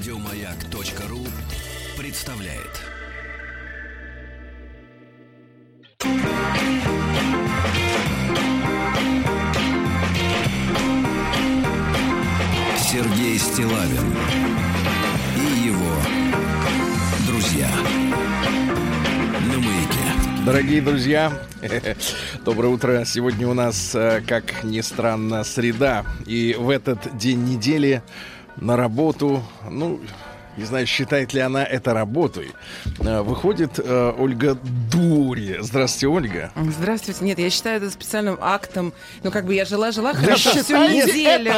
Радиомаяк.ру представляет. Сергей Стилавин и его друзья на маяке. Дорогие друзья, доброе утро. Сегодня у нас, э, как ни странно, среда. И в этот день недели на работу, ну, не знаю, считает ли она это работой, э, выходит э, Ольга Дури. Здравствуйте, Ольга. Здравствуйте. Нет, я считаю это специальным актом. Ну, как бы я жила-жила Да хорошо всю неделю.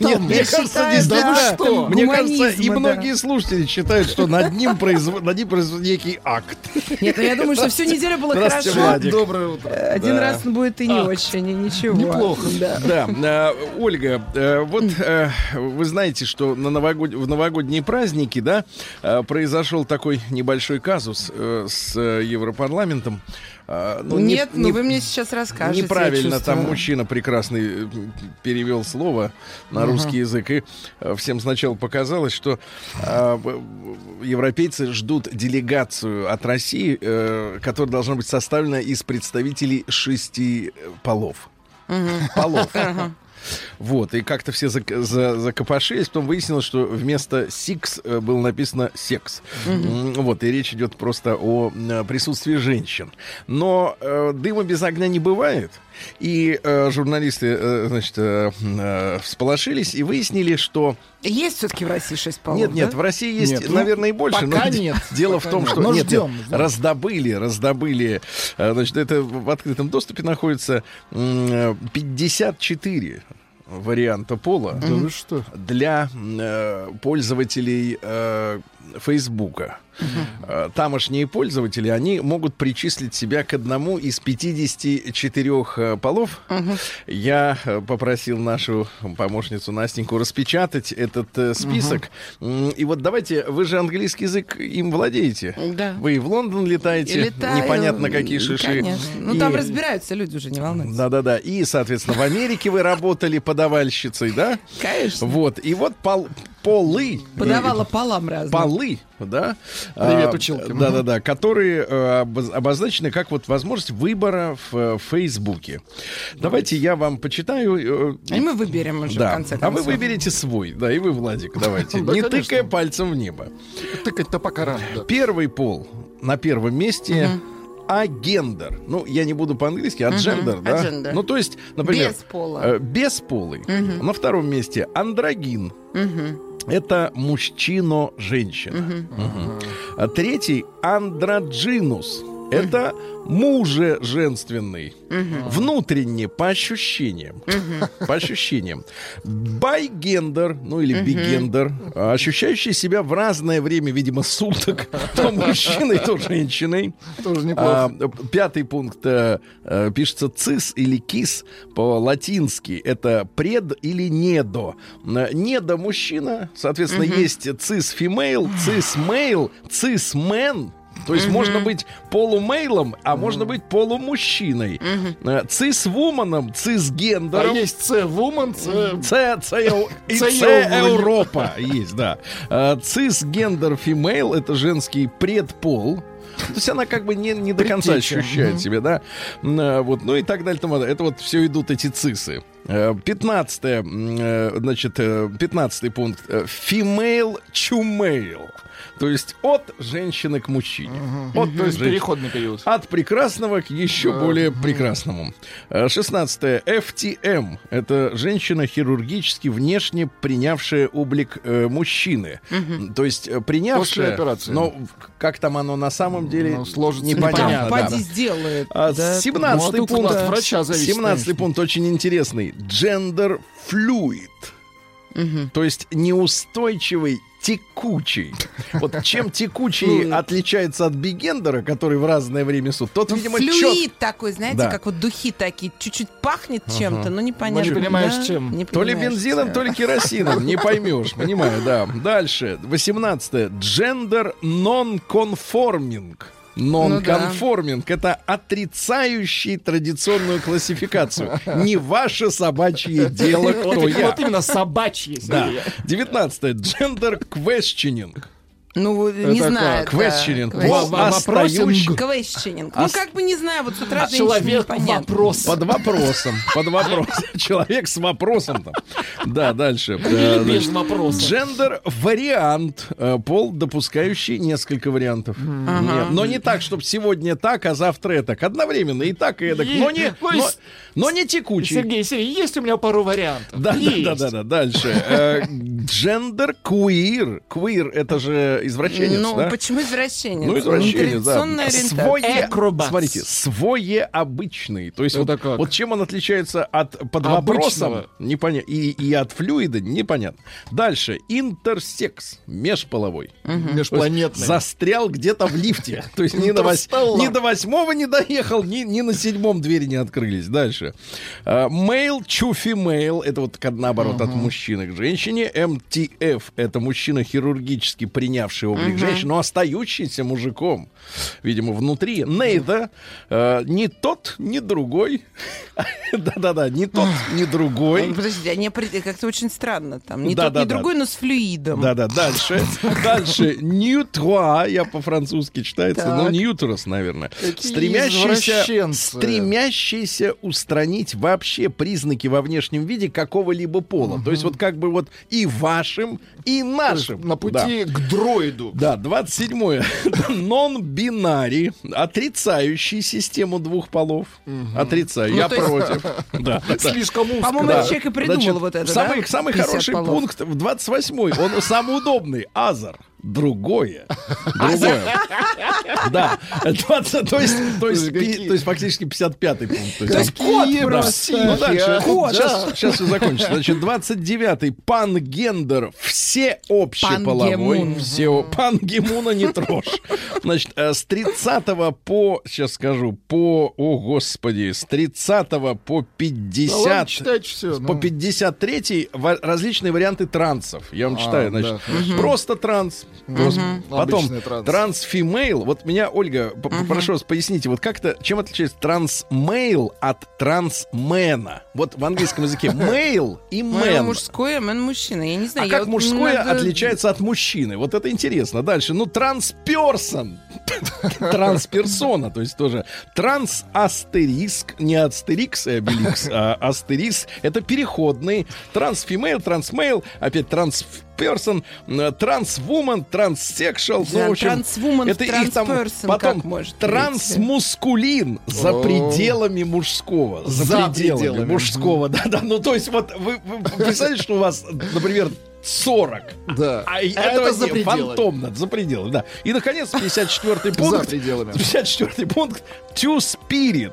Нет, мне кажется, не да, что? актом Мне кажется, и да. многие слушатели считают, что над ним производит над ним производит некий акт. Нет, ну я думаю, что всю неделю было хорошо. Владик. Доброе утро. Один Да. раз будет и не очень, и ничего. Неплохо. Да. Да, э, Ольга, э, вот э, вы знаете, что на новогод... в новогодние праздники, да, э, произошел такой небольшой казус э, с э, Европарламентом. Э, ну, не- Нет, не- ну вы мне сейчас расскажете. Неправильно там мужчина прекрасный перевел слово на русский язык, и всем сначала показалось, что э, европейцы ждут делегацию от России, э, которая должна быть составлена из представителей шести полов. Полов. Вот, и как-то все зак- за- закопошились, потом выяснилось, что вместо «сикс» э, было написано «секс». М, Вот, и речь идет просто о э, присутствии женщин. Но э, дыма без огня не бывает. И э, журналисты, э, значит, э, э, всполошились и выяснили, что... Есть все-таки в России шесть полов, нет, нет, да? в России есть, Нет, ну, наверное, и больше. пока но нет, Дело пока в том, нет. что... Но нет, ждем, нет, ждем. раздобыли, раздобыли. э, Значит, это в открытом доступе находится м, э, 54 варианта пола Да вы что? для э, пользователей э, Фейсбука. Э, Тамошние пользователи, они могут причислить себя к одному из 54 э, полов. Я э, попросил нашу помощницу Настеньку распечатать этот список. И вот давайте, вы же английский язык им владеете. Да. Вы и в Лондон летаете, летаю, непонятно какие шиши. Конечно. Ну, И- там разбираются люди уже, не волнуйтесь. Да-да-да. И, соответственно, в Америке вы работали подавальщицей, да? Конечно. Вот. И вот пол- полы. Подавала э, полам разным. Полы, да? Привет, А, училки. Да-да-да, которые э, обоз- обозначены как вот возможность выбора в э, Фейсбуке. Давайте я вам почитаю. И мы выберем уже в да, конце а концов. вы выберете свой, да, и вы, Владик, давайте. Да, Не конечно. тыкая пальцем в небо. Тыкать-то пока рано. да. Первый пол на первом месте. Агендер. Ну, я не буду по-английски, agender, да? Агендер. Ну, то есть, например... Без пола. э, бесполый. На втором месте андрогин. Это мужчина-женщина. Мгм. А третий androgynous. Это муже женственный. Внутренне, по ощущениям. По ощущениям. Байгендер, ну или бигендер, а, ощущающий себя в разное время, видимо, суток, то мужчиной, то женщиной. Тоже неплохо. А, пятый пункт э, пишется цис или кис по-латински. Это пред или недо. Э, Недо мужчина, соответственно, есть цис фимейл, цис мейл, цис мен. То есть можно быть полумейлом, а можно быть полумужчиной. Э, Цис-вуманом, А цис-гендером. есть С-вумен, С... Ц, Ц, Ев- и Ц Ц Евро- Европа есть, да. А, Цис-гендер female это женский предпол. То есть она как бы не, не до конца ощущает Мгм. себя, да. А, Вот, ну и так далее. подобное. Это вот все идут эти цисы. Э, Пятнадцатое, м, э, значит, э, пятнадцатый пункт. Э, Female to male. То есть от женщины к мужчине. От То есть переходный период. От прекрасного к еще более прекрасному. Э, Шестнадцатое. FTM. Это женщина хирургически внешне принявшая облик э, мужчины. То есть э, принявшая... После операции. Но как там оно на самом деле Ну, сложится непонятно. непонятно, да. Сделает. А, да. 17 Ну, а тут пункт. от врача зависит, 17 конечно. пункт очень интересный. Gender fluid. То есть неустойчивый текучий. Вот чем текучий Флюид. отличается от бигендера, который в разное время суток, тот, Ну, видимо, флюид чет... такой, знаете, Да. как вот духи такие, чуть-чуть пахнет чем-то, но непонятно. Не понимаешь, да? чем. Не То ли бензином, то ли керосином, не поймешь, понимаю, да. Дальше, 18 Gender non-conforming. Non-conforming это отрицающий традиционную классификацию. Не ваше собачье дело, кто я. вот именно собачьи. Да. Сергей. 19 Gender questioning. Ну, не Это знаю. как? да. Questioning. Квест- Во- Во- остающий- вопросинг. Квестченинг. Ну, Ос- как бы не знаю, вот с утра А человек вопрос. Под вопросом. Под вопросом. Человек с вопросом там. Да, дальше. Или без вопроса. Джендер вариант. э, Пол, допускающий несколько вариантов. Но не так, чтобы сегодня так, а завтра так. Одновременно и так, и эдак. Но не, но, не текучий. Сергей, Сергей, есть у меня пару вариантов. Да, да, Есть. да, да, да. Дальше. Э, Джендер квир. Квир это же извращенец, Ну, да? почему извращенец? Ну, извращенец, да. Свое, Акробат. смотрите, свое обычный. То есть вот, как? вот чем он отличается от под Обычного. вопросом, непонятно, и, и от флюида, непонятно. Дальше, интерсекс, межполовой. Есть Межпланетный. Застрял где-то в лифте. То есть ни, до восьмого не доехал, ни на седьмом двери не открылись. Дальше. Мейл to female, это вот наоборот от мужчины к женщине. MTF, это мужчина хирургически принявший облик женщины, но остающийся мужиком. Видимо, внутри. Нейда, э, ни тот, ни другой. Да-да-да, ни тот, ни другой. Ну, Подожди, они как-то очень странно там. Не тот, ни да. другой, но с флюидом. Да-да, дальше. Дальше. Ньютруа, я по-французски читается, Так. ну, ньютрос, наверное. Стремящийся, стремящийся устранить вообще признаки во внешнем виде какого-либо пола. То есть вот как бы вот и вашим, и нашим. На пути к дроиду. Да, 27-е. Non-binary, отрицающий систему двух полов. Отрицаю, я Ну, есть- против. Да. Слишком узко. По-моему, Да. этот человек и придумал Значит, вот это, Самый, да? самый 50 хороший полов. пункт в 28-й. Он самый удобный. Азар. Другое. Другое. Да. 20, то есть, то есть, то есть фактически 55-й пункт. То есть, Да. просто. Ну, дальше. Сейчас, сейчас все закончится. Значит, 29-й. Пангендер. Всеобщеполовой. Пангемун. Все. Пангемуна не трожь. Значит, э, с 30 по, сейчас скажу, по, о господи, с 30 по Да 50... ладно, читайте все. По 53-й ва- различные варианты трансов. Я вам А, читаю, значит, просто транс. Просто. Потом трансфимейл. Вот меня, Ольга, п- прошу вас, поясните, вот как-то, чем отличается трансмейл от трансмена? Вот в английском языке мейл и мен. мужское, а мен мужчина. Я не знаю. А как мужское отличается от мужчины? Вот это интересно. Дальше. Ну, трансперсон. Трансперсона. То есть тоже трансастериск. Не астерикс и обеликс, а астерис. Это переходный. Трансфимейл, трансмейл. Опять трансперсон. э, Трансвумен, транссекшуал. Да, Ну, в общем, трансвумен, это их там потом трансмускулин за пределами мужского. За, За пределами, пределами. мужского. Да-да. Ну, то есть вот вы, вы представляете, что у вас, например, 40. Да. А А этого это за пределами. фантомно, за пределами, да. И, наконец, 54-й За пункт. пределами. 54 пункт. To spirit.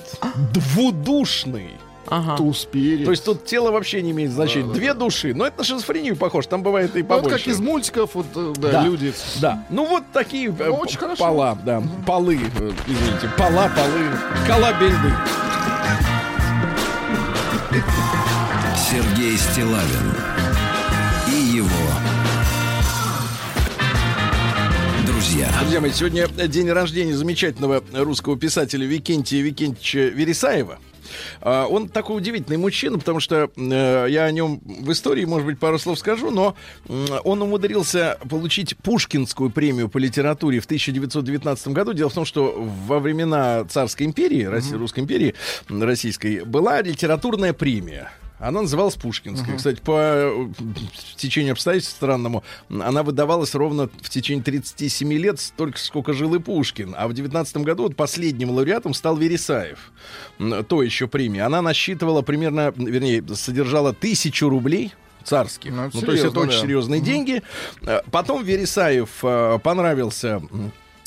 Двудушный. Ага. Ту спирит. То есть тут тело вообще не имеет значения. Две души. Но это на шизофрению похоже. Там бывает и Ну, вот побольше. как из мультиков, вот, э, да, Да. люди. Да. Ну вот такие э, очень п- хорошо. пола, да. Полы, э, извините. Пола, полы. Колобельды. Сергей Стилавин друзья. Друзья мои, сегодня день рождения замечательного русского писателя Викентия Викентьевича Вересаева. А, Он такой удивительный мужчина, потому что э, я о нем в истории, может быть, пару слов скажу, но он умудрился получить Пушкинскую премию по литературе в 1919 году. Дело в том, что во времена царской империи, России, Русской империи российской, была литературная премия. Она называлась Пушкинская. Кстати, по течению обстоятельств странному, она выдавалась ровно в течение 37 лет, столько, сколько жил и Пушкин. А в 19 году вот последним лауреатом стал Вересаев. То еще премия. Она насчитывала примерно, вернее, содержала тысячу рублей царских. Ну, Ну, это то есть это серьезно, очень да. серьезные деньги. Э, Потом Вересаев э, понравился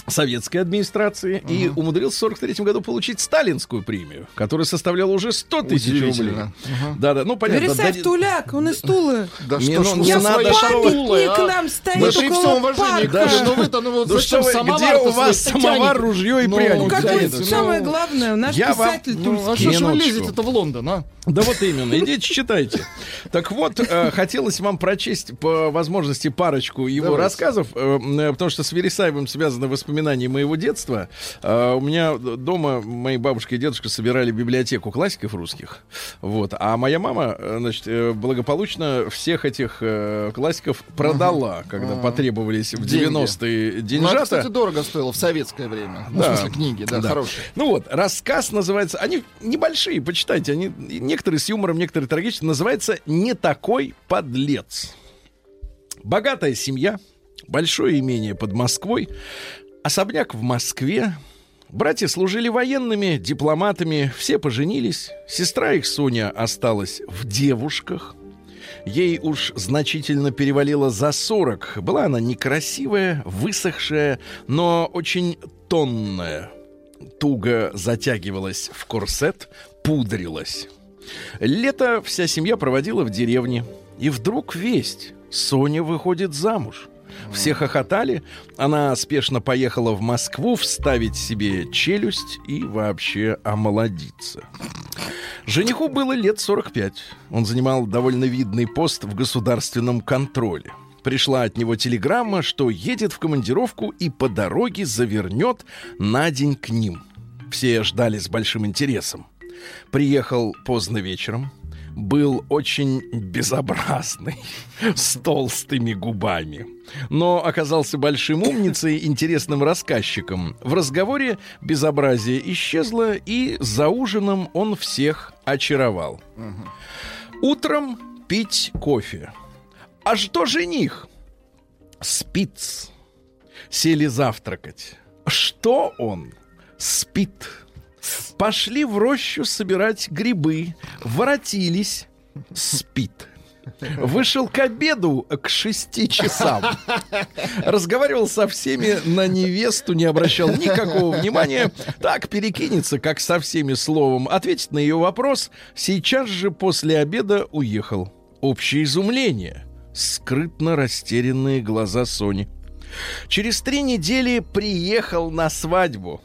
советской администрации и умудрился в 43 году получить сталинскую премию, которая составляла уже 100 тысяч рублей. Удивительно. Да-да, ну понятно. Вересаев да- Туляк, он из Тулы. Да Не, что ж ну, вы не со надо, что вы- Памятник а? нам Да стоит при всем уважении, парка. Катя, ну вы-то, ну вот Ну зачем что вы, самовар где у вас самовар, ружье и Ну, пряник? Ну, как бы ну, самое главное, наш я вам- писатель ну, Ну, а тульский. что ж вы лезете-то в Лондон, а? Да вот именно, идите читайте. Так вот, э, хотелось вам прочесть по возможности парочку его рассказов, э, э, потому что с Вересаевым связаны воспоминания воспоминаний моего детства. А, у меня дома мои бабушка и дедушка собирали библиотеку классиков русских. Вот. А моя мама, э, значит, э, благополучно всех этих э, классиков продала, когда потребовались в Деньги. 90-е Ну, это, деньжата. кстати, дорого стоило в советское время. Ну, Да. в смысле, книги, да, Да. хорошие. Ну вот, рассказ называется, они небольшие, почитайте, они некоторые с юмором, некоторые трагически, называется «Не такой подлец». Богатая семья, большое имение под Москвой, особняк в Москве, братья служили военными, дипломатами, все поженились, сестра их Соня осталась в девушках, Ей уж значительно перевалило за 40. Была она некрасивая, высохшая, но очень тонная. Туго затягивалась в корсет, пудрилась. Лето вся семья проводила в деревне. И вдруг весть. Соня выходит замуж. Все хохотали. Она спешно поехала в Москву вставить себе челюсть и вообще омолодиться. Жениху было лет 45. Он занимал довольно видный пост в государственном контроле. Пришла от него телеграмма, что едет в командировку и по дороге завернет на день к ним. Все ждали с большим интересом. Приехал поздно вечером. Был очень безобразный, с толстыми губами. Но оказался большим умницей, интересным рассказчиком. В разговоре безобразие исчезло, и за ужином он всех очаровал. Утром пить кофе. А что жених? Спиц. Сели завтракать. Что он? Спит. Пошли в рощу собирать грибы. Воротились. Спит. Вышел к обеду к шести часам. Разговаривал со всеми на невесту, не обращал никакого внимания. Так перекинется, как со всеми словом. Ответит на ее вопрос. Сейчас же после обеда уехал. Общее изумление. Скрытно растерянные глаза Сони. Через три недели приехал на свадьбу.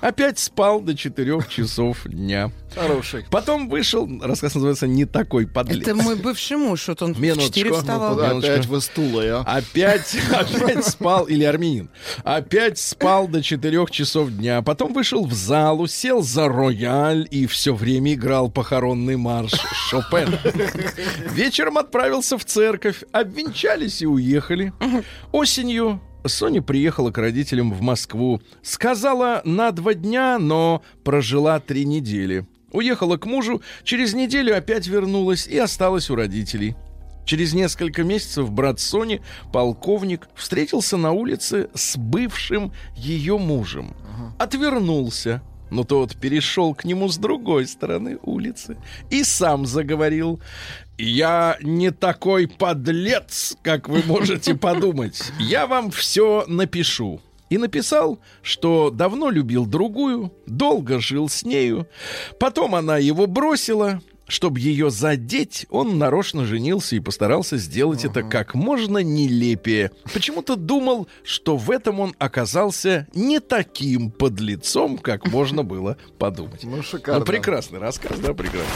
Опять спал до четырех часов дня. Хороший. Потом вышел, рассказ называется «Не такой подлец». Это мой бывший муж, вот он в Минуточку. 4 вставал. Ну, Минуточку. Опять вы а? Опять, опять спал, или армянин, опять спал до четырех часов дня, потом вышел в залу, сел за рояль и все время играл похоронный марш Шопена. Вечером отправился в церковь, обвенчались и уехали. Осенью Соня приехала к родителям в Москву. Сказала на два дня, но прожила три недели. Уехала к мужу, через неделю опять вернулась и осталась у родителей. Через несколько месяцев брат Сони, полковник, встретился на улице с бывшим ее мужем. Отвернулся, но тот перешел к нему с другой стороны улицы и сам заговорил. «Я не такой подлец, как вы можете подумать. Я вам все напишу». И написал, что давно любил другую, долго жил с нею. Потом она его бросила. Чтобы ее задеть, он нарочно женился и постарался сделать это как можно нелепее. Почему-то думал, что в этом он оказался не таким подлецом, как можно было подумать. Ну, шикарно. Ну, прекрасный рассказ, да, прекрасный.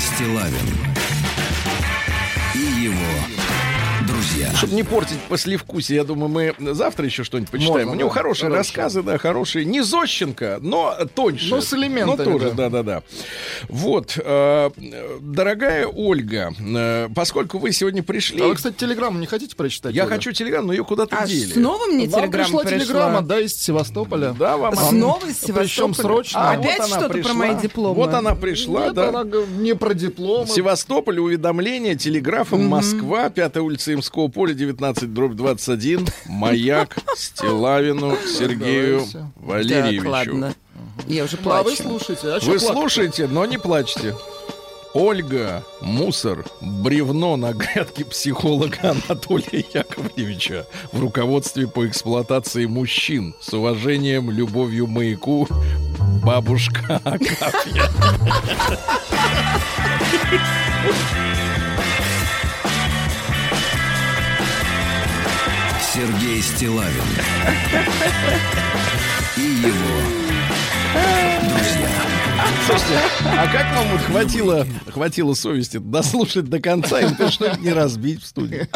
Сергей Стилавин и его друзья. Чтобы не портить послевкусие, я думаю, мы завтра еще что-нибудь почитаем. Можно, У него да. хорошие Хорошо. рассказы, да, хорошие. Не Зощенко, но тоньше. Ну, с элементами, Но тоже, да. да-да-да. Вот, э, дорогая Ольга, э, поскольку вы сегодня пришли... А вы, кстати, телеграмму не хотите прочитать? я Оля? хочу телеграмму, но ее куда-то А дели. снова мне Вам телеграмма пришла телеграмма, да, из Севастополя. Да, вам... Снова из Причем Севастополя? срочно. А, Опять вот что-то пришла. про мои дипломы? Вот она пришла, Нет, да. она не про дипломы. В Севастополе уведомление телеграфом Москва, 5 улица Имского поля, 19, дробь 21, маяк Стилавину Сергею Давайте. Так, Валерьевичу. ладно. Я уже Ну, а вы плачу. А Вы плакать? слушаете, но не плачьте. Ольга, мусор, бревно на грядке психолога Анатолия Яковлевича в руководстве по эксплуатации мужчин. С уважением, любовью, маяку, бабушка Агафья. Стилавин и его друзья. Слушайте, А как вам вот хватило, хватило совести дослушать до конца и то, что не разбить в студии?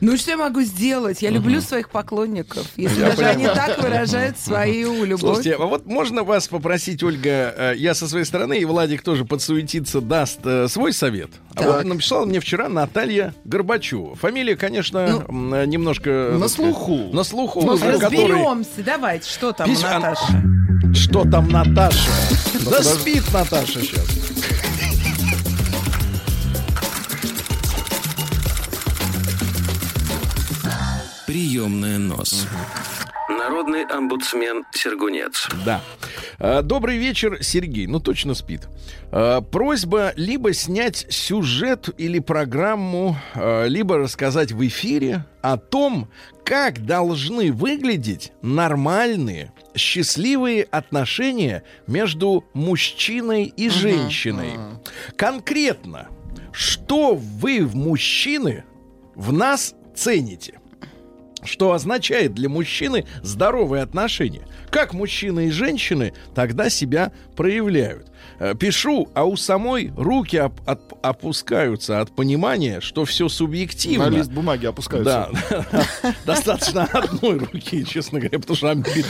Ну, что я могу сделать? Я люблю своих поклонников. Если Я даже они так выражают свою любовь. Слушайте, а вот можно вас попросить, Ольга, э, я со своей стороны, и Владик тоже подсуетиться, даст э, свой совет. А вот написала мне вчера Наталья Горбачева. Фамилия, конечно, э, немножко... На слуху. На слуху. На э, слуху. который- Разберемся. Давайте, что там Пись- а- Наташи? Что там Наташа? Да спит Наташа сейчас. Приемная нос. Народный омбудсмен Сергунец. Да. А, Добрый вечер, Сергей. Ну, точно спит. А, Просьба либо снять сюжет или программу, а, либо рассказать в эфире о том, как должны выглядеть нормальные, счастливые отношения между мужчиной и женщиной. Конкретно, что вы в мужчины в нас цените? Что означает для мужчины здоровые отношения. Как мужчины и женщины тогда себя проявляют. Э, Пишу, а у самой руки оп- от- опускаются от понимания, что все субъективно. На лист бумаги опускаются. Да, достаточно одной руки, честно говоря, потому что вообще-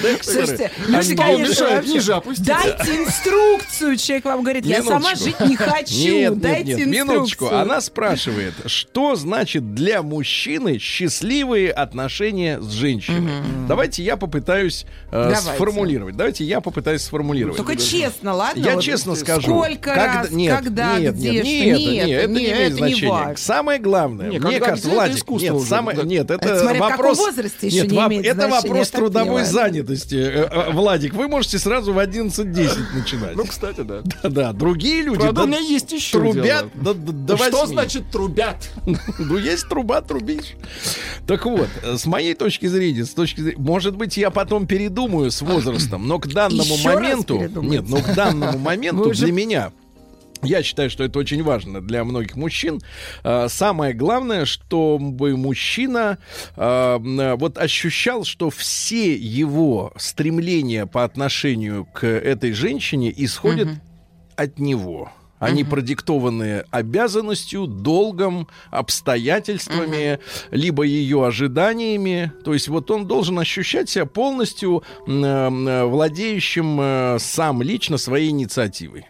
ниже опустить. Дайте инструкцию. Человек вам говорит, я сама жить не хочу. Нет, нет, Дайте нет, инструкцию. минуточку. Она спрашивает, что значит для мужчины счастливые отношения с женщиной? Давайте я попытаюсь э, сформулировать. Давайте я попытаюсь сформулировать. Только честно, ладно? Я честно скажу. Сколько когда- раз, нет, когда, нет, где, нет, что? нет, Нет, нет, это не нет, имеет это не значения. важно. Самое главное, Не, мне кажется, Владик, искусство нет, уже, самое, да. нет, это Это смотря в каком вопрос, возрасте еще нет, не имеет это значения, вопрос трудовой занятости. Э, э, Владик, вы можете сразу в 11.10 начинать. Ну, кстати, да. Да, да, другие люди Правда, да, у меня есть еще трубят до, до Что значит трубят? Ну, есть труба, трубишь. Так вот, э, с моей точки зрения, с точки зрения, может быть, я потом передумаю с возрастом, но к данному моменту, нет, но к данному моменту Для меня я считаю, что это очень важно для многих мужчин. А, Самое главное, чтобы мужчина а, м, вот ощущал, что все его стремления по отношению к этой женщине исходят от него. Они продиктованы обязанностью, долгом, обстоятельствами, либо ее ожиданиями. То есть вот он должен ощущать себя полностью э, владеющим э, сам лично своей инициативой.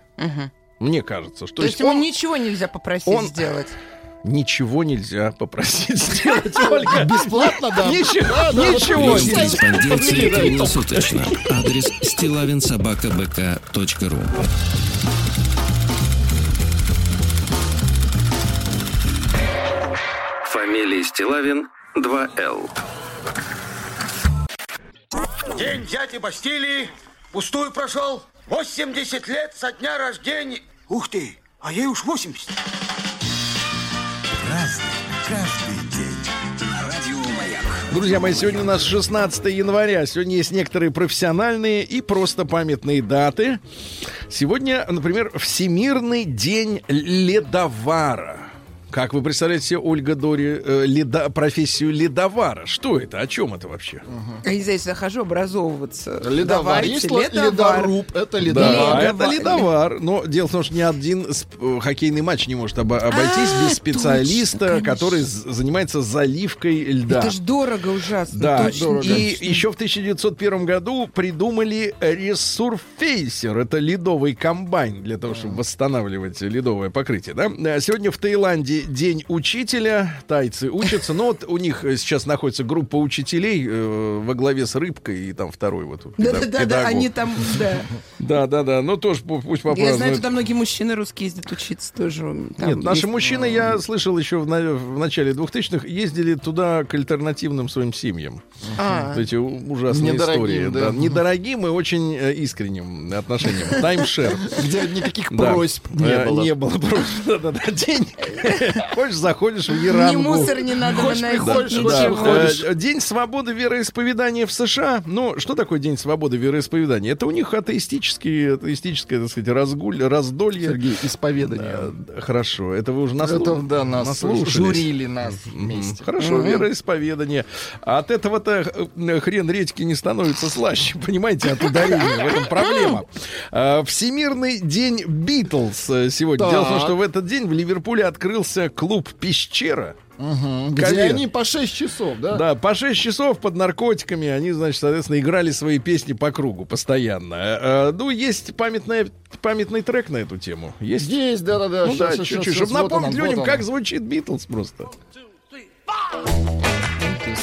Мне кажется, что То есть ему ничего нельзя попросить он- сделать. ничего нельзя попросить сделать, Ольга. Бесплатно, да. Ничего, ничего Личная нельзя. корреспонденция круглосуточно. Адрес стилавинсобакабк.ру Фамилия Стилавин 2Л. День дяди Бастилии пустую прошел. 80 лет со дня рождения. Ух ты, а ей уж 80. Друзья мои, сегодня у нас 16 января. Сегодня есть некоторые профессиональные и просто памятные даты. Сегодня, например, Всемирный день ледовара. Как вы представляете себе, Ольга Дори, э, леда- профессию ледовара? Что это? О чем это вообще? Я здесь захожу образовываться. Ледовар. Есть ледовар. ледоруб, это Да, ледовар. это ледовар. Но дело в том, что ни один хоккейный матч не может обо- обойтись А, без специалиста, точно, конечно. который занимается заливкой льда. Это ж дорого ужасно. Да, точно, и точно. еще в 1901 году придумали ресурфейсер. Это ледовый комбайн для того, чтобы восстанавливать ледовое покрытие. Да? Сегодня в Таиланде день учителя. Тайцы учатся. Но вот у них э, сейчас находится группа учителей э, во главе с рыбкой и там второй вот. Да-да-да, педагог. они там, да. Да, да, да. Ну тоже пу- пусть Я попразднуют. знаю, туда многие мужчины русские ездят учиться тоже. Там Нет, наши есть- мужчины, я слышал еще в, на- в начале 2000-х, ездили туда к альтернативным своим семьям. А. Вот эти ужасные Недорогим, истории. да. Недорогим и очень э, искренним отношениям. Таймшер. Где никаких Да. просьб не Э, было. Не было просьб. Да-да-да. День, Хочешь, заходишь в Ни Ярангу. мусор не надо Хочешь, приходишь, хочешь, Э, День свободы вероисповедания в США. Ну, что такое День свободы вероисповедания? Это у них атеистические, атеистическое, так сказать, разгуль, раздолье. Сергей, исповедание. Э, Хорошо, это вы уже наслу... Это, да, нас наслушались. журили нас М, вместе. Хорошо, вероисповедание. А от этого-то э, хрен редьки не становится слаще, понимаете, от ударения. В этом проблема. А, Всемирный день Битлз э, сегодня. Дело в том, Так. что в этот день в Ливерпуле открылся клуб «Пещера». Где Ковер. они по 6 часов, да? Да, по 6 часов под наркотиками они, значит, соответственно, играли свои песни по кругу постоянно. Э, э, Ну, есть памятная, памятный трек на эту тему. Есть Здесь, да-да-да. ну да, щас, щас, чуть-чуть, чтобы вот напомнить он, вот людям, он. как звучит Битлз просто.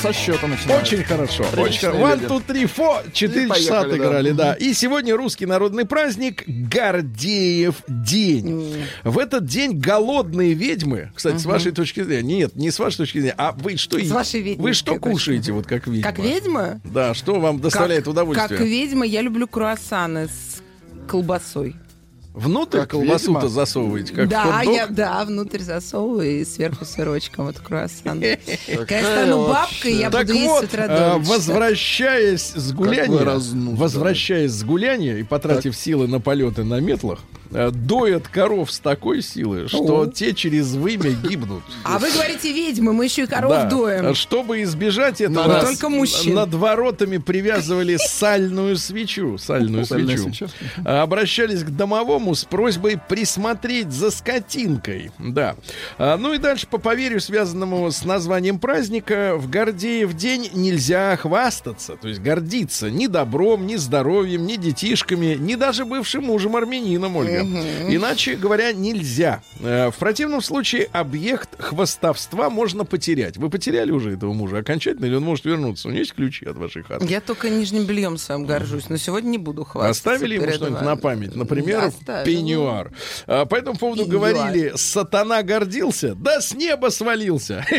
Со счета начинаем. Очень хорошо. Очень Приличные. One, two, three, four. Четыре часа отыграли, да. да. И сегодня русский народный праздник Гордеев день. В этот день голодные ведьмы, кстати, с вашей точки зрения, нет, не с вашей точки зрения, а вы что едите? вашей ведьмы, Вы что кушаете, вот как ведьма? Как ведьма? Да, что вам доставляет Как- удовольствие? Как ведьма я люблю круассаны с колбасой. Внутрь Как колбасу-то ведьма? засовываете, как да, я да, внутрь засовываю и сверху сырочком вот круассан. Когда Какая стану бабкой, я буду есть с утра ночи. возвращаясь с гуляния, возвращаясь с гуляния и потратив силы на полеты на метлах, доят коров с такой силы, что те через вымя гибнут. А вы говорите ведьмы, мы еще и коров Да. доем. Чтобы избежать этого, Надо с- только мужчин. над воротами привязывали сальную свечу. Сальную свечу. А, Обращались к домовому с просьбой присмотреть за скотинкой. Да. А, Ну и дальше, по поверью, связанному с названием праздника, в Гордеев день нельзя хвастаться, то есть гордиться ни добром, ни здоровьем, ни детишками, ни даже бывшим мужем армянином, Ольга. Иначе говоря, нельзя. Э, В противном случае объект хвастовства можно потерять. Вы потеряли уже этого мужа окончательно, или он может вернуться? У него есть ключи от вашей хаты? Я только нижним бельем своим горжусь, но сегодня не буду хвастаться. Оставили ему что-нибудь на память? Например, Оставила. пеньюар. А, по этому поводу Пеньюар. говорили, сатана гордился, да с неба свалился.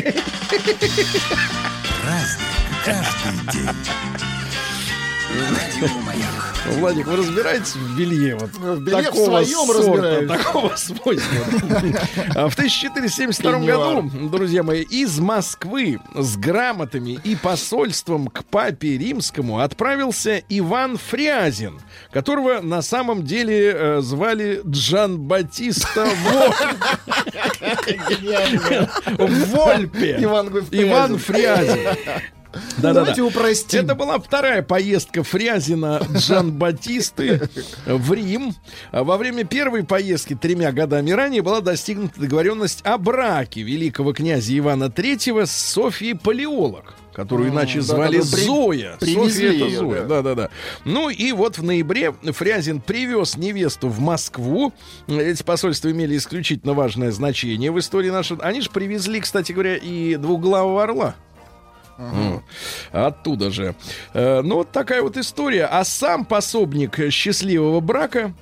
Владик, вы разбираетесь в белье? Вот В белье в такого своем сорта, разбираюсь. такого свойства. А В 1472 Пеньюар. году, друзья мои, из Москвы с грамотами и посольством к папе римскому отправился Иван Фрязин, которого на самом деле э, звали Джан Батиста Вольпе. Иван Фрязин. Иван Фрязин. Да-да-да. Давайте упростим. Это была вторая поездка Фрязина Джан Батисты в Рим. Во время первой поездки тремя годами ранее была достигнута договоренность о браке великого князя Ивана III с Софией Палеолог которую иначе да, звали да, да, при- Зоя. Софья это ее, Зоя. да. Да, да, да. Ну и вот в ноябре Фрязин привез невесту в Москву. Эти посольства имели исключительно важное значение в истории нашей. Они же привезли, кстати говоря, и двуглавого орла. Оттуда же. Э, Ну, вот такая вот история. А сам пособник счастливого брака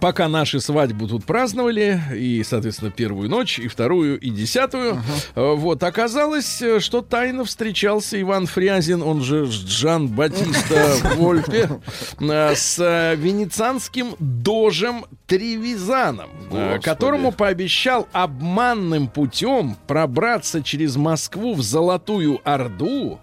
Пока наши свадьбу тут праздновали, и, соответственно, первую ночь, и вторую, и десятую, э, вот, оказалось, э, что тайно встречался Иван Фрязин, он же Джан Батиста Вольпе, э, с венецианским дожем Тревизаном, Господи. которому пообещал обманным путем пробраться через Москву в Золотую Орду.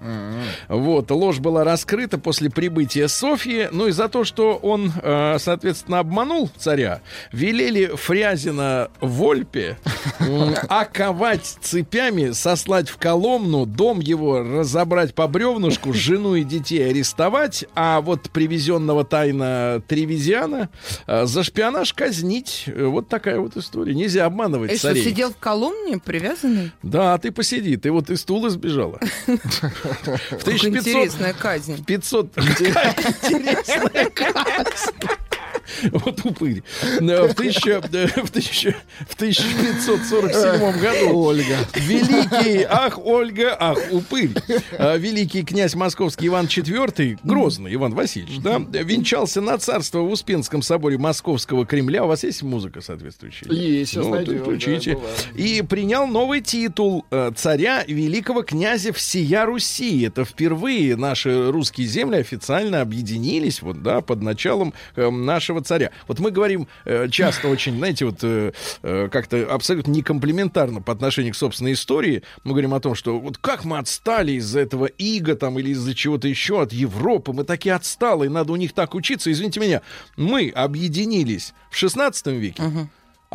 Вот, ложь была раскрыта после прибытия Софьи. Ну и за то, что он, соответственно, обманул царя, велели Фрязина Вольпе оковать цепями, сослать в Коломну, дом его разобрать по бревнышку, жену и детей арестовать, а вот привезенного тайно Тревизиана э, за шпионаж казнить. Э, Вот такая вот история. Нельзя обманывать И что, царей. сидел в Коломне привязанный? Да, ты посиди, ты вот из стула сбежала. В Какая 1500 интересная казнь. 500... Какая интересная казнь. Вот упырь. Да, В, тысяча- в, тысяча- в 1547 году Ольга. великий, ах, Ольга, ах, упырь, а, великий князь московский Иван IV, Грозный Иван Васильевич, да, венчался на царство в Успенском соборе Московского Кремля. У вас есть музыка соответствующая? Есть, Ну, найдем, включите. да. И принял новый титул э, царя великого князя всея Руси. Это впервые наши русские земли официально объединились вот, да, под началом э, нашего царя. Вот мы говорим э, часто очень, знаете, вот э, э, как-то абсолютно некомплиментарно по отношению к собственной истории. Мы говорим о том, что вот как мы отстали из-за этого ига там или из-за чего-то еще от Европы, мы такие отсталые, надо у них так учиться. Извините меня, мы объединились в 16 веке.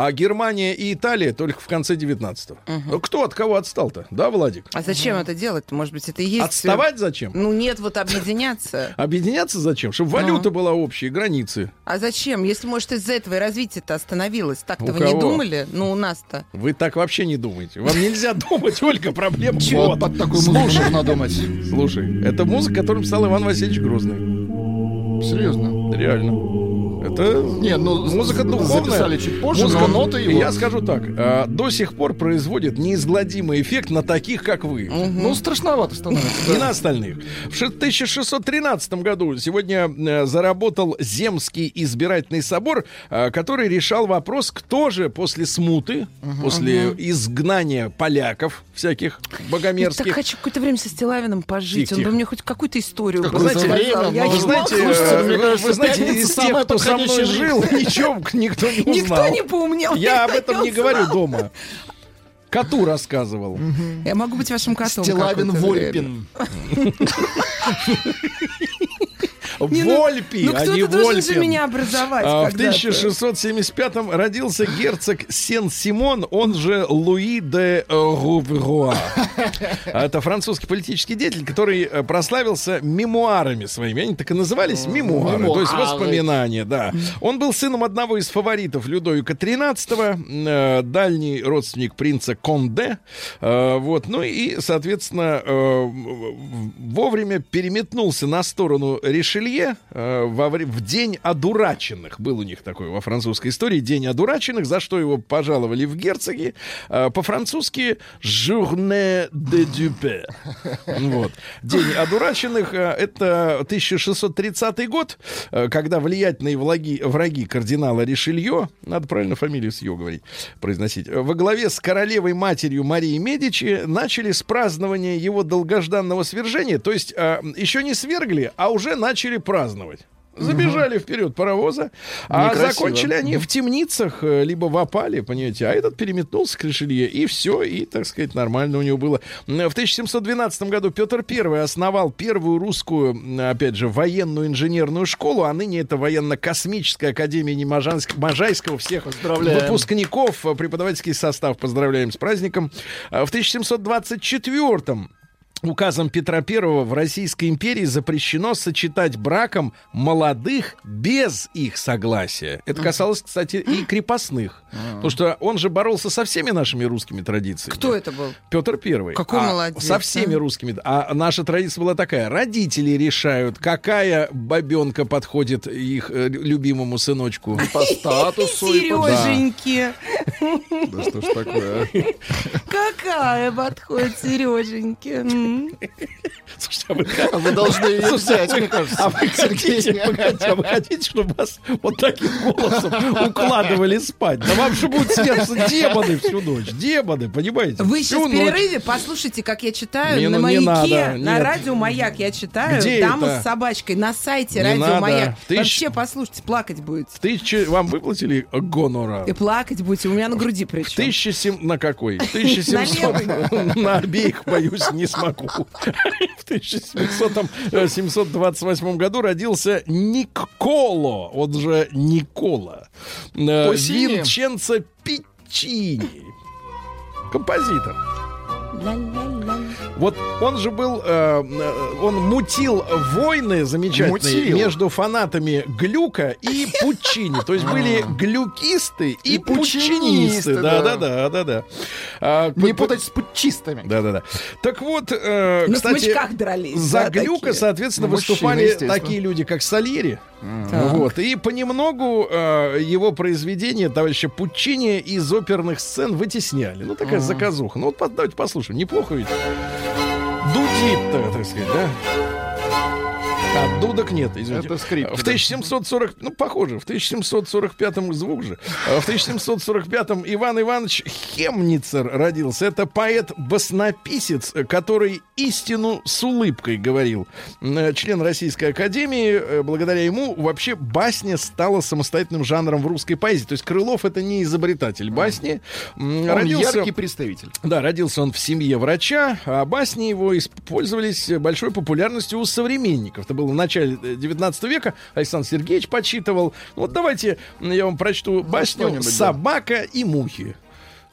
А Германия и Италия только в конце 19-го. Ну, Кто от кого отстал-то? Да, Владик? А зачем это делать? Может быть, это и есть... Отставать зачем? Ну нет, вот объединяться. Объединяться зачем? Чтобы валюта была общая, границы. А зачем? Если, может, из-за этого и развитие-то остановилось. Так-то вы не думали? Ну, у нас-то. Вы так вообще не думаете. Вам нельзя думать, Ольга, проблема. Вот Вот. под такую музыку Слушай, нужно думать. слушай, это музыка, которую писал Иван Васильевич Грозный. Серьезно. Реально. Это Не, ну, музыка духовная. записали чуть позже, Музыка- но ноты его. Я скажу так, а, до сих пор производит неизгладимый эффект на таких, как вы. Ну, страшновато становится. И на остальных. В ше- 1613 году сегодня э, заработал Земский избирательный собор, э, который решал вопрос, кто же после смуты, после изгнания поляков всяких Я так богомерзких, хочу какое-то время со Стилавиным пожить. Он бы мне хоть какую-то историю вы знаете, не Вы знаете, э, вы- знаете, из тех, кто со мной жил, ничего никто не узнал. Никто не поумнел. Я об этом не говорю дома. Коту рассказывал. Я могу быть вашим котом. Стилавин. Вольпин. Не, ну- Вольпи, Ну а не Вольпин. меня образовать А, В когда-то. 1675-м родился герцог Сен-Симон, он же Луи де Рувруа. Это французский политический деятель, который э, прославился мемуарами своими. Они так и назывались мемуары, то есть Мемуары. воспоминания, да. Он был сыном одного из фаворитов Людовика XIII, э, дальний родственник принца Конде. Э, Вот, ну и, соответственно, вовремя переметнулся на сторону Ришелье э, во в день одураченных. Был у них такой во французской истории день одураченных, за что его пожаловали в герцоги. Э, По-французски «Journée de Dupé». Вот. День одураченных э, — это 1630 год, э, когда влиятельные враги, враги кардинала Ришелье, надо правильно фамилию с «ё» говорить, произносить, во главе с королевой матерью Марией Медичи начали с празднования его долгожданного свержения, то есть э, еще не свергли, а уже начали праздновать. Забежали вперед паровоза, а Некрасиво. закончили они в темницах, э, либо в опале, понимаете, а этот переметнулся к Ришелье, и все, и, так сказать, нормально у него было. В 1712 году Петр I основал первую русскую, опять же, военную инженерную школу, а ныне это военно-космическая академия имени Можанск- Можайского. Всех Поздравляем. выпускников, э, преподавательский состав поздравляем с праздником. А В 1724 Указом Петра I в Российской империи запрещено сочетать браком молодых без их согласия. Это касалось, кстати, и крепостных. Потому что он же боролся со всеми нашими русскими традициями. Кто это был? Петр Первый. Какой А молодец, Со всеми а? русскими. А наша традиция была такая. Родители решают, какая бабенка подходит их э, любимому сыночку. По статусу. и по- Сереженьки. Да что ж такое, а? Какая подходит Сереженьки. Слушайте, а вы А Вы должны ее взять, мне кажется. А вы хотите, погодите, а вы хотите, чтобы вас вот таким голосом укладывали спать? Да вам же будут снятся демоны всю ночь. Демоны, понимаете? Вы Всю сейчас в перерыве послушайте, как я читаю Не, на ну, маяке, надо, на нет. радио Маяк я читаю. Где Дама это? с собачкой на сайте Не радио. Маяк. Тысяч- Вообще послушайте, плакать будете. В тысячи... Вам выплатили гонора? И плакать будете. У меня на груди причем. 1700... На какой? 1700... На обеих, боюсь, не смогу. В 1728 году родился Никколо, он же Никола. Э. Винченцо Пичини. Композитор. Вот он же был, э, э, он мутил войны замечательные Мутил. между фанатами Глюка и Пучини. То есть были глюкисты и, И пучинисты. Да, да, да. да, да. А, Не путать с путчистами. Да, да, да. Так вот, э, кстати, дрались. за да, Глюка, такие. соответственно, мужчины, выступали такие люди, как Сальери. Так. Вот. И понемногу э, его произведения товарища Пучини из оперных сцен вытесняли. Ну, такая заказуха. Ну, вот давайте послушаем. Неплохо ведь. Дудит, так сказать, да? А дудок нет, извините. Это скрипки, В да. 1740, ну, похоже, в 1745-м звук же. А В 1745-м Иван Иванович Хемницер родился. Это поэт-баснописец, который истину с улыбкой говорил. Член Российской Академии. Э, Благодаря ему вообще басня стала самостоятельным жанром в русской поэзии. То есть Крылов это не изобретатель басни. Он Родился... яркий представитель. Да, родился он в семье врача, а басни его использовались большой популярностью у современников. Это было в начале э, 19 века. Александр Сергеевич подсчитывал. Вот давайте я вам прочту басню что-нибудь, да. «Собака и мухи».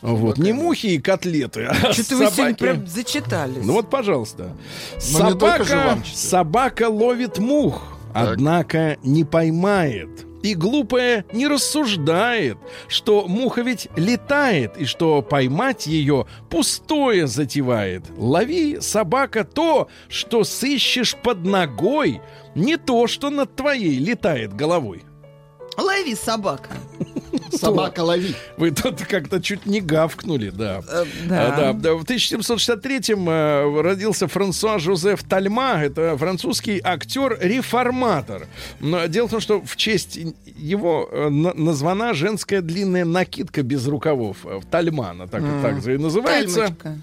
Вот, не мухи и котлеты, а Что-то вы сегодня собаки. прям зачитались. Ну вот, пожалуйста. Но же Собака, собака ловит мух, однако не поймает. И глупая не рассуждает, что муха ведь летает, и что поймать ее пустое затевает. Лови, собака, то, что сыщешь под ногой, не то, что над твоей летает головой. Лови собака. Собака лови. Вы тут как-то чуть не гавкнули, да. Э, А, Да. да, в 1763-м э, родился Франсуа Жозеф Тальма. Это французский актер-реформатор. Но дело в том, что в честь его э, на- названа женская длинная накидка без рукавов. Э, Тальма, она так, так же и называется. Тальмочка.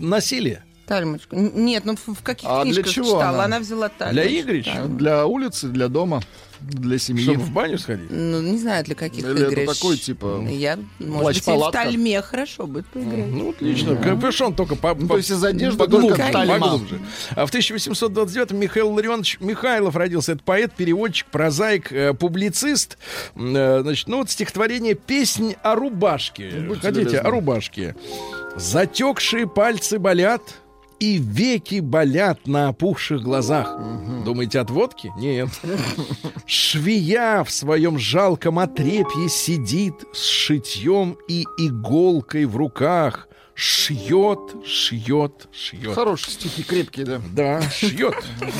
Насилие. Тальмочка. Н- Нет, ну в каких А для книжках чего читала? она? Она взяла тальмочку. Для игрищ? Да. Для улицы, для дома, для семьи. Чтобы в баню сходить. Ну, не знаю, для каких Или это игрищ. такой, типа, Я, может быть, и в тальме хорошо будет поиграть. Ну, отлично. Капюшон только по, Ну, по- то есть из одежды поглубже, только поглубже. А в 1829-м Михаил Ларионович Михайлов родился. Это поэт, переводчик, прозаик, э, публицист. Э, Значит, ну вот стихотворение «Песнь о рубашке». Будьте Хотите? любезны. О рубашке. Затекшие пальцы болят, и веки болят на опухших глазах. Думаете, от водки? Нет. Швея в своем жалком отрепье сидит с шитьем и иголкой в руках. Шьет, шьет, шьет. Хорошие стихи, крепкие, да. Да, шьет.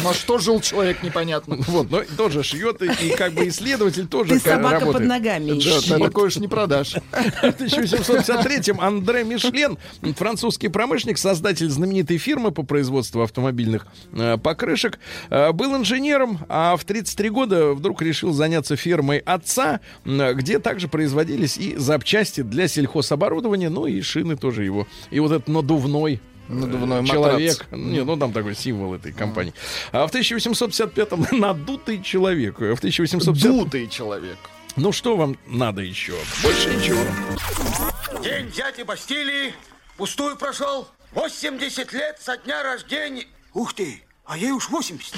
На что жил человек, непонятно. Вот, но тоже шьет, и, как бы исследователь тоже Ты ка- собака под ногами Да, такое уж не продашь. В 1853-м Андре Мишлен, французский промышленник, создатель знаменитой фирмы по производству автомобильных э, покрышек, э, был инженером, а в 33 года вдруг решил заняться фирмой отца, где также производились и запчасти для сельхозоборудования, ну и шины тоже его. И вот этот надувной Надувной э, матрац. человек. Не, ну там такой символ этой компании. А в 1855-м надутый человек. В 1850 Дутый человек. Ну что вам надо еще? Больше ничего. День дяди Бастилии пустую прошел. 80 лет со дня рождения. Ух ты, а ей уж 80.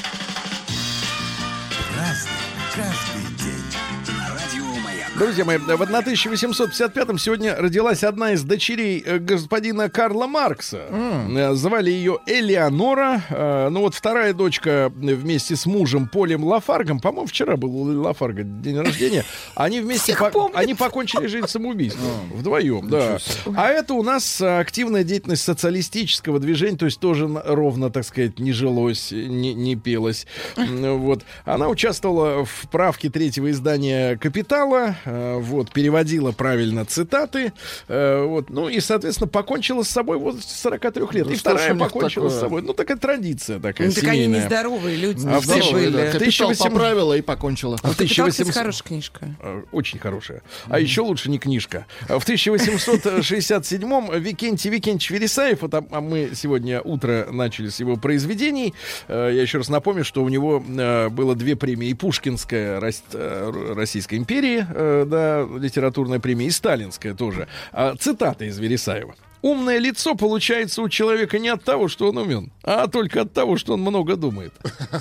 Друзья мои, в 1855-м сегодня родилась одна из дочерей э, господина Карла Маркса. Э, Звали ее Элеонора. Э, Ну вот вторая дочка вместе с мужем Полем Лафаргом, по-моему, вчера был у Лафарга день рождения, они вместе по- они покончили жизнь самоубийством. Вдвоем, да. А это у нас активная деятельность социалистического движения, то есть тоже ровно, так сказать, не жилось, не, не пелось. Вот. Она участвовала в правке третьего издания «Капитала», вот, переводила правильно цитаты, э, вот, ну и, соответственно, покончила с собой в возрасте 43 лет. Ну и вторая покончила с такое? собой. Ну, такая традиция такая Ну, так они семейная. нездоровые люди. А тысяча- были. Да, Капитал 1800 поправила и покончила. А в Капитал, кстати, 1800 хорошая книжка. Э, Очень хорошая. А еще лучше не книжка. А В 1867-м Викентий Викентьевич Вересаев, вот, а а мы сегодня утро начали с его произведений. Э, Я еще раз напомню, что у него э, было две премии. И Пушкинская Рос- э, Российской империи, э, да, литературная премия, и Сталинская тоже. А Цитата из Вересаева. Умное лицо получается у человека не от того, что он умен, а только от того, что он много думает.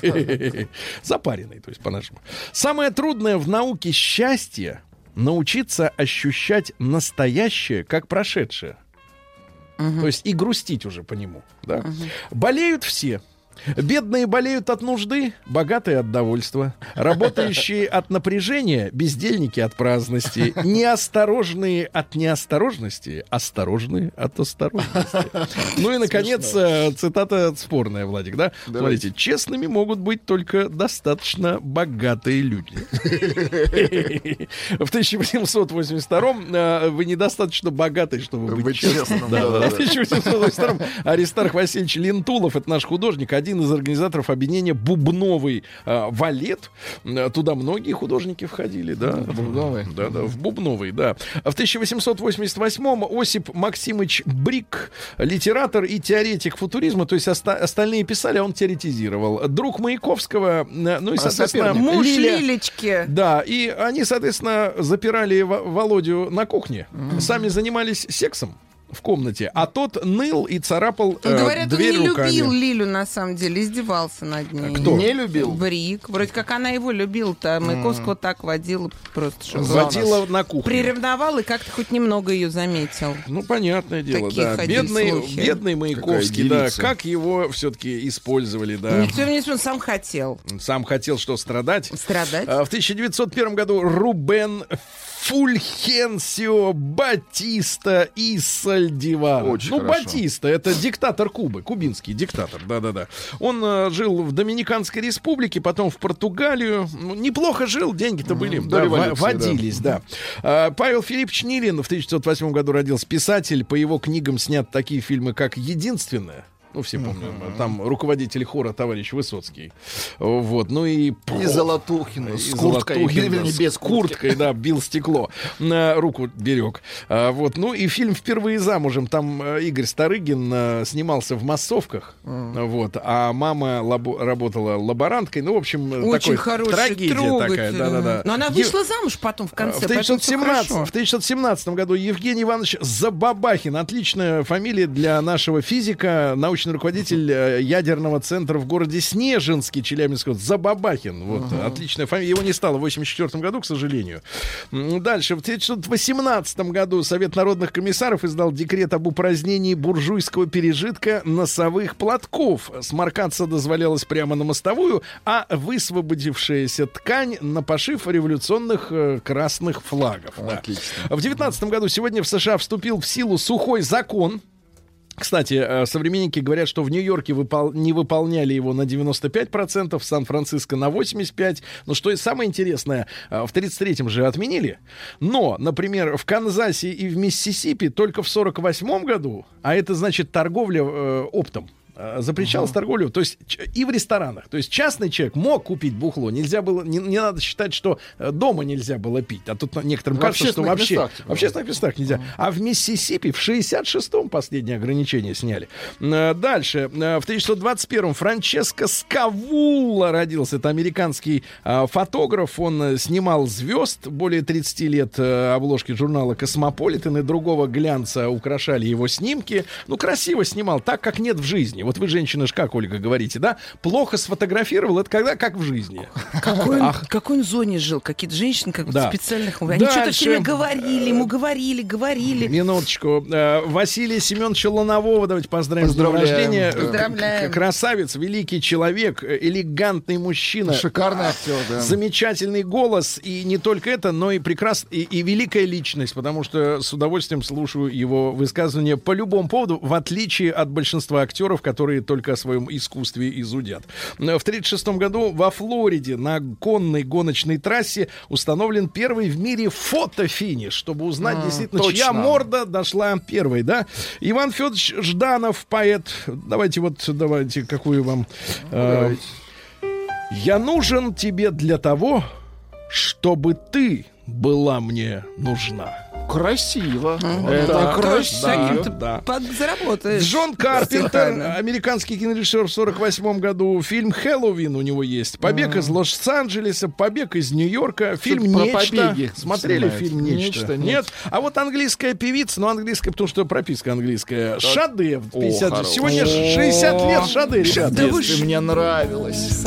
Запаренный, то есть по-нашему. Самое трудное в науке счастье научиться ощущать настоящее как прошедшее. То есть и грустить уже по нему. Да? Болеют все. Бедные болеют от нужды, богатые от довольства. Работающие от напряжения, бездельники от праздности. Неосторожные от неосторожности, осторожные от осторожности. Ну и, наконец, э, цитата спорная, Владик, да? Смотрите, честными могут быть только достаточно богатые люди. В 1882-м э, вы недостаточно богатый, чтобы быть честным. В 1882-м Аристарх Васильевич Лентулов, это наш художник, один из организаторов объединения «Бубновый э, валет». Э, Туда многие художники входили, да. Бубновый? Да, да, в Бубновый, да. В 1888-м Осип Максимыч Брик, литератор и теоретик футуризма, то есть оста- остальные писали, а он теоретизировал. Друг Маяковского, э, ну и, соответственно, соперник. Муж Лиля- Лилечки. да, и они, соответственно, запирали Во- Володю на кухне. Сами занимались сексом в комнате, а тот ныл и царапал э, Говорят, он дверь не руками. любил Лилю, на самом деле, издевался над ней. Кто? Не любил? Брик. Вроде как она его любила-то. а Маяковского так водила просто, что Водила на кухню. приревновал и как-то хоть немного ее заметил. Ну, понятное дело, Такие да. Бедный, слухи. бедный Маяковский, да. Как его все-таки использовали, да. Никто не он сам хотел Сам хотел что, страдать? страдать. А, В 1901 году Рубен Фульхенсио Батиста и Сальдивара. Очень ну, хорошо. Батиста, это диктатор Кубы, кубинский диктатор, да-да-да. Он э, жил в Доминиканской республике, потом в Португалию. Ну, неплохо жил, деньги-то были, до да, революции, водились, да. А, Павел Филиппович Нилин в 1908 году родился. Писатель, по его книгам снят такие фильмы, как «Единственное». Ну, все помнят. Там руководитель хора товарищ Высоцкий. Вот. Ну и... И Золотухин с И курткой, Золотухин, да, без с курткой, да, бил стекло. На руку берег. А, вот. Ну и фильм «Впервые замужем». Там э, Игорь Старыгин э, снимался в массовках. Вот. А мама лабо- работала лаборанткой. Ну, в общем, э, Очень такой хороший, трагедия такая. трогательный. Да-да-да. Но она вышла замуж потом в в конце, всё 1917, хорошо. в 1917 году Евгений Иванович Забабахин, отличная фамилия для нашего физика, научный руководитель э, ядерного центра в городе Снежинске, Челябинск, вот, Забабахин, вот, отличная фамилия, его не стало в 1984 году, к сожалению. Дальше, в 1918 году Совет народных комиссаров издал декрет об упразднении буржуйского пережитка носовых платков. Сморкаться дозволялось прямо на мостовую, а высвободившаяся ткань на пошив революционных э, красных флагов. да. Отлично. В 19 году сегодня в США вступил в силу сухой закон. Кстати, э, современники говорят, что в Нью-Йорке выпол- не выполняли его на 95%, в Сан-Франциско на 85%. Но что и самое интересное, э, в 33-м же отменили. Но, например, в Канзасе и в Миссисипи только в 48 году, а это значит торговля э, оптом, э, запрещалась торговля, то есть и в ресторанах. То есть частный человек мог купить бухло, нельзя было, не, не надо считать, что э, дома нельзя было пить, а тут некоторым В кажется, что вообще местах, типа. в общественных местах нельзя. А в Миссисипи в 66-м последнее ограничение сняли. Э, Дальше. В 1921-м Франческо Скавулла родился. Это американский фотограф. Он снимал звезд более 30 лет. Обложки журнала «Космополитен» и другого глянца украшали его снимки. Ну, красиво снимал, так, как нет в жизни. Вот вы, женщина, как, Ольга, говорите, да? Плохо сфотографировал, это когда как в жизни. Какой он, Ах. какой он зоне жил? Какие-то женщины как бы Да. специальных... Они что-то Дальше. все время говорили, ему говорили, говорили. Минуточку. Э, Василия Семеновича Ланового давайте поздравим с днем Поздравляем. рождения. Э, Поздравляем. Красавец, великий человек, элегантный мужчина. Шикарный актер, да. Замечательный голос. И не только это, но и прекрас... и, и великая личность, потому что с удовольствием слушаю его высказывания по любому поводу, в отличие от большинства актеров, которые только о своем искусстве изудят. Э, В 1936 году во Флориде на конной гоночной трассе установлен первый в мире фотофиниш, чтобы узнать действительно, чья точно. морда дошла первой, да? Иван Федорович Жданов, поэт. Давайте вот, давайте, какую вам... э, я нужен тебе для того, чтобы ты была мне нужна. Красиво. Это да, красиво. Да. подзаработаешь. Джон Карпентер, американский кинорежиссер в 48 году. Фильм «Хэллоуин» у него есть. «Побег из Лос-Анджелеса», «Побег из Нью-Йорка». Фильм про «Нечто». побеги Смотрели снимает. фильм «Нечто»? «Нечто» нет. Нет. А вот английская певица, ну английская, потому что прописка английская. Шаде. в О, 50. хорош. Сегодня 60 лет Шаде, ребят. Да вы мне нравилось.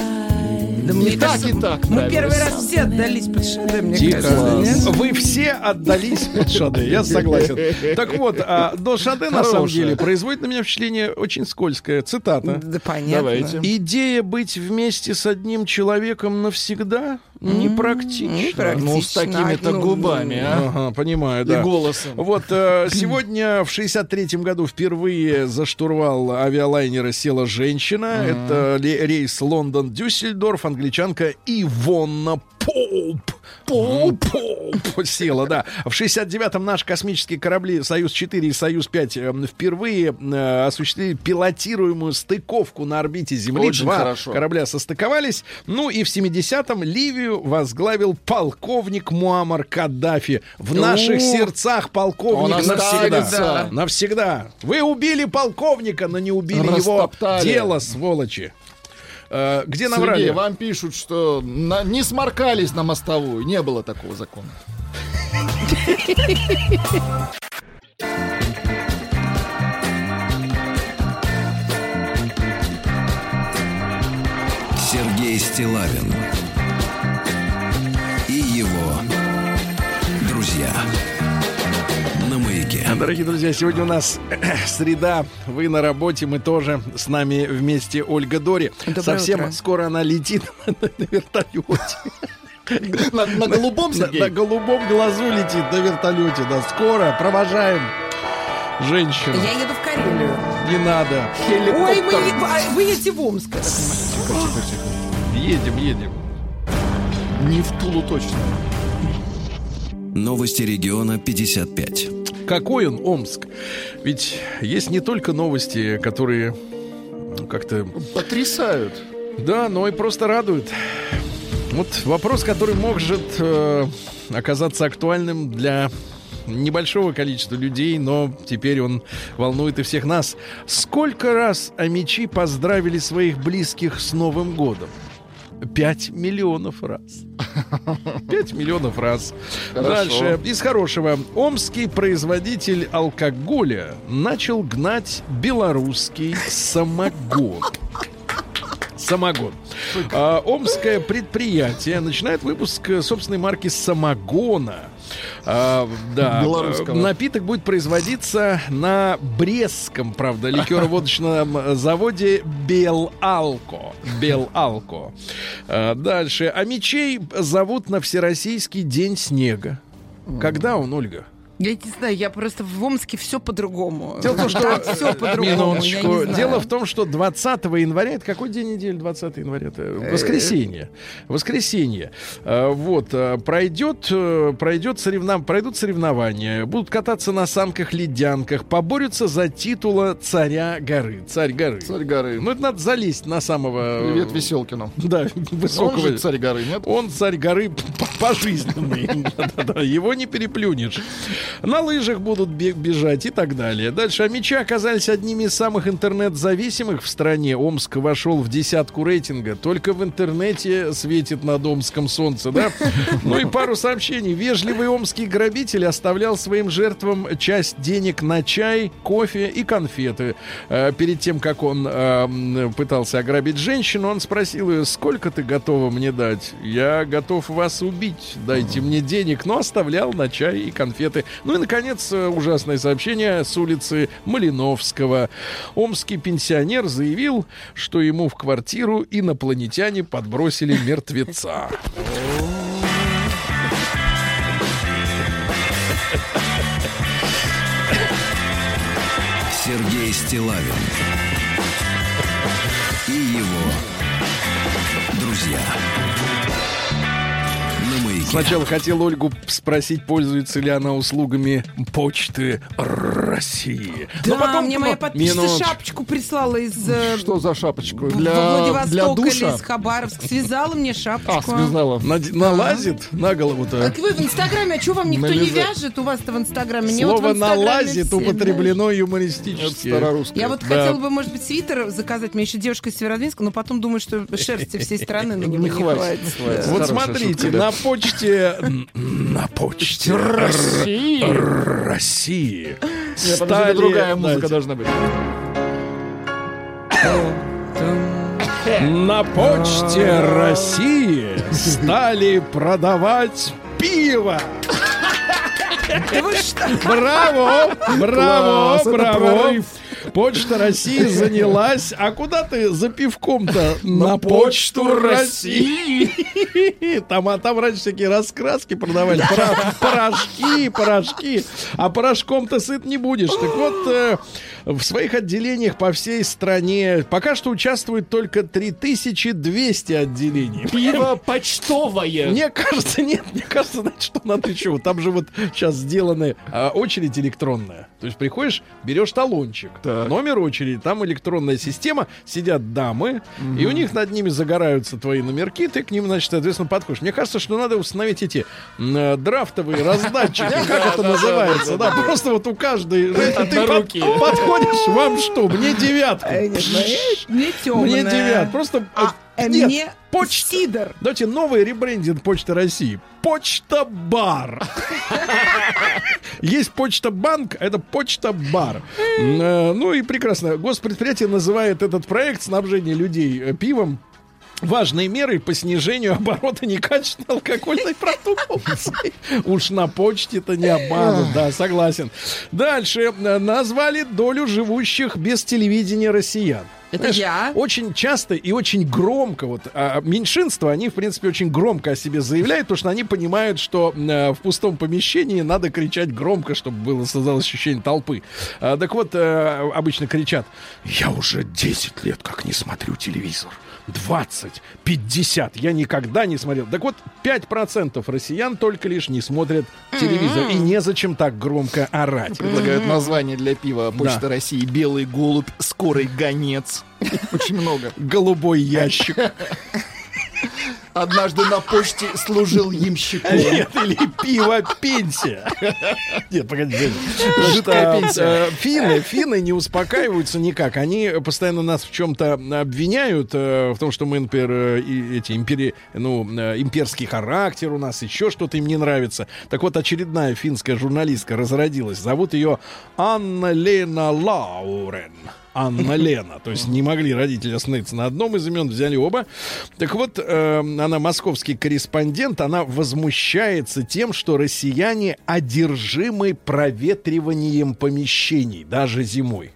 Да мне И так, и так Мы первый раз все отдались под Шаде, мне Тихо. кажется, нет? Вы все отдались под Шаде, я согласен. Так вот, а, до Шаде на самом деле производит на меня впечатление очень скользкое. Цитата. Да понятно. Давайте. Идея быть вместе с одним человеком навсегда непрактична. непрактична. Ну, с такими-то Ну, губами, а? Ага, понимаю, И да. голосом. Вот э, сегодня в 63-м году впервые за штурвал авиалайнера села женщина. Это рейс Лондон-Дюссельдорф, англичанка Ивонна Поуп. Пу-пу, села, да. В 69-м наши космические корабли «Союз-4» и «Союз-5» э, впервые осуществили пилотируемую стыковку на орбите Земли. Очень Два хорошо. корабля состыковались. Ну и в 70-м Ливию возглавил полковник Муаммар Каддафи. В наших сердцах полковник навсегда. Навсегда. Вы убили полковника, но не убили его дело, сволочи. Э, где наврали? Сергей, вам пишут, что на- не сморкались на мостовую. Не было такого закона. Сергей Стилавин и его друзья. Дорогие друзья, сегодня у нас среда, вы на работе, мы тоже с нами вместе Ольга Дори. Доброе Совсем утро. скоро она летит на вертолете. На, на голубом, На, на голубом глазу летит на вертолете. Да, скоро провожаем женщину. Я еду в Карелию. Не надо. Ой, вы, а, вы едете в Омск. я так понимаю. Едем, едем. Не в Тулу точно. Новости региона 55. Какой он Омск? Ведь есть не только новости, которые ну, как-то Потрясают. Да, но и просто радует. Вот вопрос, который может э, оказаться актуальным для небольшого количества людей, но теперь он волнует и всех нас. Сколько раз амичи поздравили своих близких с Новым годом? Пять миллионов раз. Пять миллионов раз. Хорошо. Дальше. Из хорошего. Омский производитель алкоголя начал гнать белорусский самогон. Самогон. А, омское предприятие начинает выпуск э, собственной марки самогона. А, да, Белорусского. Напиток будет производиться на Брестском, правда, ликероводочном э, заводе Белалко. Белалко. А, дальше. А мечей зовут на Всероссийский день снега. Когда он, Ольга? Я не знаю, я просто в Омске все по-другому. Дело в том, что... все по-другому. Минуточку. знаю. Дело в том, что 20 января... Это какой день недели 20 января? Это Э, воскресенье. Воскресенье. А, Вот. Пройдет, э, пройдет соревнов... пройдут соревнования. Будут кататься на санках-ледянках. Поборются за титула царя горы. Царь горы. Царь горы. Ну, это надо залезть на самого... э, Привет Веселкину. Да, Он высокого... же царь горы, нет? Он царь горы пожизненный. Его не переплюнешь. На лыжах будут бежать и так далее. Дальше. А мечи оказались одними из самых интернет-зависимых в стране. Омск вошел в десятку рейтинга. Только в интернете светит над Омском солнце, да? Ну и пару сообщений. Вежливый омский грабитель оставлял своим жертвам часть денег на чай, кофе и конфеты. Э, Перед тем, как он э, пытался ограбить женщину, он спросил ее, сколько ты готова мне дать? Я готов вас убить, дайте мне денег, но оставлял на чай и конфеты. Ну и, наконец, э, ужасное сообщение с улицы Малиновского. Омский пенсионер заявил, что ему в квартиру инопланетяне подбросили мертвеца. Сергей Стилавин Сначала хотел Ольгу спросить, пользуется ли она услугами почты России. Да, Но потом, мне моя ну, подписчица минуточку. шапочку прислала из э, Что за шапочку? Для, Владивостока для или душа? из Хабаровска. Связала мне шапочку. А, связала. Наде- Налазит на голову-то. Так вы в Инстаграме, а что вам никто не Налезай. вяжет у вас-то в Инстаграме? Мне вот в Слово Инстаграме «налазит» все, употреблено Это юмористически. старорусское. Я вот Да. хотела бы, может быть, свитер заказать. Мне еще девушка из Северодвинска, но потом думаю, что шерсти всей страны на него Не не хватит, хватит. не. Вот смотрите, на почте... м, На почте России. России. Нет, подожди, другая музыка должна быть. На почте России стали продавать пиво. Браво! Браво! Браво! Почта России занялась. А куда ты за пивком-то? На, почту России. Там, а там раньше всякие раскраски продавали. Пора- Порошки, порошки. А порошком-то сыт не будешь. Так вот, э, В своих отделениях по всей стране пока что участвует только 3200 отделений. Пиво почтовое. Мне кажется, нет, мне кажется, знаете, что надо еще. Там же вот сейчас сделаны а, очередь электронная. То есть приходишь, берешь талончик, номер очереди, там электронная система, сидят дамы, и у них над ними загораются твои номерки, ты к ним, значит, соответственно, подходишь. Мне кажется, что надо установить эти э, драфтовые раздатчики, как это называется, да, просто вот у каждой ты под- Подходишь, вам что, мне девятку. Э, Мне темная. Мне девят. Просто А, э, э, нет, мне почта. сидор. Давайте новый ребрендинг Почты России. Почта Бар. Есть Почта Банк, это Почта Бар. Ну и прекрасно. Госпредприятие называет этот проект снабжения людей пивом важной мерой по снижению оборота некачественной алкогольной продукции. Уж на почте-то не обманут, да, согласен. Дальше. Назвали долю живущих без телевидения россиян. Это Знаешь, я. Очень часто и очень громко, вот а, меньшинство, они, в принципе, очень громко о себе заявляют, потому что они понимают, что э, в пустом помещении надо кричать громко, чтобы было создалось ощущение толпы. А, так вот, э, обычно кричат, я уже 10 лет как не смотрю телевизор. 20, 50, я никогда не смотрел. Так вот, 5% россиян только лишь не смотрят телевизор. И незачем так громко орать. Предлагают название для пива Почта Да. России «Белый голубь», «Скорый гонец». Очень много. Голубой ящик. Однажды на почте служил ямщиком. Нет, или пиво пенсия. Нет, погоди. погоди. Жидкая Что, пенсия. э, Финны, финны не успокаиваются никак. Они постоянно нас в чем-то обвиняют, э, в том, что мы, например, э, эти импери, ну, имперский характер у нас, еще что-то им не нравится. Так вот, очередная финская журналистка разродилась. Зовут ее Анна Лена Лаурен. Анна Лена. То есть не могли родители остановиться на одном из имен, взяли оба. Так вот, э, она московский корреспондент, она возмущается тем, что россияне одержимы проветриванием помещений, даже зимой.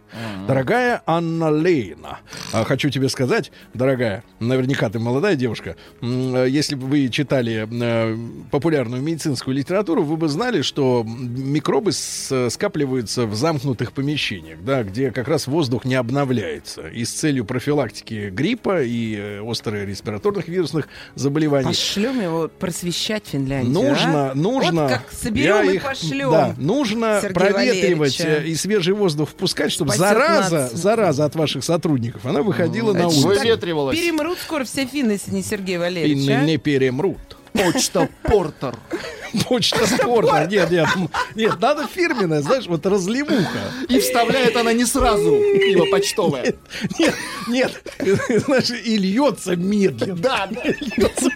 Дорогая Анна Лейна, а, хочу тебе сказать, дорогая, наверняка ты молодая девушка, если бы вы читали э, популярную медицинскую литературу, вы бы знали, что микробы скапливаются в замкнутых помещениях, да, где как раз воздух не обновляется. И с целью профилактики гриппа и э, острых респираторных вирусных заболеваний Пошлем его просвещать Финляндию. Нужно, а? нужно. Вот как соберем я и их- пошлем. Да, нужно Сергея проветривать Валерьевича. э, и свежий воздух впускать, чтобы зараза, зараза от ваших сотрудников, она выходила на улицу. Выветривалось. Перемрут скоро все финны, если не Сергей Валерьевич. Финны а? не перемрут. Почта Портер. Почта спорта. Нет, нет, нет, надо фирменная, знаешь, вот разливуха. И вставляет она не сразу пиво почтовое. Нет, нет, знаешь, и льется медленно. Да, да. Льется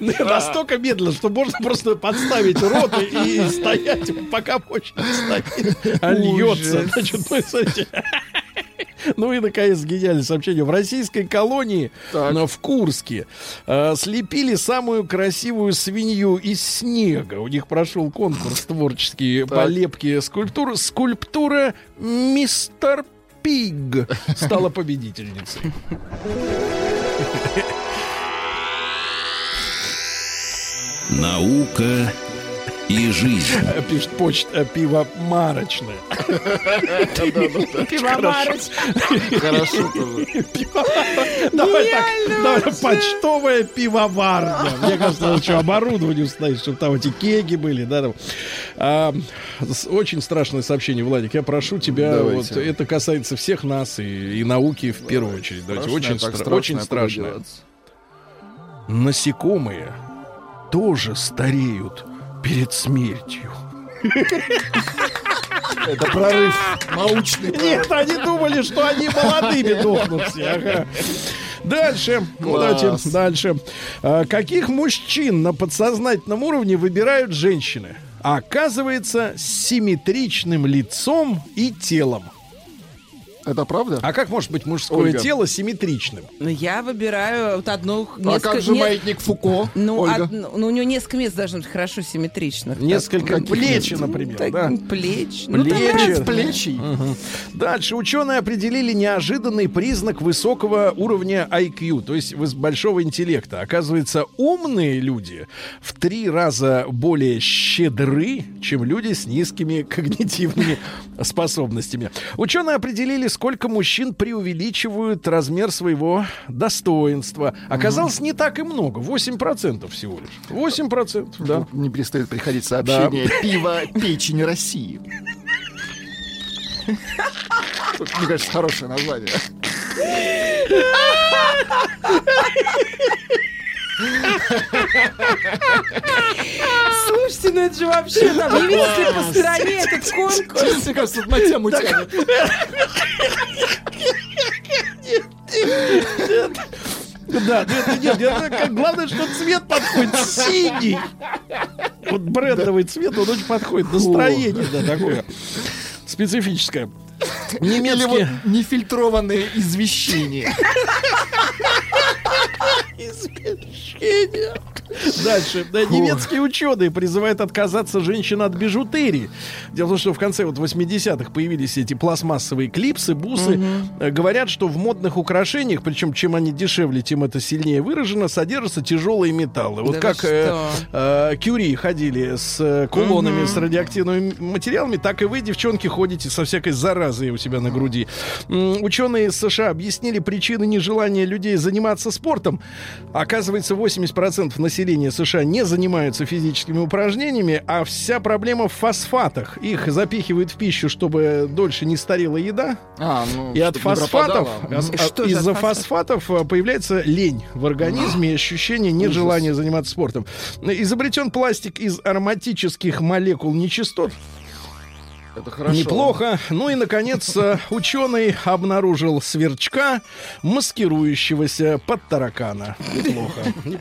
медленно. Настолько медленно, что можно просто подставить рот и, стоять, пока почта стоит. А льется. Значит, ну, смотрите. Ну и, наконец, гениальное сообщение. В российской колонии Так. э, в Курске э, слепили самую красивую свинью из снега. У них прошел конкурс творческий по лепке скульптур. Скульптура Мистер Пиг стала победительницей. Наука и жизнь. Э, Пишет почта пиво марочное. Пивомарочка. Хорошо тоже. Давай так, давай почтовая пивоварня. Мне кажется, надо что, оборудование установить, чтобы там эти кеги были. Да, там. А, очень страшное сообщение, Владик. Я прошу тебя, Давайте. вот это касается всех нас и, науки в первую очередь. Давайте, очень, Страшное, так стра- очень страшное страшное. поделать. Насекомые тоже стареют перед смертью. Это прорыв научный. Нет, они думали, что они молодыми дохнут все. ага. Дальше, ну, Класс. давайте дальше. А, каких мужчин на подсознательном уровне выбирают женщины? Оказывается, с симметричным лицом и телом. Это правда? А как может быть мужское Ольга. тело симметричным? Ну, я выбираю вот одну... А несколько- как же не- маятник Фуко, Ну, Ольга? од- ну, у него несколько мест должно быть хорошо симметричных. Несколько Так, плечи, ну, например, так, да? Плеч. Ну, там Плечи. разные. Плечи. Дальше ученые определили неожиданный признак высокого уровня IQ, то есть большого интеллекта. Оказывается, умные люди в три раза более щедры, чем люди с низкими когнитивными способностями. Ученые определили, сколько мужчин преувеличивают размер своего достоинства. Оказалось, не так и много. 8% всего лишь. 8%, да. Не перестает приходить сообщение. Пиво печень России. Мне кажется, хорошее название. Слушайте, ну это же вообще там не видите по стране этот конкурс. Мне кажется, на тему тянет. Да, нет, нет, нет, главное, что цвет подходит синий. Вот брендовый цвет, он очень подходит. Настроение, да, такое специфическое. Или Немецкие... вот нефильтрованные извещения. Isso que é gênio. Дальше. Да, немецкие ученые призывают отказаться женщин от бижутерии. Дело в том, что в конце вот 80-х появились эти пластмассовые клипсы, бусы. Э, Говорят, что в модных украшениях, причем чем они дешевле, тем это сильнее выражено, содержатся тяжелые металлы. Вот Да как э, э, Кюри ходили с э, кулонами с радиоактивными материалами, так и вы, девчонки, ходите со всякой заразой у себя на груди. Ученые из США объяснили причины нежелания людей заниматься спортом. Оказывается, 80% населения США не занимаются физическими упражнениями, а вся проблема в фосфатах. Их запихивают в пищу, чтобы дольше не старела еда. А, ну, И от фосфатов, а- а- из-за фосфатов? фосфатов а, появляется лень в организме ощущение нежелания заниматься спортом. Изобретен пластик из ароматических молекул нечистот. Это хорошо. Неплохо. Ну и, наконец, ученый обнаружил сверчка, маскирующегося под таракана. Неплохо.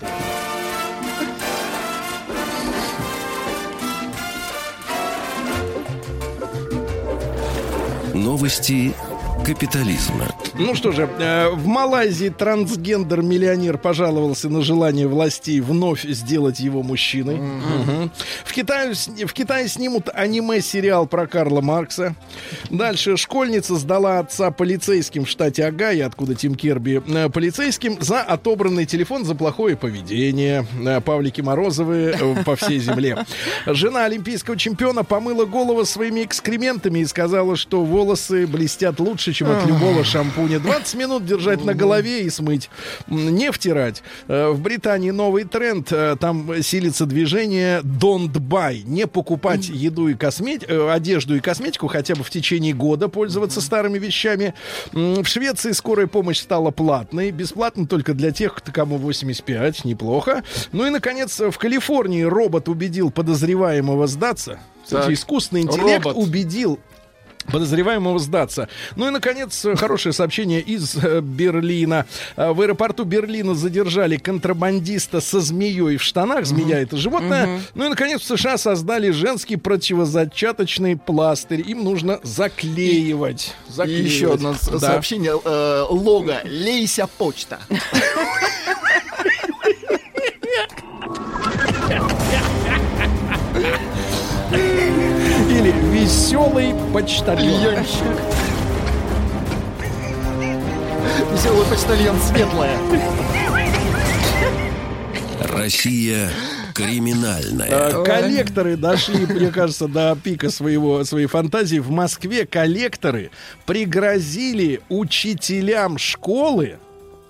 Новости капитализма. Ну что же, э, в Малайзии трансгендер-миллионер пожаловался на желание властей вновь сделать его мужчиной. Мгм. В, Китае, в Китае снимут аниме-сериал про Карла Маркса. Дальше школьница сдала отца полицейским в штате Огайо, откуда Тим Керби, э, полицейским за отобранный телефон за плохое поведение. Э, Павлики Морозовы по всей земле. Жена олимпийского чемпиона помыла голову своими экскрементами и сказала, что волосы блестят лучше, чем от любого шампуня. 20 минут держать на голове и смыть. Не втирать. Э, В Британии новый тренд. э, Там силится движение don't buy. Не покупать еду и косметику, одежду и косметику хотя бы в течение года пользоваться старыми вещами. В Швеции скорая помощь стала платной. Бесплатно только для тех, кому 85. Неплохо. Ну и, наконец, в Калифорнии робот убедил подозреваемого сдаться. Кстати, искусственный интеллект Робот. убедил подозреваемого сдаться. Ну и, наконец, хорошее сообщение из э, Берлина. Э, В аэропорту Берлина задержали контрабандиста со змеей в штанах. Змея это животное. Ну и, наконец, в США создали женский противозачаточный пластырь. Им нужно заклеивать. И Заклеивать. еще одно Да. сообщение. э, лого. Лейся почта. Или веселый почтальон. Почтальонщик. Веселый почтальон светлая. Россия криминальная. Э, Коллекторы дошли, мне кажется, до пика своего, своей фантазии. В Москве коллекторы пригрозили учителям школы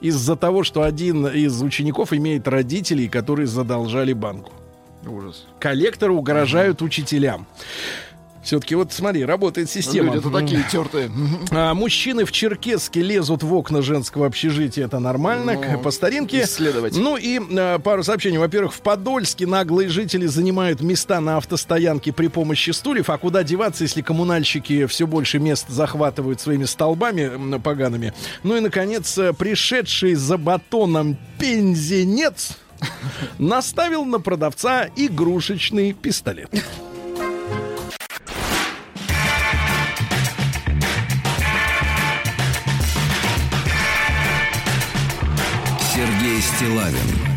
из-за того, что один из учеников имеет родителей, которые задолжали банку. Ужас. Коллекторы угрожают учителям. Все-таки вот смотри, работает система. Люди-то такие тертые. А, мужчины в Черкесске лезут в окна женского общежития. Это нормально, Ну, по старинке. исследовать. Ну и а, пару сообщений. Во-первых, в Подольске наглые жители занимают места на автостоянке при помощи стульев. А куда деваться, если коммунальщики все больше мест захватывают своими столбами погаными? Ну и, наконец, э, пришедший за батоном пензенец наставил на продавца игрушечный пистолет. Сергей Стилавин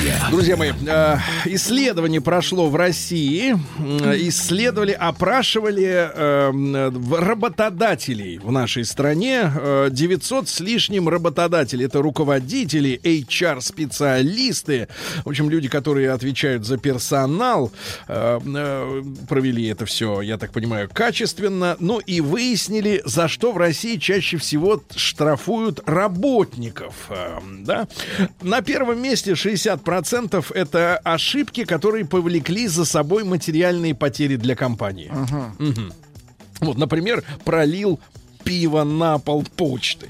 друзья. Друзья мои, э, исследование прошло в России. М, Исследовали, опрашивали э, в- работодателей в нашей стране. Э, 900 с лишним работодателей. Это руководители, HR-специалисты. В общем, люди, которые отвечают за персонал. Э, э, Провели это все, я так понимаю, качественно. Ну и выяснили, за что в России чаще всего штрафуют работников. Э, Да? На первом месте 60% это ошибки, которые повлекли за собой материальные потери для компании. Мгм. Вот, например, пролил пиво на пол почты.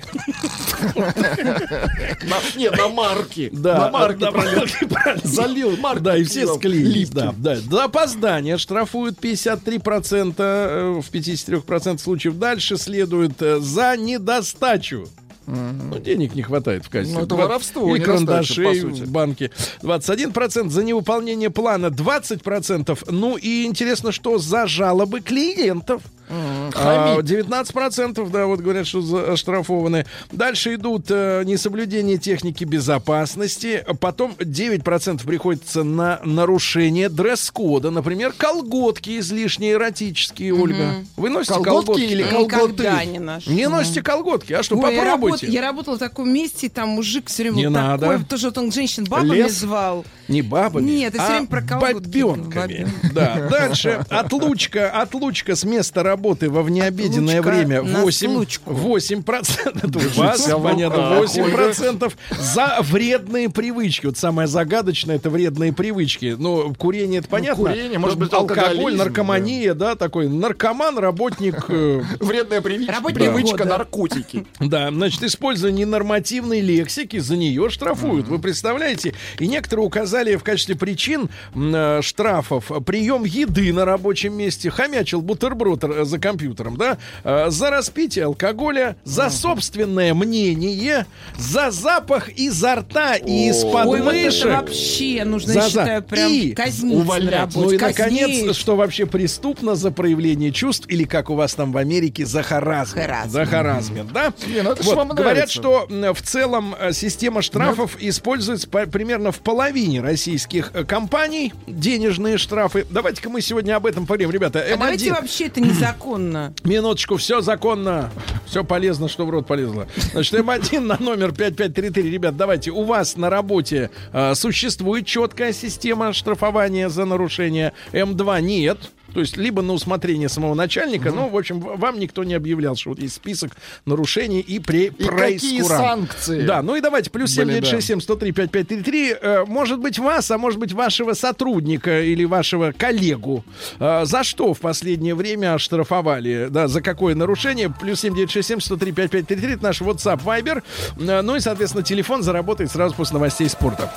Не, на марки. Да, на марки. Залил марки. Да, и все склеились. Да, да. За опоздание штрафуют 53% э, в 53% случаев. Дальше следует э, за недостачу. Ну, денег не хватает в кассе. Ну, это воровство, недостача, карандашей в банке. 21% за невыполнение плана, 20%. Ну и интересно, что за жалобы клиентов. А, Хамить. 19%, да, вот говорят, что оштрафованы. Дальше идут э, несоблюдение техники безопасности. Потом 9% приходится на нарушение дресс-кода. Например, колготки излишне эротические, Ольга. Вы носите Колготки колготки? или Никогда колготы? не ношу. Не носите колготки, а что, Ой, я, попробуйте. работ- я работала в таком месте, там мужик все время Не вот надо. такой, тоже он женщин бабами Лес? звал. Не бабами, Нет, это а всё время про колготки. бабенками. Бабен. Да. Дальше отлучка, отлучка с места работы во внеобеденное Отлучка время на 8, случку. 8 процентов. Вас, понятно, руках, 8 процентов за вредные привычки. Вот самое загадочное это вредные привычки. Ну, курение это понятно. курение, может быть, алкоголь, наркомания, да, такой наркоман, работник э, Вредная привычка. Привычка наркотики. Да, значит, использование ненормативной лексики за нее штрафуют. Вы представляете? И некоторые указали в качестве причин э, штрафов прием еды на рабочем месте, хомячил бутерброд за компьютером, да, э, за распитие алкоголя, за собственное мнение, за запах изо рта и из-под Ой, вот это вообще нужно, За- я считаю, прям И казнить увольнять. Ну и, Казнить. наконец, что вообще преступно за проявление чувств или, как у вас там в Америке, за харазмент. Харазмент. За харазмент, да? Не, ну это Вот, вам говорят, нравится. что в целом э, система штрафов используется по- примерно в половине российских э, компаний. Денежные штрафы. Давайте-ка мы сегодня об этом поговорим. Ребята, А давайте М1. вообще это незаконно. Минуточку, все законно, все полезно, что в рот полезло. Значит, М1 на номер 5533. Ребят, давайте, у вас на работе э, существует четкая система штрафования за нарушение. М2 нет. То есть либо на усмотрение самого начальника, но, в общем, вам никто не объявлял, что вот есть список нарушений и при И какие санкции? Да, ну и давайте, плюс Были, 7967 103 5533. Э, может быть, вас, а может быть, вашего сотрудника или вашего коллегу. э, за что в последнее время оштрафовали? Да, за какое нарушение? Плюс 7967 103 5533. Это наш WhatsApp Viber. Э, ну и, соответственно, телефон заработает сразу после новостей спорта.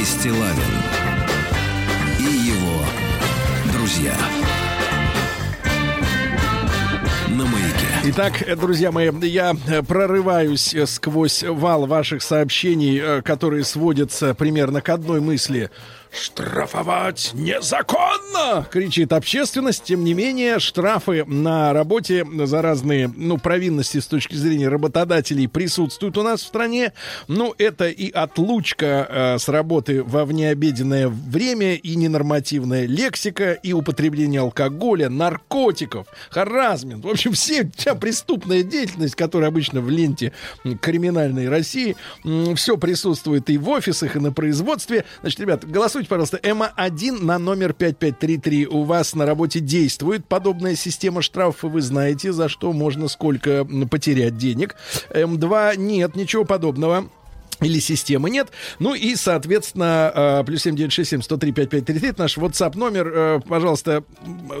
Сергей Стилавин и его друзья. На маяке. Итак, э, друзья мои, я э, прорываюсь э, сквозь вал ваших сообщений, которые сводятся примерно к одной мысли. Штрафовать незаконно! кричит общественность. Тем не менее, штрафы на работе за разные ну, провинности с точки зрения работодателей присутствуют у нас в стране. Ну, это и отлучка э, с работы во внеобеденное время, и ненормативная лексика, и употребление алкоголя, наркотиков, харазмент. В общем, все, вся преступная деятельность, которая обычно в ленте криминальной России, все присутствует и в офисах, и на производстве. Значит, ребят, голосуйте, пожалуйста, М1 на номер 5533. У вас на работе действует подобная система штрафов, вы знаете, за что можно сколько потерять денег. М2 нет, ничего подобного или системы нет. Ну и, соответственно, э, плюс 7967 103 5533 это наш WhatsApp номер. Э, Пожалуйста,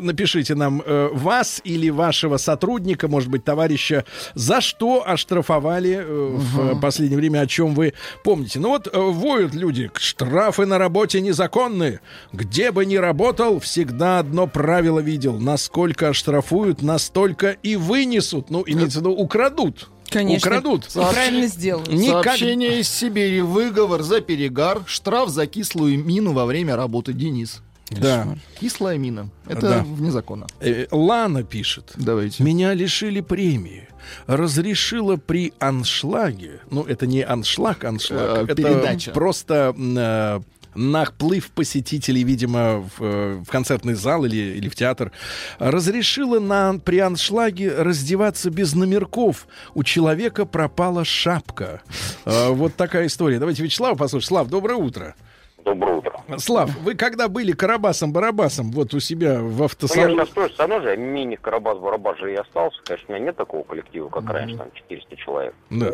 напишите нам э, вас или вашего сотрудника, может быть, товарища, за что оштрафовали э, в последнее время, о чем вы помните. Ну вот, воют люди, штрафы на работе незаконны. Где бы ни работал, всегда одно правило видел. Насколько оштрафуют, настолько и вынесут. Ну, имеется в виду, украдут. Конечно. Украдут. Правильно сделают. Никак- Сообщение из Сибири. Выговор за перегар. Штраф за кислую мину во время работы. Денис. Да. Кислая мина. Это Да. вне закона. Э, Лана пишет. Давайте. Меня лишили премии. Разрешила при аншлаге. Ну, это не аншлаг, аншлаг. Э, это передача. просто э, наплыв посетителей, видимо, в, э, в концертный зал или, или в театр. Разрешила на, при аншлаге раздеваться без номерков. У человека пропала шапка. Э, Вот такая история. Давайте Вячеслава послушаем. Слав, доброе утро. Доброе утро. Слав, вы когда были Карабасом-Барабасом вот у себя в Ну, я автосалоне? сейчас тоже все равно же мини-карабас-барабас же и остался. Конечно, у меня нет такого коллектива, как раньше, там 400 человек. Да.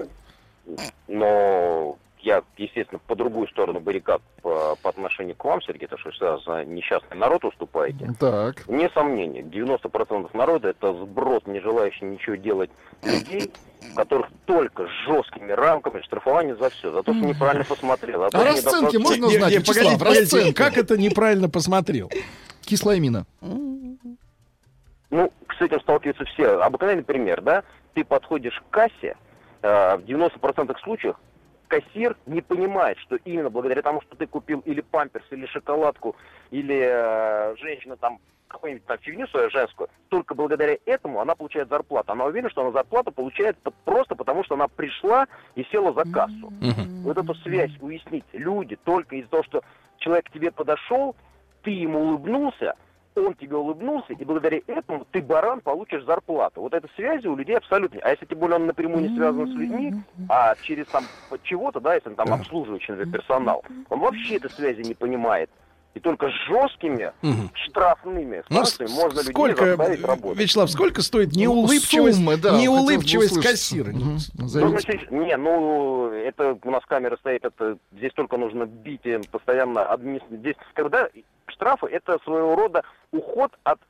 Но я, естественно, по другую сторону баррикад по, по отношению к вам, Сергей, потому что вы всегда за несчастный народ уступаете. Так. Вне сомнения, 90% народа это сброд, не желающий ничего делать людей, которых только с жесткими рамками штрафование за все, за то, что неправильно посмотрел. за то, А расценки недостаточно- можно узнать, не, Вячеслав? погодите, расценки? как это неправильно посмотрел? Кислая мина. Ну, с этим сталкиваются все. Обыкновенный пример, да? Ты подходишь к кассе, э, в 90% случаев кассир не понимает, что именно благодаря тому, что ты купил или памперс, или шоколадку, или э, женщина там какую-нибудь там фигню свою женскую, только благодаря этому она получает зарплату. Она уверена, что она зарплату получает просто потому, что она пришла и села за кассу. Вот эту связь уяснить. Люди только из-за того, что человек к тебе подошел, ты ему улыбнулся, он тебе улыбнулся, и благодаря этому ты, баран, получишь зарплату. Вот этой связи у людей абсолютно. А если тем более он напрямую не связан с людьми, а через там чего-то, да, если он там обслуживающий например, персонал, он вообще этой связи не понимает. И только с жесткими Мгм. штрафными Ну, санкциями можно людей сколько, заставить работать. Вячеслав, сколько стоит Ну, неулыбчивость, суммы, да, неулыбчивость кассира? Мгм. Ну, Назовите. значит, не, ну, это у нас камера стоит, это здесь только нужно бить им постоянно. Здесь, когда штрафы, это своего рода уход от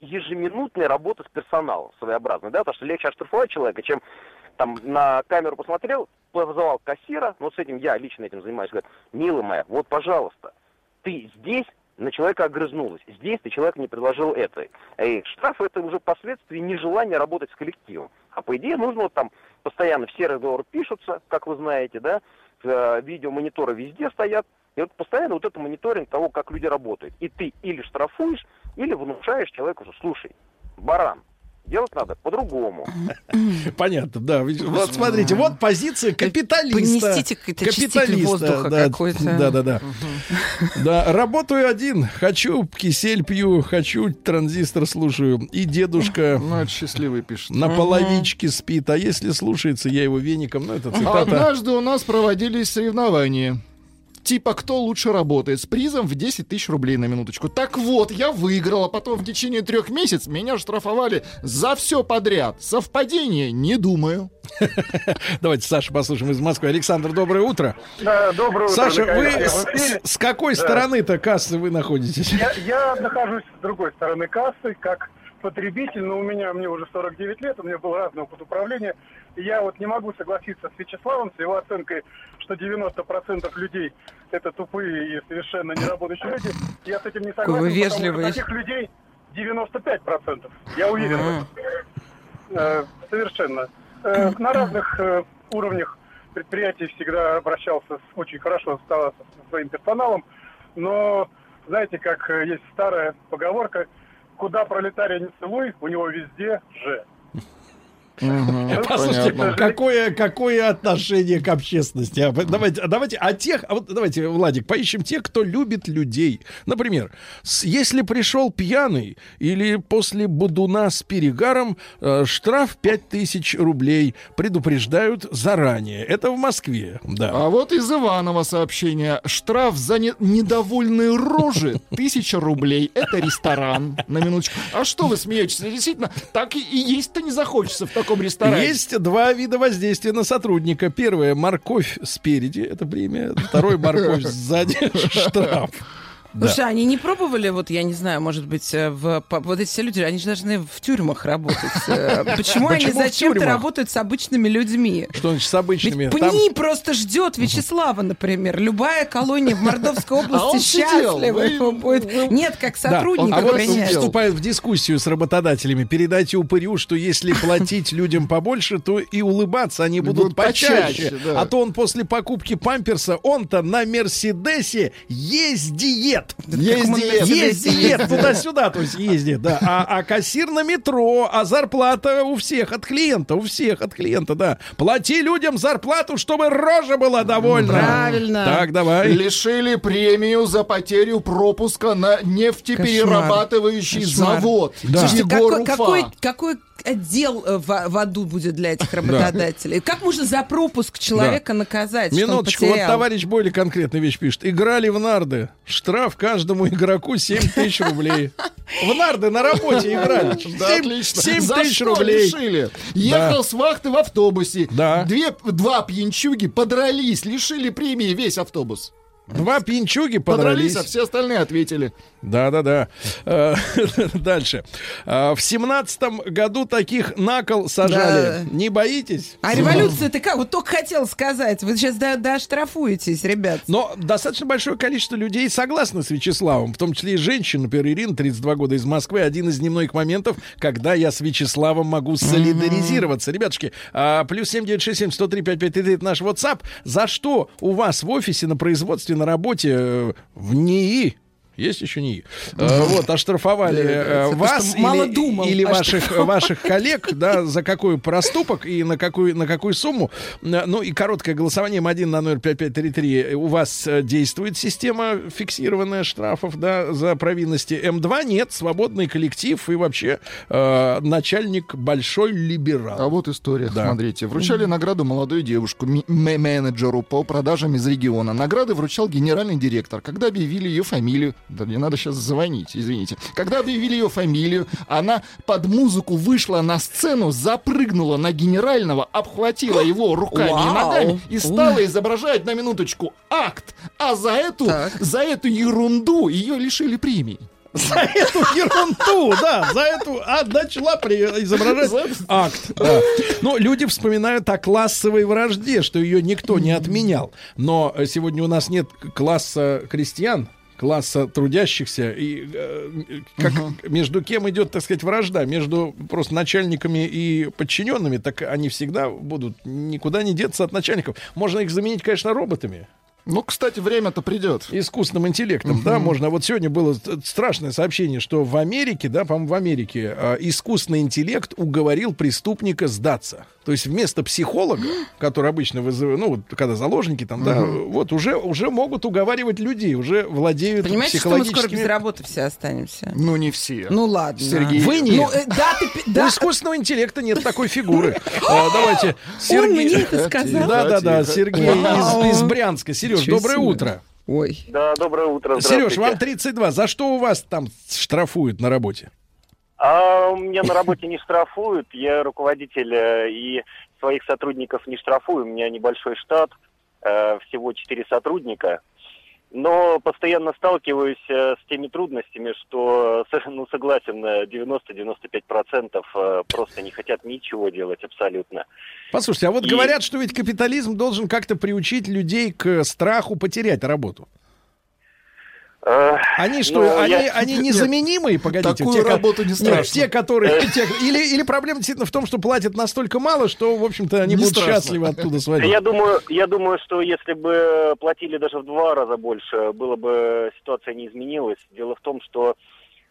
ежеминутной работы с персоналом своеобразной, да, потому что легче оштрафовать человека, чем там на камеру посмотрел, позвал кассира, ну, с этим я лично этим занимаюсь, говорит, милая моя, вот, пожалуйста, ты здесь на человека огрызнулась. Здесь ты человеку не предложил это. И штраф это уже последствия нежелания работать с коллективом. А по идее нужно вот там постоянно все разговоры пишутся, как вы знаете, да, э, видеомониторы везде стоят. И вот постоянно вот это мониторинг того, как люди работают. И ты или штрафуешь, или внушаешь человеку, что слушай, баран, делать надо по-другому. Понятно, да. Вот смотрите, вот позиция капиталиста. Какой-то очиститель воздуха да, какой-то. Да, да, да. Да, работаю один. Хочу кисель пью, хочу транзистор слушаю. И дедушка Ну, это счастливый пишет. на половичке спит. А если слушается, я его веником. Ну, это цитата. Однажды у нас проводились соревнования. Типа, кто лучше работает с призом в 10 тысяч рублей на минуточку. Так вот, я выиграл, а потом в течение трех месяцев меня штрафовали за все подряд. Совпадение? Не думаю. Давайте Саша послушаем из Москвы. Александр, доброе утро. Да, доброе утро. Саша, вы с, с какой Да. стороны-то кассы вы находитесь? Я, я нахожусь с другой стороны кассы, как потребитель, но у меня, мне уже 49 лет, у меня был разный опыт управления. И я вот не могу согласиться с Вячеславом, с его оценкой, что 90% людей это тупые и совершенно не работающие люди. Я с этим не согласен, вы потому вежливый. что таких людей 95%. Я уверен этом. Э, Совершенно. Э, На разных э, уровнях предприятий всегда обращался с- очень хорошо со со своим персоналом, но знаете, как э, есть старая поговорка, куда пролетария не целуй, у него везде Послушайте, Понятно. какое, какое отношение к общественности? А, Давайте, а давайте, а тех, а вот давайте, Владик, поищем тех, кто любит людей. Например, с- если пришел пьяный или после будуна с перегаром, э, штраф 5000 рублей предупреждают заранее. Это в Москве, да. А вот из Иванова сообщение. Штраф за не- недовольные рожи тысяча рублей. Это ресторан. На минуточку. А что вы смеетесь? Действительно, так и, и есть-то не захочется в таком ресторане. Есть два вида воздействия на сотрудника. Первое морковь спереди, это премия. Второе морковь сзади, штраф. Да. Слушай, они не пробовали, вот я не знаю, может быть, э, в, по- вот эти все люди, они же должны в тюрьмах работать. Э, Почему они зачем-то работают с обычными людьми? Что значит с обычными? Ведь Там- ПНИ просто ждет Вячеслава, например. Любая колония в Мордовской А области сидел. счастлива. Вы- его будет. Нет, как Да, сотрудника а вот вступают в дискуссию с работодателями. Передайте упырю, что если платить людям побольше, то и улыбаться они будут почаще. А то он после покупки памперса, он-то на Мерседесе ездиет. ездит. Ездит. Ездит туда-сюда, то есть ездит, да. А, а кассир на метро, а зарплата у всех от клиента, у всех от клиента, да. Плати людям зарплату, чтобы рожа была довольна. Правильно. Так, давай. Лишили премию за потерю пропуска на нефтеперерабатывающий Кошмар. завод. Да. Слушайте, Егор какой, Уфа. какой, какой отдел э, в, в аду будет для этих работодателей? Как можно за пропуск человека наказать? Минуточку, вот товарищ более конкретную вещь пишет. Играли в нарды. Штраф каждому игроку 7 тысяч рублей. В нарды на работе играли. Да, 7, отлично. 7 За тысяч рублей. лишили? Ехал с вахты в автобусе. Да. Две, два пьянчуги подрались, лишили премии весь автобус. Два пинчуги Подрались, подрались. а все остальные ответили. Да-да-да. Э, Дальше. Э, В семнадцатом году таких накол сажали. Да. Не боитесь? А революция ты как? Вот только хотел сказать. Вы сейчас до, доштрафуетесь, ребят. Но достаточно большое количество людей согласны с Вячеславом, в том числе и женщин. Например, Ирина, 32 года из Москвы, один из немногих моментов, когда я с Вячеславом могу солидаризироваться. Ребятушки, а, плюс 7967 103 5533 это наш WhatsApp. За что у вас в офисе, на производстве, на работе, э, в НИИ, есть еще НИИ. Э, Вот, оштрафовали э, Потому вас или, или ваших, ваших коллег, да, за какой проступок и на какую, на какую сумму. Э, Ну и короткое голосование М1 на 05533. У вас э, действует система фиксированная штрафов, да, за провинности. М2 нет, свободный коллектив и вообще э, начальник большой либерал. А вот история, Да. смотрите. Вручали награду молодой девушку, менеджеру по продажам из региона. Награды вручал генеральный директор. Когда объявили ее фамилию, да мне надо сейчас звонить, извините. Когда объявили ее фамилию, она под музыку вышла на сцену, запрыгнула на генерального, обхватила его руками и Вау. ногами и стала изображать на минуточку акт. А за эту, Так. за эту ерунду ее лишили премии. За эту ерунду, да, за эту а, начала при- изображать акт. да. Ну, люди вспоминают о классовой вражде, что ее никто не отменял. Но э, сегодня у нас нет класса крестьян, класса трудящихся, и э, как, между кем идет, так сказать, вражда, между просто начальниками и подчиненными, так они всегда будут никуда не деться от начальников. Можно их заменить, конечно, роботами Ну, кстати, время-то придет. искусственным интеллектом, да, можно. Вот сегодня было ст- страшное сообщение, что в Америке, да, по-моему, в Америке э, искусственный интеллект уговорил преступника сдаться. То есть вместо психолога, который обычно вызывает, ну, вот когда заложники там, да, вот уже, уже могут уговаривать людей, уже владеют Понимаете, что мы скоро психологическими... без работы все останемся? Ну, не все. Ну ладно. Сергей, Вы не. Ну, э, да, ты, пи- У да, искусственного интеллекта нет такой фигуры. А, Давайте, он мне Сергей... это сказал. Да, да, да, Тихо. Сергей из, из Брянска. Сереж, доброе утро. Ой. Да, доброе утро, Сереж, вам 32. За что у вас там штрафуют на работе? А меня на работе не штрафуют, я руководитель э, и своих сотрудников не штрафую, у меня небольшой штат, э, всего 4 сотрудника. Но постоянно сталкиваюсь э, с теми трудностями, что, ну, согласен, э, 90-95% э, просто не хотят ничего делать абсолютно. Послушайте, а вот И- говорят, что ведь капитализм должен как-то приучить людей к страху потерять работу. Э, Они что, Ну, они, я- они незаменимые, погодите? Такую те, работу не Нет, страшно. те, которые... те- или, или проблема действительно в том, что платят настолько мало, что, в общем-то, они Не будут страшно. счастливы оттуда свалить. Я думаю, я думаю, что если бы платили даже в два раза больше, было бы ситуация не изменилась. Дело в том, что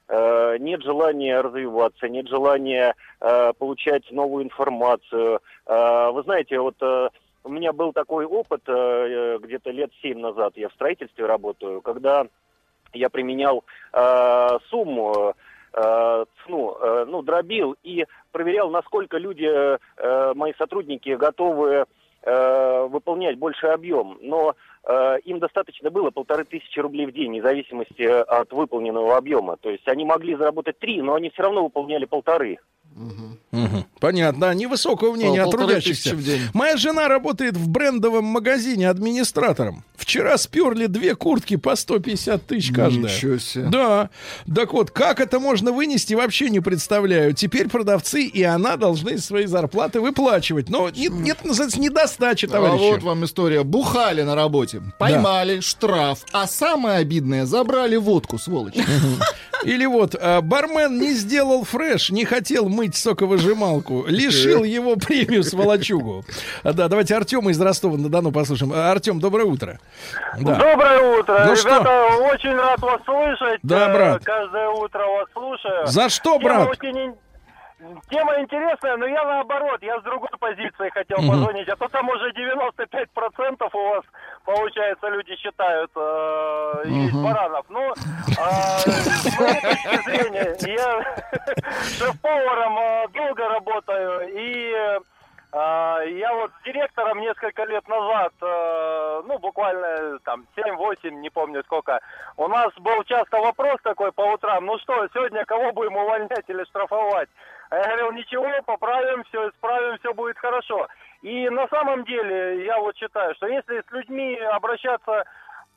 э, нет желания развиваться, нет желания э, получать новую информацию. Э, вы знаете, вот э, у меня был такой опыт э, где-то лет семь назад. Я в строительстве работаю, когда я применял э, сумму, э, цену, э, ну, дробил и проверял, насколько люди, э, мои сотрудники, готовы э, выполнять больший объем. Но э, им достаточно было полторы тысячи рублей в день, вне зависимости от выполненного объема. То есть они могли заработать три, но они все равно выполняли полторы. Мгм. Понятно, да, невысокого мнения о Полторы трудящихся. в день. Моя жена работает в брендовом магазине администратором. Вчера сперли две куртки по 150 тысяч каждая. Ничего себе. Да. Так вот, как это можно вынести, вообще не представляю. Теперь продавцы и она должны из своей зарплаты выплачивать. Но нет, нет называется, недостачи, А товарищи. вот вам история. Бухали на работе, поймали, штраф, а самое обидное, забрали водку, сволочи. Или вот, а, бармен не сделал фреш, не хотел мыть соковыжималку, лишил его премию сволочугу. А, Да, давайте Артема из Ростова-на-Дону послушаем. А, Артем, доброе утро. Да. Доброе утро. Ну Ребята, очень рад вас слышать. Да, Э, брат. Каждое утро вас слушаю. За что, Тема брат? очень ин- Тема интересная, но я наоборот, я с другой позиции хотел Мгм. позвонить. А то там уже 95% у вас, получается, люди считают э, есть Мгм. баранов. Ну, а, с моей точки зрения, я шеф-поваром э, долго работаю, и а, я вот с директором несколько лет назад, э, ну, буквально там 7-8, не помню сколько, у нас был часто вопрос такой по утрам, ну что, сегодня кого будем увольнять или штрафовать? А я говорил, ничего, поправим, все исправим, все будет хорошо. И на самом деле, я вот считаю, что если с людьми обращаться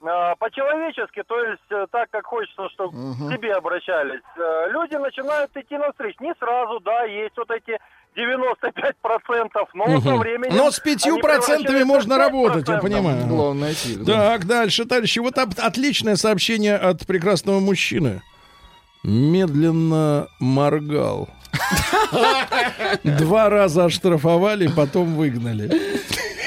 э, по-человечески, то есть э, так, как хочется, чтобы к тебе обращались, э, люди начинают идти навстречу. Не сразу, да, есть вот эти 95%, но со Мгм. временем... Но с пятью они процентами превращаются можно в работать, я 5%. понимаю. Главное найти. да. Так, дальше, товарищи. Вот отличное сообщение от прекрасного мужчины. Медленно моргал. Два раза оштрафовали, потом выгнали.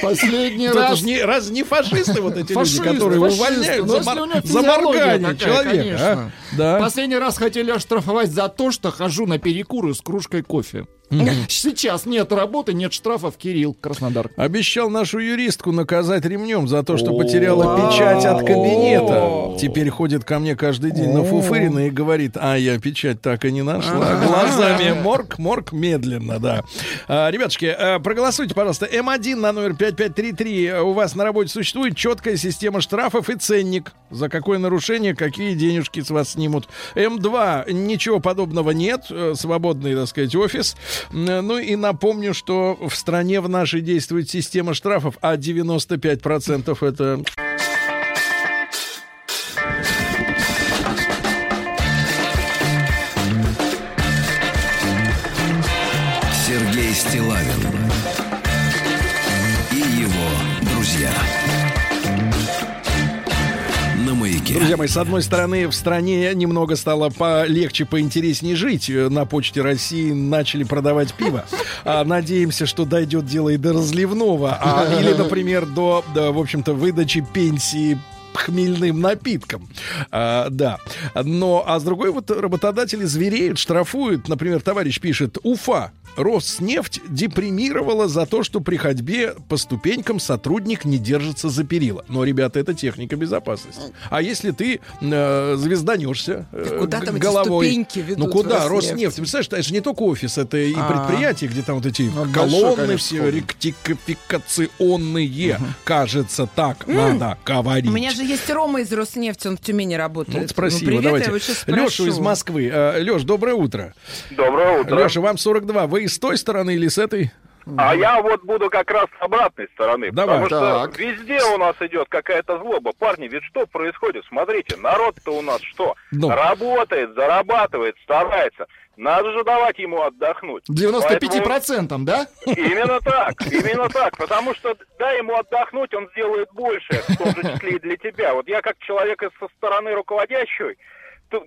Последний Это раз... не, раз не фашисты вот эти Фашисты, люди, которые фашисты. увольняют за, мор- за моргание такая, человека. конечно. а? Да. Последний раз хотели оштрафовать за то, что хожу на перекуры с кружкой кофе. Сейчас нет работы, нет штрафов. Кирилл, Краснодар. Обещал нашу юристку наказать ремнем за то, что потеряла печать от кабинета. Теперь ходит ко мне каждый день на Фуфырина и говорит, а я печать так и не нашла. Глазами морг, морг медленно, да. А, Ребятушки, а, проголосуйте, пожалуйста. М1 на номер 5533. У вас на работе существует четкая система штрафов и ценник. За какое нарушение, какие денежки с вас снимут. М2 ничего подобного нет. Э, Свободный, так сказать, офис. М, Ну и напомню, что в стране в нашей действует система штрафов, а 95% это... Маяке. Друзья мои, с одной стороны, в стране немного стало полегче, поинтереснее жить. На почте России начали продавать пиво. А, надеемся, что дойдет дело и до разливного. А, или, например, до, до, в общем-то, выдачи пенсии хмельным напиткам. А, да. Но, а с другой вот работодатели звереют, штрафуют. Например, товарищ пишет, Уфа, Роснефть депримировала за то, что при ходьбе по ступенькам сотрудник не держится за перила. Но, ребята, это техника безопасности. А если ты э, звезданешься э, куда г- там эти головой... ступеньки ведут ну куда? Роснефть? Роснефть. Представляешь, это же не только офис, это и А. предприятие, где там вот эти Ну, колонны все ректификационные. Кажется, так надо говорить. У меня же есть Рома из Роснефти, он в Тюмени работает. Ну, вот спасибо, привет, давайте. я его спрошу. из Москвы. Леш, доброе утро. Доброе утро. Леша, вам 42. Вы с той стороны или с этой? А я вот буду как раз с обратной стороны. Давай. потому что Так. везде у нас идет какая-то злоба. Парни, ведь что происходит? Смотрите, народ-то у нас что? Ну. Работает, зарабатывает, старается. Надо же давать ему отдохнуть. 95%, да? Именно так, именно так, потому что дай ему отдохнуть, он сделает больше, в том же числе и для тебя. Вот я как человек со стороны руководящей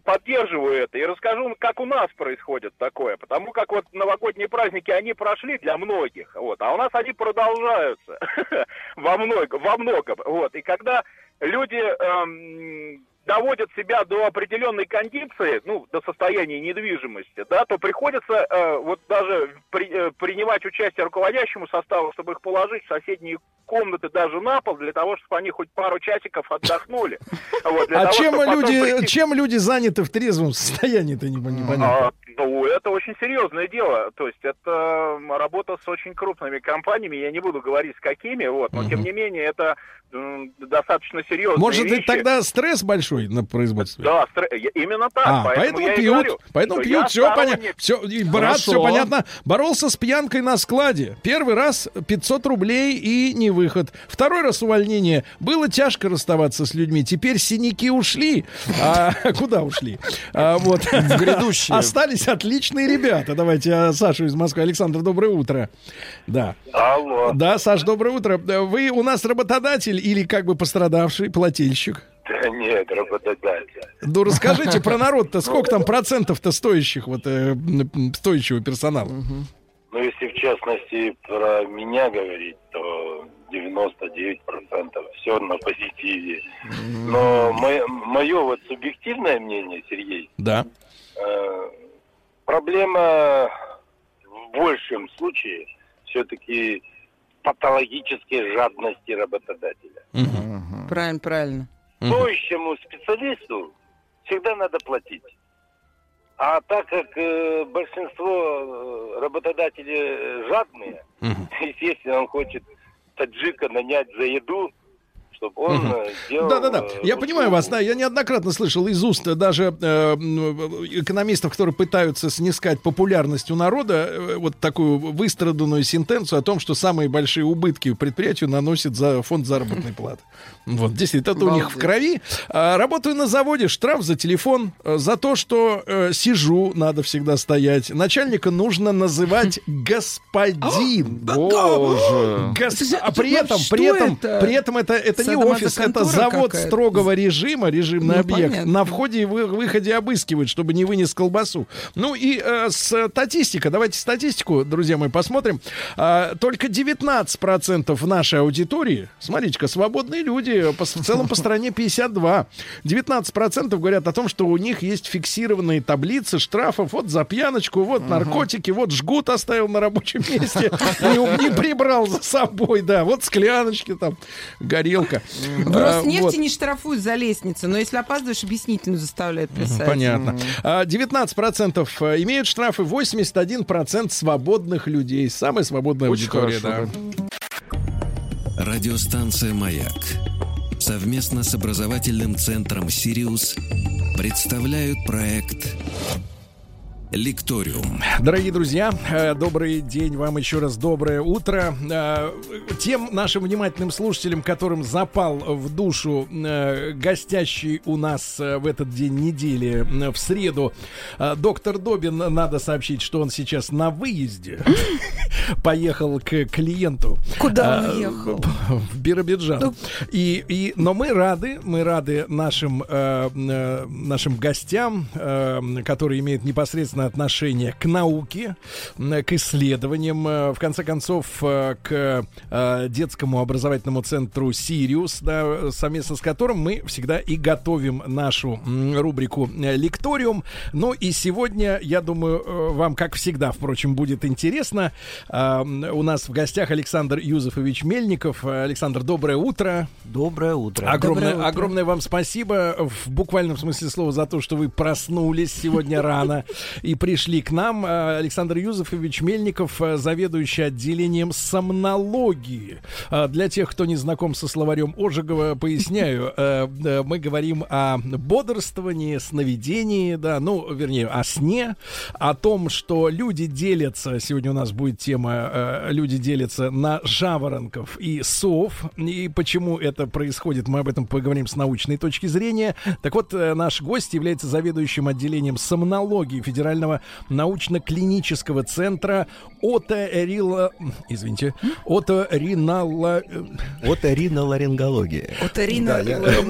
поддерживаю это и расскажу, как у нас происходит такое, потому как вот новогодние праздники, они прошли для многих, вот, а у нас они продолжаются во много, во многом, вот, и когда люди эм, доводят себя до определенной кондиции, ну, до состояния недвижимости, да, то приходится э, вот даже при- э, принимать участие руководящему составу, чтобы их положить в соседние комнаты даже на пол, для того, чтобы они хоть пару часиков отдохнули. Вот, А того, чем люди, прийти- чем люди заняты в трезвом состоянии-то не- непонятно. а, ну, это очень серьезное дело. То есть это работа с очень крупными компаниями. Я не буду говорить с какими, вот, но тем не менее это м, достаточно серьезные Может, вещи. это тогда стресс большой на производстве? Да, именно так. А, поэтому, поэтому пьют, говорю, поэтому пьют, все понятно. Все, брат, все понятно. Боролся с пьянкой на складе. Первый раз 500 рублей и не выход. Второй раз увольнение. Было тяжко расставаться с людьми. Теперь синяки ушли. А куда ушли? А, вот. В грядущее. Остались отличные ребята. Давайте а, Сашу из Москвы. Александр, доброе утро. Да. Алло. Да, Саш, доброе утро. Вы у нас работодатель или как бы пострадавший, плательщик? Нет, работодатель. Ну, расскажите про народ-то, сколько там процентов-то стоящих, вот, э, стоящего персонала? Ну, если в частности про меня говорить, то 99% все на позитиве. Но мое вот субъективное мнение, Сергей, Да. э, проблема в большем случае все-таки патологической жадности работодателя. Правильно, правильно. Стоящему специалисту всегда надо платить. А так как э, большинство э, работодателей жадные, естественно, он хочет таджика нанять за еду, чтобы он э, делал... Да-да-да, э, я понимаю вас, да, я неоднократно слышал из уст даже э, экономистов, которые пытаются снискать популярность у народа, э, вот такую выстраданную сентенцию о том, что самые большие убытки предприятию наносит за фонд заработной платы. Вот, действительно, это у них в крови. А, работаю на заводе, штраф за телефон, за то, что э, сижу, надо всегда стоять. Начальника нужно называть господин. Боже. Гос- А при этом, Что при этом, это? при этом это, это не офис, это завод строгого режима, режимный Ну, объект. понятно. На входе и вы- выходе обыскивают, чтобы не вынес колбасу. Ну и э, статистика. Давайте статистику, друзья мои, посмотрим. А, только 19% нашей аудитории, смотрите-ка, свободные люди, по- в целом по стране 52. 19% говорят о том, что у них есть фиксированные таблицы штрафов вот за пьяночку, вот наркотики, вот жгут оставил на рабочем месте, не, не прибрал за собой, да, вот скляночки там, горелка. А, Роснефти вот. не штрафуют за лестницу, но если опаздываешь, объяснительную заставляют писать. Понятно. А, 19% имеют штрафы, 81% свободных людей. Самая свободная аудитория, да. Радиостанция «Маяк» совместно с образовательным центром «Сириус» представляют проект «Лекториум». Дорогие друзья, э, добрый день вам еще раз, доброе утро. Э, Тем нашим внимательным слушателям, которым запал в душу э, гостящий у нас в этот день недели, в среду, доктор Добин, надо сообщить, что он сейчас на выезде. Поехал к клиенту. Куда он ехал? В Биробиджан. И, и, но мы рады, мы рады нашим, нашим гостям, которые имеют непосредственное отношение к науке, к исследованиям, э, в конце концов, э, к э, детскому образовательному центру «Сириус», да, совместно с которым мы всегда и готовим нашу рубрику «Лекториум». Ну и сегодня, я думаю, вам, как всегда, впрочем, будет интересно. А, У нас в гостях Александр Юзефович Мельников. Александр, доброе утро. Доброе утро. Огромное, Доброе утро. огромное вам спасибо в буквальном смысле слова за то, что вы проснулись сегодня рано и пришли к нам. Э, Александр Юзефович Мельников, э, заведующий отделением сомнологии. Э, Для тех, кто не знаком со словарем Ожегова, поясняю. Мы говорим о бодрствовании, сновидении, да, ну, вернее, о сне, о том, что люди делятся, сегодня у нас будет тема, люди делятся на жаворонков и сов, и почему это происходит, мы об этом поговорим с научной точки зрения. Так вот, наш гость является заведующим отделением сомнологии Федерального научно-клинического центра оторила... Извините, оторинала... Оториноларингология. Оторина-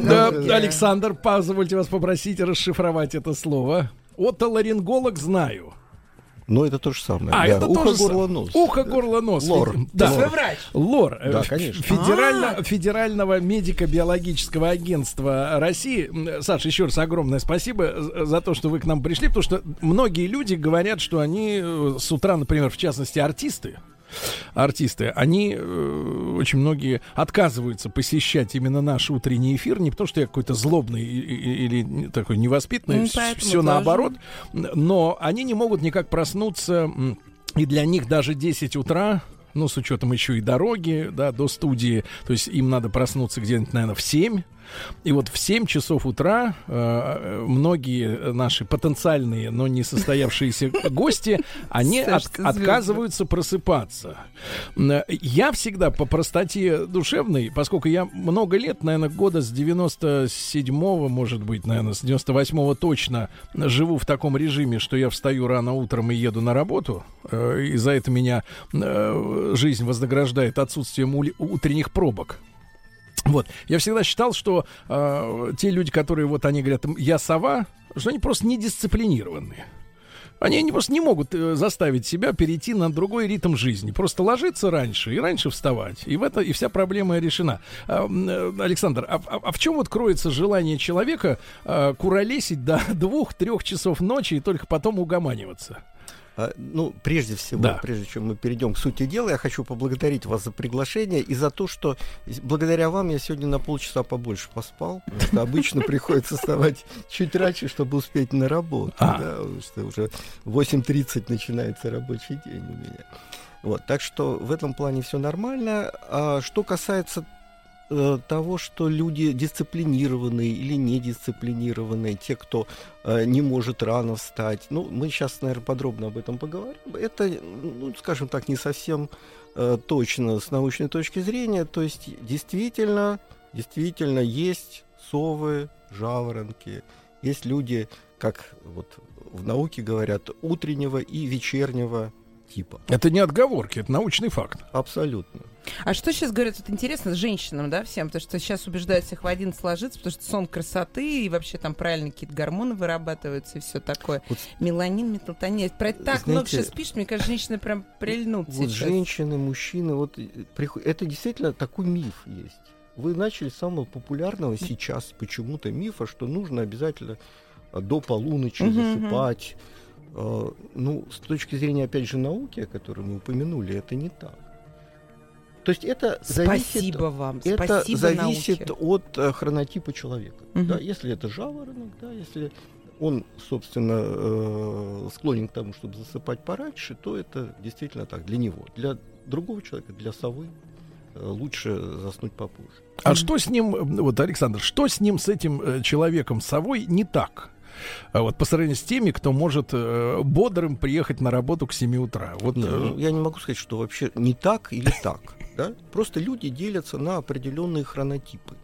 Да, Александр, позвольте вас попросить расшифровать это слово. Отоларинголог знаю. Ну, это то же самое. А, да. это Ухо, тоже горло, нос. Ухо, горло, нос. Лор. Да. Лор. врач? Лор. Да, Э, конечно. Федерально, Федерального медико-биологического агентства России. Саша, еще раз огромное спасибо за то, что вы к нам пришли, потому что многие люди говорят, что они э, с утра, например, в частности, артисты, артисты, они э, очень многие отказываются посещать именно наш утренний эфир, не потому что я какой-то злобный или такой невоспитанный, Ну, все наоборот, но они не могут никак проснуться, и для них даже 10 утра ну, с учетом еще и дороги, да, до студии, то есть им надо проснуться где-нибудь, наверное, в 7, и вот в 7 часов утра э, многие наши потенциальные, но не состоявшиеся гости, они от- отказываются просыпаться. Я всегда по простоте душевной, поскольку я много лет, наверное, года с 97-го, может быть, наверное, с 98-го точно живу в таком режиме, что я встаю рано утром и еду на работу, э, и за это меня э, жизнь вознаграждает отсутствием утренних пробок. Вот. Я всегда считал, что э, те люди, которые вот они говорят, я сова, что они просто недисциплинированные. Они просто не могут э, заставить себя перейти на другой ритм жизни. Просто ложиться раньше и раньше вставать. И в это и вся проблема решена. А, э, Александр, а, а- а в чем вот кроется желание человека э, куролесить до двух-трех часов ночи и только потом угоманиваться? А, Ну, прежде всего, Да. прежде чем мы перейдем к сути дела, я хочу поблагодарить вас за приглашение и за то, что благодаря вам я сегодня на полчаса побольше поспал. Что обычно приходится вставать чуть раньше, чтобы успеть на работу. А. да, что уже в 8.30 начинается рабочий день у меня. Вот, так что в этом плане все нормально. А что касается того, что люди дисциплинированные или недисциплинированные, те, кто э, не может рано встать. Ну, мы сейчас, наверное, подробно об этом поговорим. Это, ну, скажем так, не совсем э, точно с научной точки зрения. То есть, действительно, действительно есть совы, жаворонки, есть люди, как вот в науке говорят, утреннего и вечернего типа. Это не отговорки, это научный факт. Абсолютно. А что сейчас говорят, вот интересно, с женщинам, да, всем, потому что сейчас убеждают всех в один сложиться, потому что сон красоты, и вообще там правильно какие-то гормоны вырабатываются и все такое. Меланин, метлатонин. Про это так много знаете, сейчас пишешь, мне кажется, женщины прям прильнут Вот сейчас. женщины, мужчины, вот э, это действительно такой миф есть. Вы начали с самого популярного сейчас почему-то мифа, что нужно обязательно а, до полуночи засыпать. Ну, с точки зрения, опять же, науки, о которой мы упомянули, это не так. То есть это зависит, Спасибо вам, это спасибо зависит науке. от э, хронотипа человека. Мгм. Да, если это жаворонок, да, если он, собственно, э, склонен к тому, чтобы засыпать пораньше, то это действительно так для него. Для другого человека, для совы, э, лучше заснуть попозже. А что с ним, э, вот, Александр, что с ним, с этим э, человеком, совой, не так? А вот по сравнению с теми, кто может э, бодрым приехать на работу к 7 утра. Вот, Не, э, ну, я не могу сказать, что вообще не так или так. Да? Просто люди делятся на определенные хронотипы.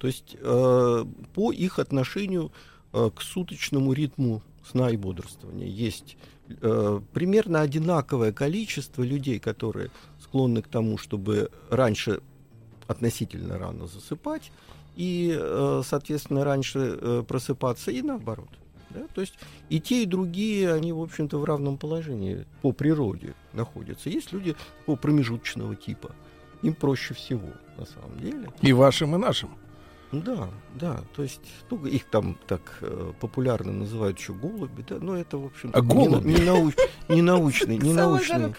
То есть э, по их отношению э, к суточному ритму сна и бодрствования есть э, примерно одинаковое количество людей, которые склонны к тому, чтобы раньше относительно рано засыпать и, э, соответственно, раньше просыпаться и наоборот. Да? То есть и те, и другие, они, в общем-то, в равном положении по природе находятся. Есть люди такого промежуточного типа. Им проще всего, на самом деле. и вашим, и нашим. Да, да, то есть, ну, их там так э, популярно называют еще голуби, да, но это, в общем А голуби? не, нау- не научный, не научный.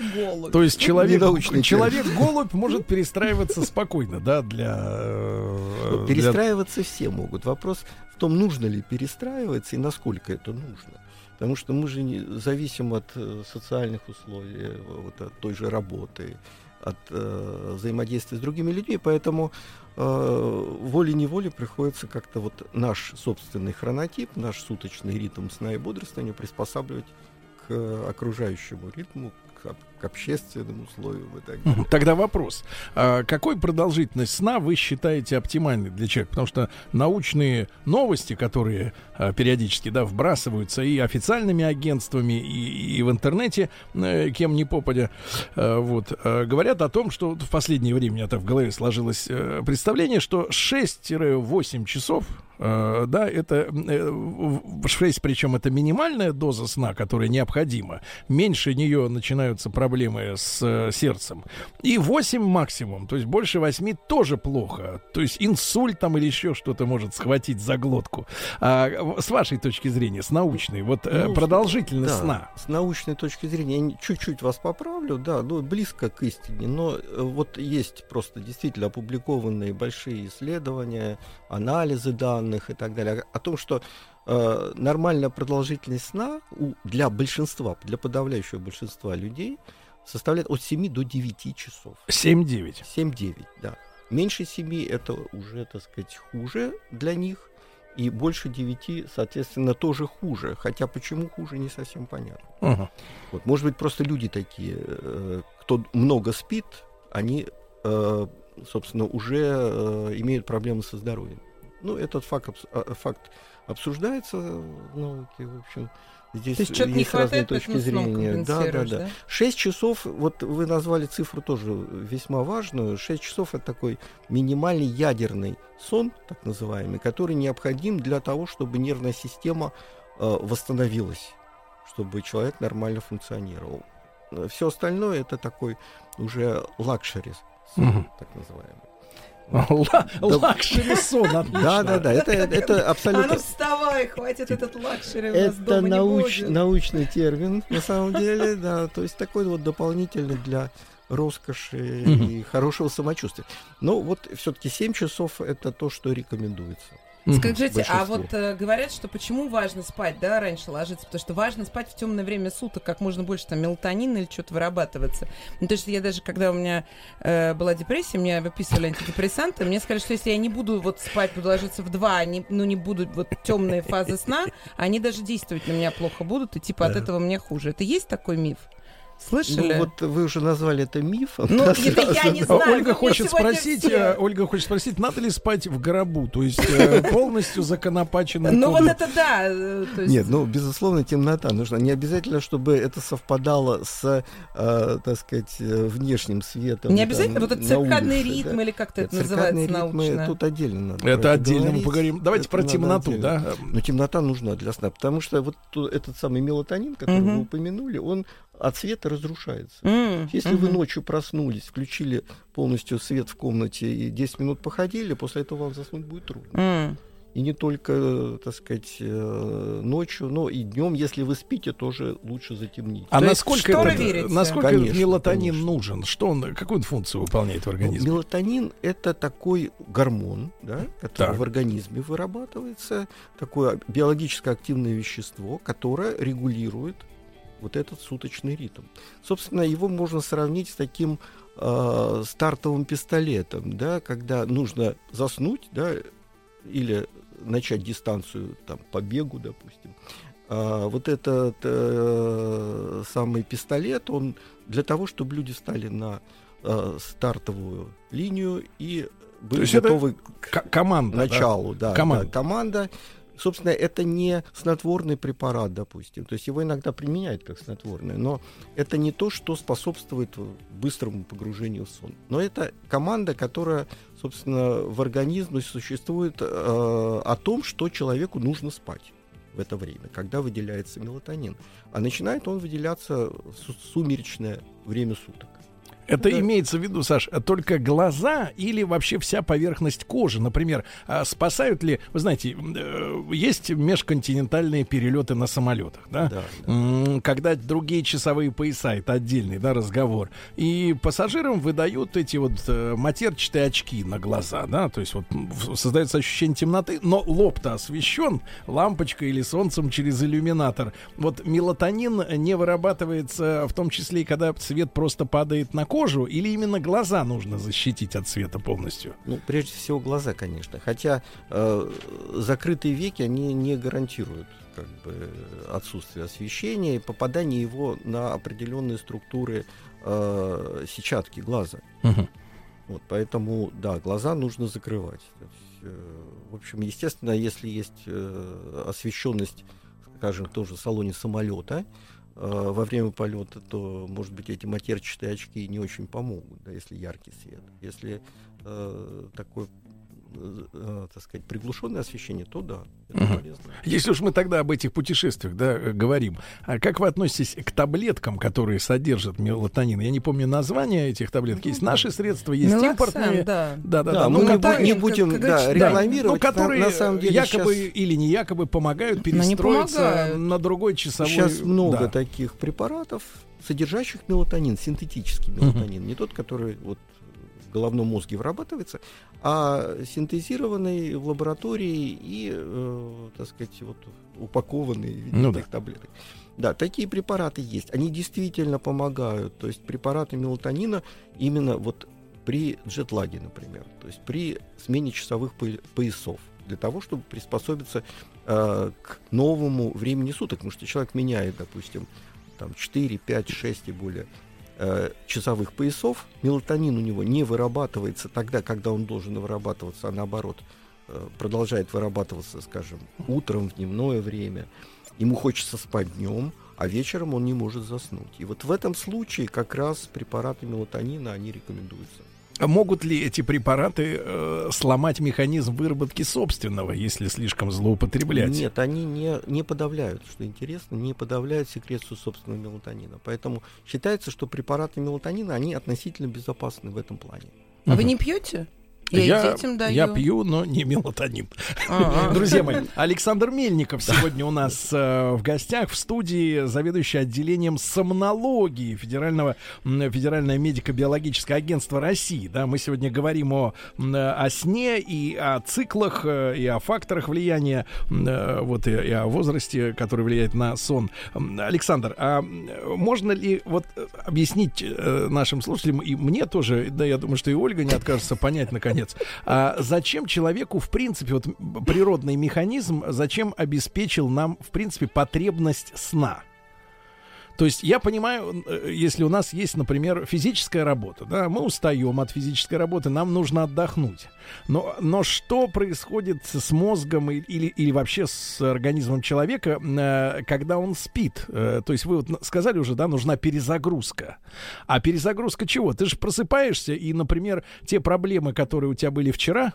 То есть человек, Ненаучный человек термин. голубь может перестраиваться спокойно, да, для, э, Ну, для- Перестраиваться все могут. Вопрос в том, нужно ли перестраиваться и насколько это нужно. Потому что мы же не зависим от э, социальных условий, э, вот, от той же работы, от э, взаимодействия с другими людьми, поэтому э, волей-неволей приходится как-то вот наш собственный хронотип, наш суточный ритм сна и бодрствования приспосабливать к окружающему ритму, к, об- к общественным условиям и так далее. Тогда вопрос. А какой продолжительность сна вы считаете оптимальной для человека? Потому что научные новости, которые а, периодически да, вбрасываются и официальными агентствами, и, и в интернете, э, кем ни попадя, э, вот, э, говорят о том, что в последнее время у меня в голове сложилось э, представление, что 6-8 часов э, да, это э, в- в 6, причем это минимальная доза сна, которая необходима. Меньше нее начинаются проблемы с э, сердцем. И 8 максимум, то есть больше 8 тоже плохо. То есть инсульт там или еще что-то может схватить за глотку. А с вашей точки зрения, с научной, вот э, Ну, продолжительность да, сна. С научной точки зрения, я чуть-чуть вас поправлю, да, ну, близко к истине, но э, вот есть просто действительно опубликованные большие исследования, анализы данных и так далее, о том, что э, нормальная продолжительность сна у- для большинства, для подавляющего большинства людей составляет от 7 до 9 часов. 7-9. 7-9, да. Меньше 7 это уже, так сказать, хуже для них. И больше 9, соответственно, тоже хуже. Хотя почему хуже, не совсем понятно. Ага. Вот, может быть, просто люди такие, э, кто много спит, они, э, собственно, уже э, имеют проблемы со здоровьем. Ну, этот факт, факт обсуждается в науке, в общем. Здесь То есть что-то не есть разные точки зрения. Да, да, да. да? 6 часов, вот вы назвали цифру тоже весьма важную. 6 часов это такой минимальный ядерный сон, так называемый, который необходим для того, чтобы нервная система э, восстановилась, чтобы человек нормально функционировал. Все остальное это такой уже luxury сон, Мгм. так называемый. Lu- Luxury сон, отлично. Да, да, да, это, это А абсолютно... ну вставай, хватит этот luxury у нас Это науч- научный термин, на самом деле, да. То есть такой вот дополнительный для роскоши и хорошего самочувствия. Но вот все-таки 7 часов это то, что рекомендуется. Скажите, а вот э, говорят, что почему важно спать, да, раньше ложиться? Потому что важно спать в темное время суток, как можно больше там мелатонина или что-то вырабатываться. Ну, то есть я даже, когда у меня э, была депрессия, мне выписывали антидепрессанты, мне сказали, что если я не буду вот спать, буду ложиться в два, они, ну, не будут вот темные фазы сна, они даже действовать на меня плохо будут, и типа от Да. этого мне хуже. Это есть такой миф? Слышали? Ну, вот вы уже назвали это мифом. Ну, Да, это я не знаю. Ольга хочет спросить, все- э, Ольга хочет спросить, надо ли спать в гробу, то есть э, полностью законопаченным Ну вот это да. э, Нет, ну, безусловно, темнота нужна. Не обязательно, чтобы это совпадало с, так сказать, внешним светом. Не обязательно, вот это циркадный ритм или как-то это называется научно. Тут отдельно надо. Это отдельно мы поговорим. Давайте про темноту, да? Но темнота нужна для сна, потому что вот этот самый мелатонин, который вы упомянули, он от света разрушается. М, Если вы ночью проснулись, включили полностью свет в комнате и 10 минут походили, после этого вам заснуть будет трудно. М. И не только, так сказать, э, ночью, но и днем, если вы спите, тоже лучше затемнить. А То насколько, это- верите? насколько Конечно, мелатонин конечно. нужен? Что он, какую он функцию выполняет в организме? Мелатонин это такой гормон, да, который Так. в организме вырабатывается, такое биологически активное вещество, которое регулирует вот этот суточный ритм. Собственно, его можно сравнить с таким э, стартовым пистолетом, да, когда нужно заснуть, да, или начать дистанцию там по бегу, допустим. А, вот этот э, самый пистолет, он для того, чтобы люди встали на э, стартовую линию и были готовы К- команда. началу. Да, Команда. да, команда. Собственно, это не снотворный препарат, допустим. То есть его иногда применяют как снотворное, но это не то, что способствует быстрому погружению в сон. Но это команда, которая, собственно, в организме существует э, о том, что человеку нужно спать в это время, когда выделяется мелатонин. А начинает он выделяться в су- сумеречное время суток. Это Да. имеется в виду, Саш, только глаза или вообще вся поверхность кожи? Например, а спасают ли, вы знаете, э, есть межконтинентальные перелеты на самолетах, да? Да, М, Когда другие часовые пояса, это отдельный да, разговор. И пассажирам выдают эти вот э, матерчатые очки на глаза, да, то есть вот создается ощущение темноты, но лоб-то освещен лампочкой или солнцем через иллюминатор. Вот мелатонин не вырабатывается в том числе и когда свет просто падает на кожу, или именно глаза нужно защитить от света полностью? Ну, прежде всего, глаза, конечно. Хотя э, закрытые веки, они не гарантируют как бы, отсутствие освещения и попадание его на определенные структуры э, сетчатки глаза. Вот, поэтому, да, глаза нужно закрывать. Есть, э, в общем, естественно, если есть э, освещенность, скажем, тоже в салоне самолета, во время полета, то, может быть, эти матерчатые очки не очень помогут, да, если яркий свет. Если э, такое, э, так сказать, приглушенное освещение, то да, это Мгм. полезно. Если уж мы тогда об этих путешествиях да, э, говорим, а как вы относитесь к таблеткам, которые содержат мелатонин? Я не помню название этих таблеток. Есть наши средства, есть Мелоксан, импортные. да. Да, да, Да, да. мы ну, не, будем как- да, рекламировать. ну, которые на, самом деле якобы щас- или не якобы помогают перестроиться помогают. на другой часовой. Сейчас много да. таких препаратов, содержащих мелатонин, синтетический мелатонин, не тот, который вот в головном мозге вырабатывается, а синтезированный в лаборатории и, э, так сказать, вот упакованный в виде Ну этих таблеток. Да, такие препараты есть. Они действительно помогают. То есть препараты мелатонина именно вот при джетлаге, например, то есть при смене часовых поясов, для того, чтобы приспособиться э, к новому времени суток, потому что человек меняет, допустим, там 4, 5, 6 и более э, часовых поясов, мелатонин у него не вырабатывается тогда, когда он должен вырабатываться, а наоборот, э, продолжает вырабатываться, скажем, утром, в дневное время. ему хочется спать днем, а вечером он не может заснуть. И вот в этом случае как раз препараты мелатонина, они рекомендуются. А Могут ли эти препараты э, сломать механизм выработки собственного, если слишком злоупотреблять? Нет, они не, не подавляют, что интересно, не подавляют секрецию собственного мелатонина. Поэтому считается, что препараты мелатонина, они относительно безопасны в этом плане. А вы не пьете? Я, Я, детям даю. я пью, но не мелатонин. А-а. Друзья мои, Александр Мельников сегодня у нас э, в гостях в студии, заведующий отделением сомнологии Федерального, Федеральное медико-биологическое агентство России. Да, мы сегодня говорим о, о сне и о циклах, э, и о факторах влияния, э, вот и, и о возрасте, который влияет на сон. Александр, а можно ли вот э, объяснить нашим слушателям, и мне тоже, да, я думаю, что и Ольга не откажется понять, наконец, а зачем человеку, в принципе, вот природный механизм, зачем обеспечил нам, в принципе, потребность сна? То есть я понимаю, э, если у нас есть, например, физическая работа, да, мы устаем от физической работы, нам нужно отдохнуть. Но, но что происходит с мозгом или, или вообще с организмом человека, э, когда он спит? Э, То есть вы вот сказали уже, да, нужна перезагрузка. А перезагрузка чего? Ты же просыпаешься, и, например, те проблемы, которые у тебя были вчера,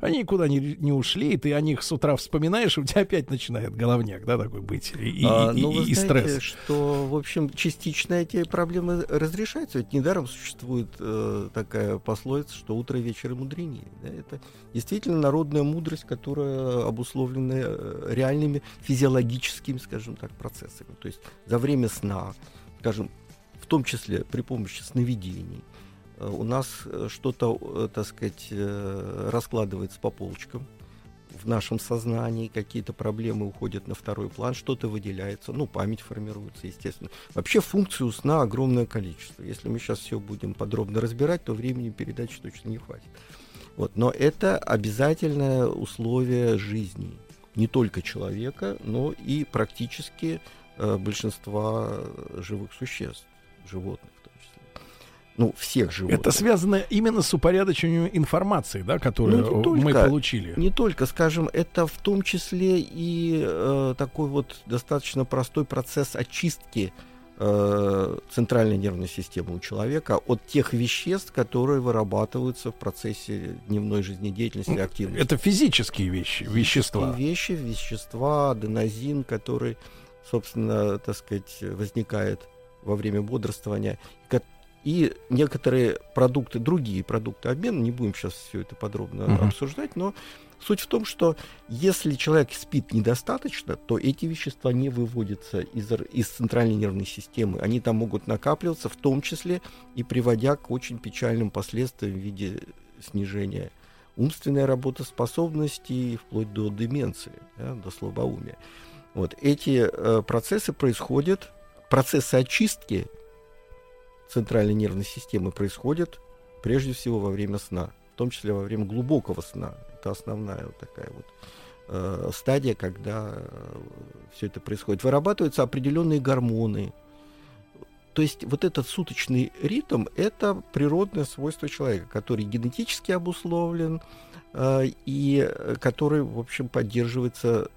они никуда не, не ушли, и ты о них с утра вспоминаешь, и у тебя опять начинает головняк, да, такой быть, и, А, и- ну, вы и знаете, стресс. что, в общем, частично эти проблемы разрешаются. Ведь недаром существует э, такая пословица, что утро и вечер мудренее. да. Это действительно народная мудрость, которая обусловлена э, реальными физиологическими, скажем так, процессами. То есть за время сна, скажем, в том числе при помощи сновидений, э, у нас э, что-то, э, так сказать, э, раскладывается по полочкам в нашем сознании, какие-то проблемы уходят на второй план, что-то выделяется, ну, память формируется, естественно. Вообще функций у сна огромное количество. Если мы сейчас все будем подробно разбирать, то времени передачи точно не хватит. Вот. Но это обязательное условие жизни не только человека, но и практически э, большинства живых существ, животных. Ну, всех животных. Это связано именно с упорядочением информации, да, которую Ну, не мы только. получили. Не только, скажем, это в том числе и э, такой вот достаточно простой процесс очистки э, центральной нервной системы у человека от тех веществ, которые вырабатываются в процессе дневной жизнедеятельности и активности. Это физические вещи, вещества. Физические вещи, вещества, аденозин, который, собственно, так сказать, возникает во время бодрствования. И некоторые продукты, другие продукты обмена, не будем сейчас все это подробно Мгм. обсуждать, но суть в том, что если человек спит недостаточно, то эти вещества не выводятся из, из центральной нервной системы. Они там могут накапливаться, в том числе и приводя к очень печальным последствиям в виде снижения умственной работоспособности, вплоть до деменции, да, до слабоумия. Вот эти э, процессы происходят, процессы очистки центральной нервной системы происходят прежде всего во время сна, в том числе во время глубокого сна. Это основная вот такая вот э, стадия, когда все это происходит. Вырабатываются определенные гормоны. То есть вот этот суточный ритм – это природное свойство человека, который генетически обусловлен э, и э, который, в общем, поддерживается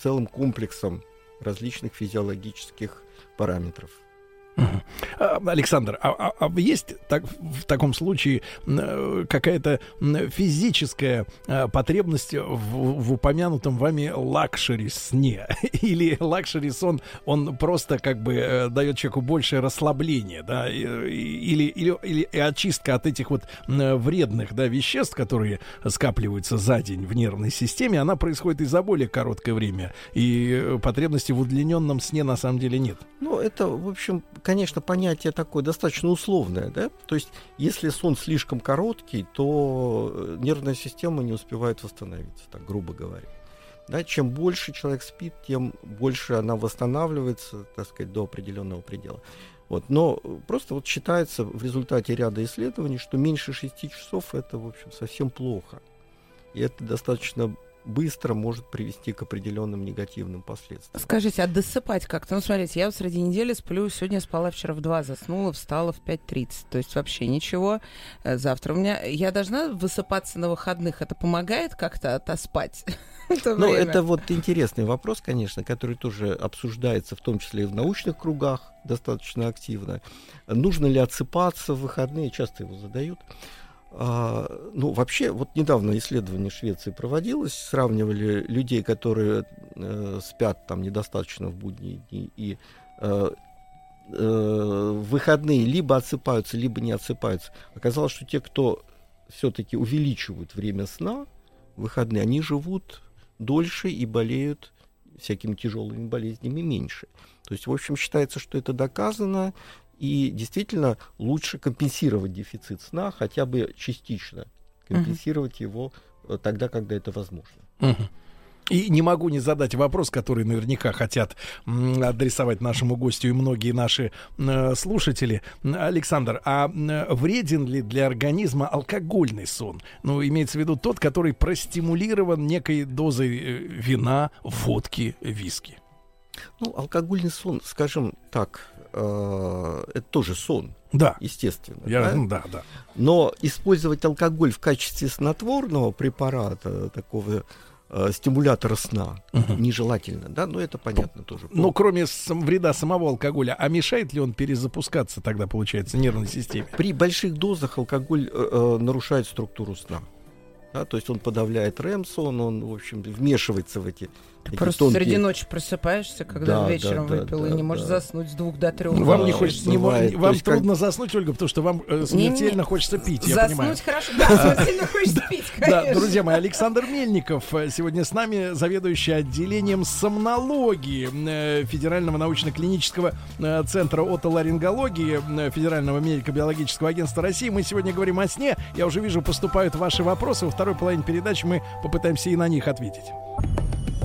целым комплексом различных физиологических параметров. А, Александр, а, а- а есть так, в таком случае э, какая-то физическая э, потребность в, в упомянутом вами luxury сне? Или luxury сон, он просто как бы э, дает человеку большее расслабление, да? Или, или, или очистка от этих вот м, вредных да, веществ, которые скапливаются за день в нервной системе, она происходит и за более короткое время. И э, потребности в удлиненном сне на самом деле нет. Ну, это, в общем, конечно, понятие такое достаточно условное, да? То есть, если сон слишком короткий, то э, нервная система не успевает восстановиться, так грубо говоря. Да, чем больше человек спит, тем больше она восстанавливается, так сказать, до определенного предела. Вот. Но э, просто вот считается в результате ряда исследований, что меньше 6 часов это, в общем, совсем плохо. И это достаточно быстро может привести к определенным негативным последствиям. Скажите, а досыпать как-то? Ну, смотрите, я вот среди недели сплю, сегодня спала вчера в 2, заснула, встала в 5.30. То есть вообще ничего. Э, Завтра у меня... Я должна высыпаться на выходных. Это помогает как-то отоспать? то Ну, это вот интересный вопрос, конечно, который тоже обсуждается, в том числе и в научных кругах достаточно активно. Нужно ли отсыпаться в выходные? Часто его задают. А, ну, вообще, вот недавно исследование Швеции проводилось, сравнивали людей, которые э, спят там недостаточно в будние дни и э, э, выходные либо отсыпаются, либо не отсыпаются. Оказалось, что те, кто все-таки увеличивают время сна выходные, они живут дольше и болеют всякими тяжелыми болезнями меньше. То есть, в общем, считается, что это доказано, и действительно лучше компенсировать дефицит сна, хотя бы частично компенсировать его э, тогда, когда это возможно. Мгм. И не могу не задать вопрос, который наверняка хотят адресовать нашему гостю и многие наши э, слушатели. Александр, а м, вреден ли для организма алкогольный сон? Ну, имеется в виду тот, который простимулирован некой дозой э, вина, водки, виски. Ну, алкогольный сон, скажем так, э, это тоже сон. Да. Естественно. Я- ну, да, да. Но использовать алкоголь в качестве снотворного препарата, такого э, стимулятора сна, нежелательно, да, но это понятно тоже. Ну, кроме сам- вреда самого алкоголя, а мешает ли он перезапускаться тогда, получается, нервной системе? При больших дозах алкоголь э, э, нарушает структуру сна. Да, то есть он подавляет РЭМ-сон, он, в общем, вмешивается в эти, эти Просто тонкие- среди ночи просыпаешься, когда Да, вечером да, да, выпил, и да, не можешь да. заснуть с двух до трех. Вам не Да, хочется, не бывает. вам есть как- трудно заснуть, Ольга, потому что вам э, смертельно хочется пить, я понимаю. Заснуть хорошо, да, смертельно хочется пить, Да, конечно. друзья мои, Александр Мельников э, сегодня с нами, заведующий отделением сомнологии э, Федерального научно-клинического э, центра отоларингологии Федерального медико-биологического агентства России. Мы сегодня говорим о сне. Я уже вижу, поступают ваши вопросы. Во второй половине передачи мы попытаемся и на них ответить.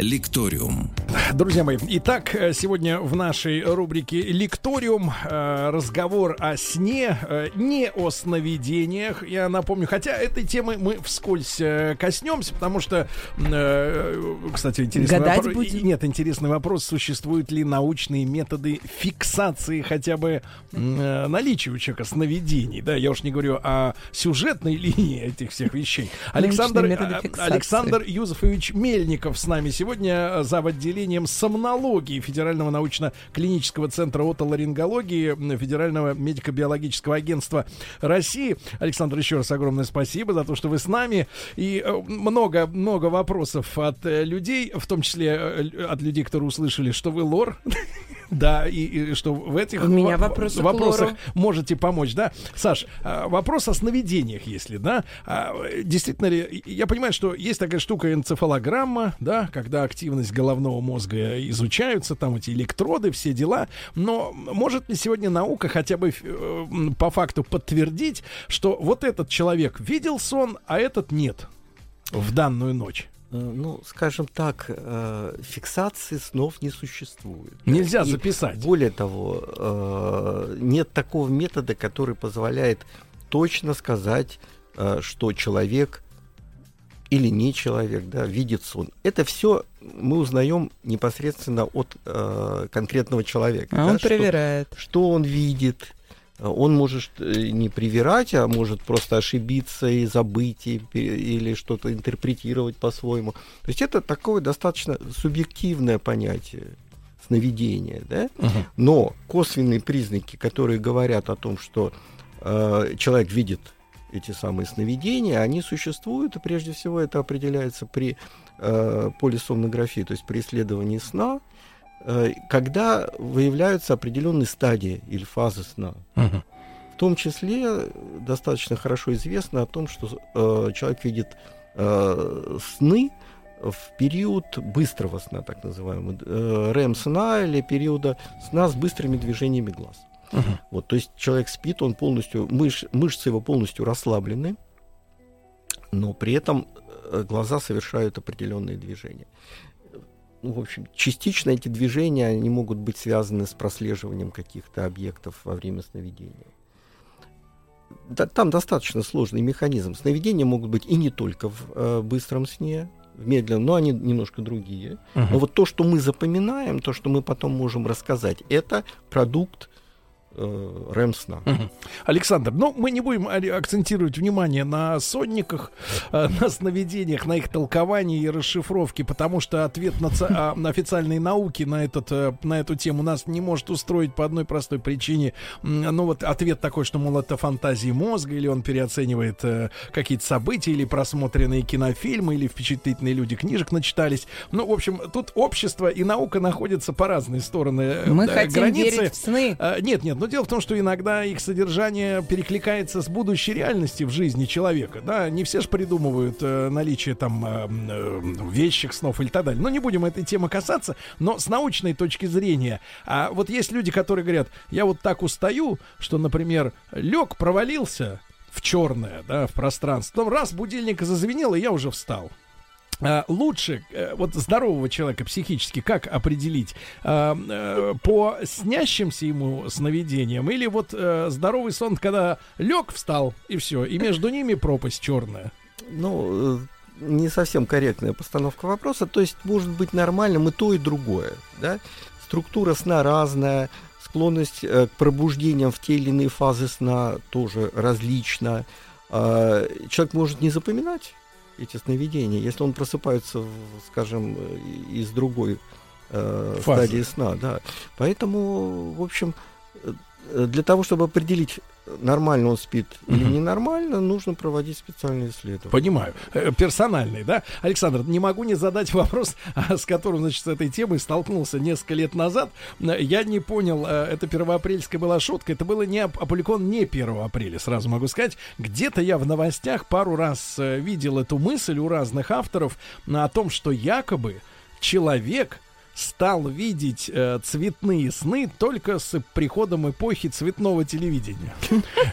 «Лекториум». Друзья мои, итак, э, сегодня в нашей рубрике «Лекториум» э, разговор о сне, э, не о сновидениях. Я напомню, хотя этой темы мы вскользь коснемся, потому что, кстати, интересный Гадать вопрос. будем? Нет, интересный вопрос, существуют ли научные методы фиксации хотя бы наличия у человека сновидений. Да, я уж не говорю о сюжетной линии этих всех вещей. Александр. Александр Юзефович Мельников с нами сегодня э, зав. отделением сомнологии Федерального научно-клинического центра отоларингологии Федерального медико-биологического агентства России. Александр, еще раз огромное спасибо за то, что вы с нами. И много-много вопросов от э, людей, в том числе э, от людей, которые услышали, что вы лор. Да, и, и что в этих У меня во- вопросы вопросах можете помочь, да? Саш, а, вопрос о сновидениях, если, да? А, Действительно ли, я понимаю, что есть такая штука энцефалограмма, да, когда активность головного мозга изучаются, там эти электроды, все дела, но может ли сегодня наука хотя бы э, по факту подтвердить, что вот этот человек видел сон, а этот нет в данную ночь? Э, Ну, скажем так, э, фиксации снов не существует. Нельзя И записать. Более того, э, нет такого метода, который позволяет точно сказать, что человек или не человек, да, видит сон. Это все мы узнаем непосредственно от э, конкретного человека. А да, он что- проверяет. что он видит. Он может э, не привирать, а может просто ошибиться и забыть, и или что-то интерпретировать по-своему. То есть это такое достаточно субъективное понятие сновидения. Да? Но косвенные признаки, которые говорят о том, что э, человек видит эти самые сновидения, они существуют, и прежде всего это определяется при э, полисомнографии, то есть при исследовании сна, когда выявляются определенные стадии или фазы сна. В том числе э, достаточно хорошо известно о том, что э, человек видит э, сны в период быстрого сна, так называемого, э, REM-сна или периода сна с быстрыми движениями глаз. Вот, то есть человек спит, он полностью, мыш- мышцы его полностью расслаблены, но при этом э, глаза совершают определенные движения. Ну, в общем, частично эти движения, они могут быть связаны с прослеживанием каких-то объектов во время сновидения. Да, там достаточно сложный механизм. Сновидения могут быть и не только в э, быстром сне, в медленном, но они немножко другие. Мгм. Но вот то, что мы запоминаем, то, что мы потом можем рассказать, это продукт рэм-сна. Мгм. Александр, ну мы не будем акцентировать внимание на сонниках, э, на сновидениях, на их толковании и расшифровке, потому что ответ на, ца- на официальные науки на, этот, э, на эту тему нас не может устроить по одной простой причине. Ну вот ответ такой, что, мол, это фантазии мозга, или он переоценивает э, какие-то события, или просмотренные кинофильмы, или впечатлительные люди книжек начитались. Ну, в общем, тут общество и наука находятся по разные стороны э, Мы э, хотим границы. верить в сны. А, Нет, нет, но дело в том, что иногда их содержание перекликается с будущей реальностью в жизни человека. Да, не все же придумывают э, наличие там э, э, вещих снов или так далее. Но не будем этой темы касаться. Но с научной точки зрения, а вот есть люди, которые говорят, я вот так устаю, что, например, лег, провалился в черное, да, в пространство. Раз будильник зазвенел, и я уже встал. А, лучше э, вот здорового человека психически как определить А, э, по снящимся ему сновидениям или вот э, здоровый сон, когда лег, встал и все, и между ними пропасть черная. Ну, не совсем корректная постановка вопроса. То есть может быть нормальным и то, и другое. Да? Структура сна разная, склонность к пробуждениям в те или иные фазы сна тоже различна. А, Человек может не запоминать эти сновидения, если он просыпается, скажем, из другой э, Фазы. стадии сна. Да. Поэтому, в общем, э, для того, чтобы определить, нормально он спит или Мгм. ненормально, нужно проводить специальные исследования. Понимаю. Э, Персональный, да? Александр, не могу не задать вопрос, а, с которым, значит, с этой темой столкнулся несколько лет назад. Э, Я не понял, э, это первоапрельская была шутка, это было не оп- опубликовано не 1 апреля, сразу могу сказать. Где-то я в новостях пару раз видел эту мысль у разных авторов о том, что якобы человек стал видеть э, цветные сны только с приходом эпохи цветного телевидения.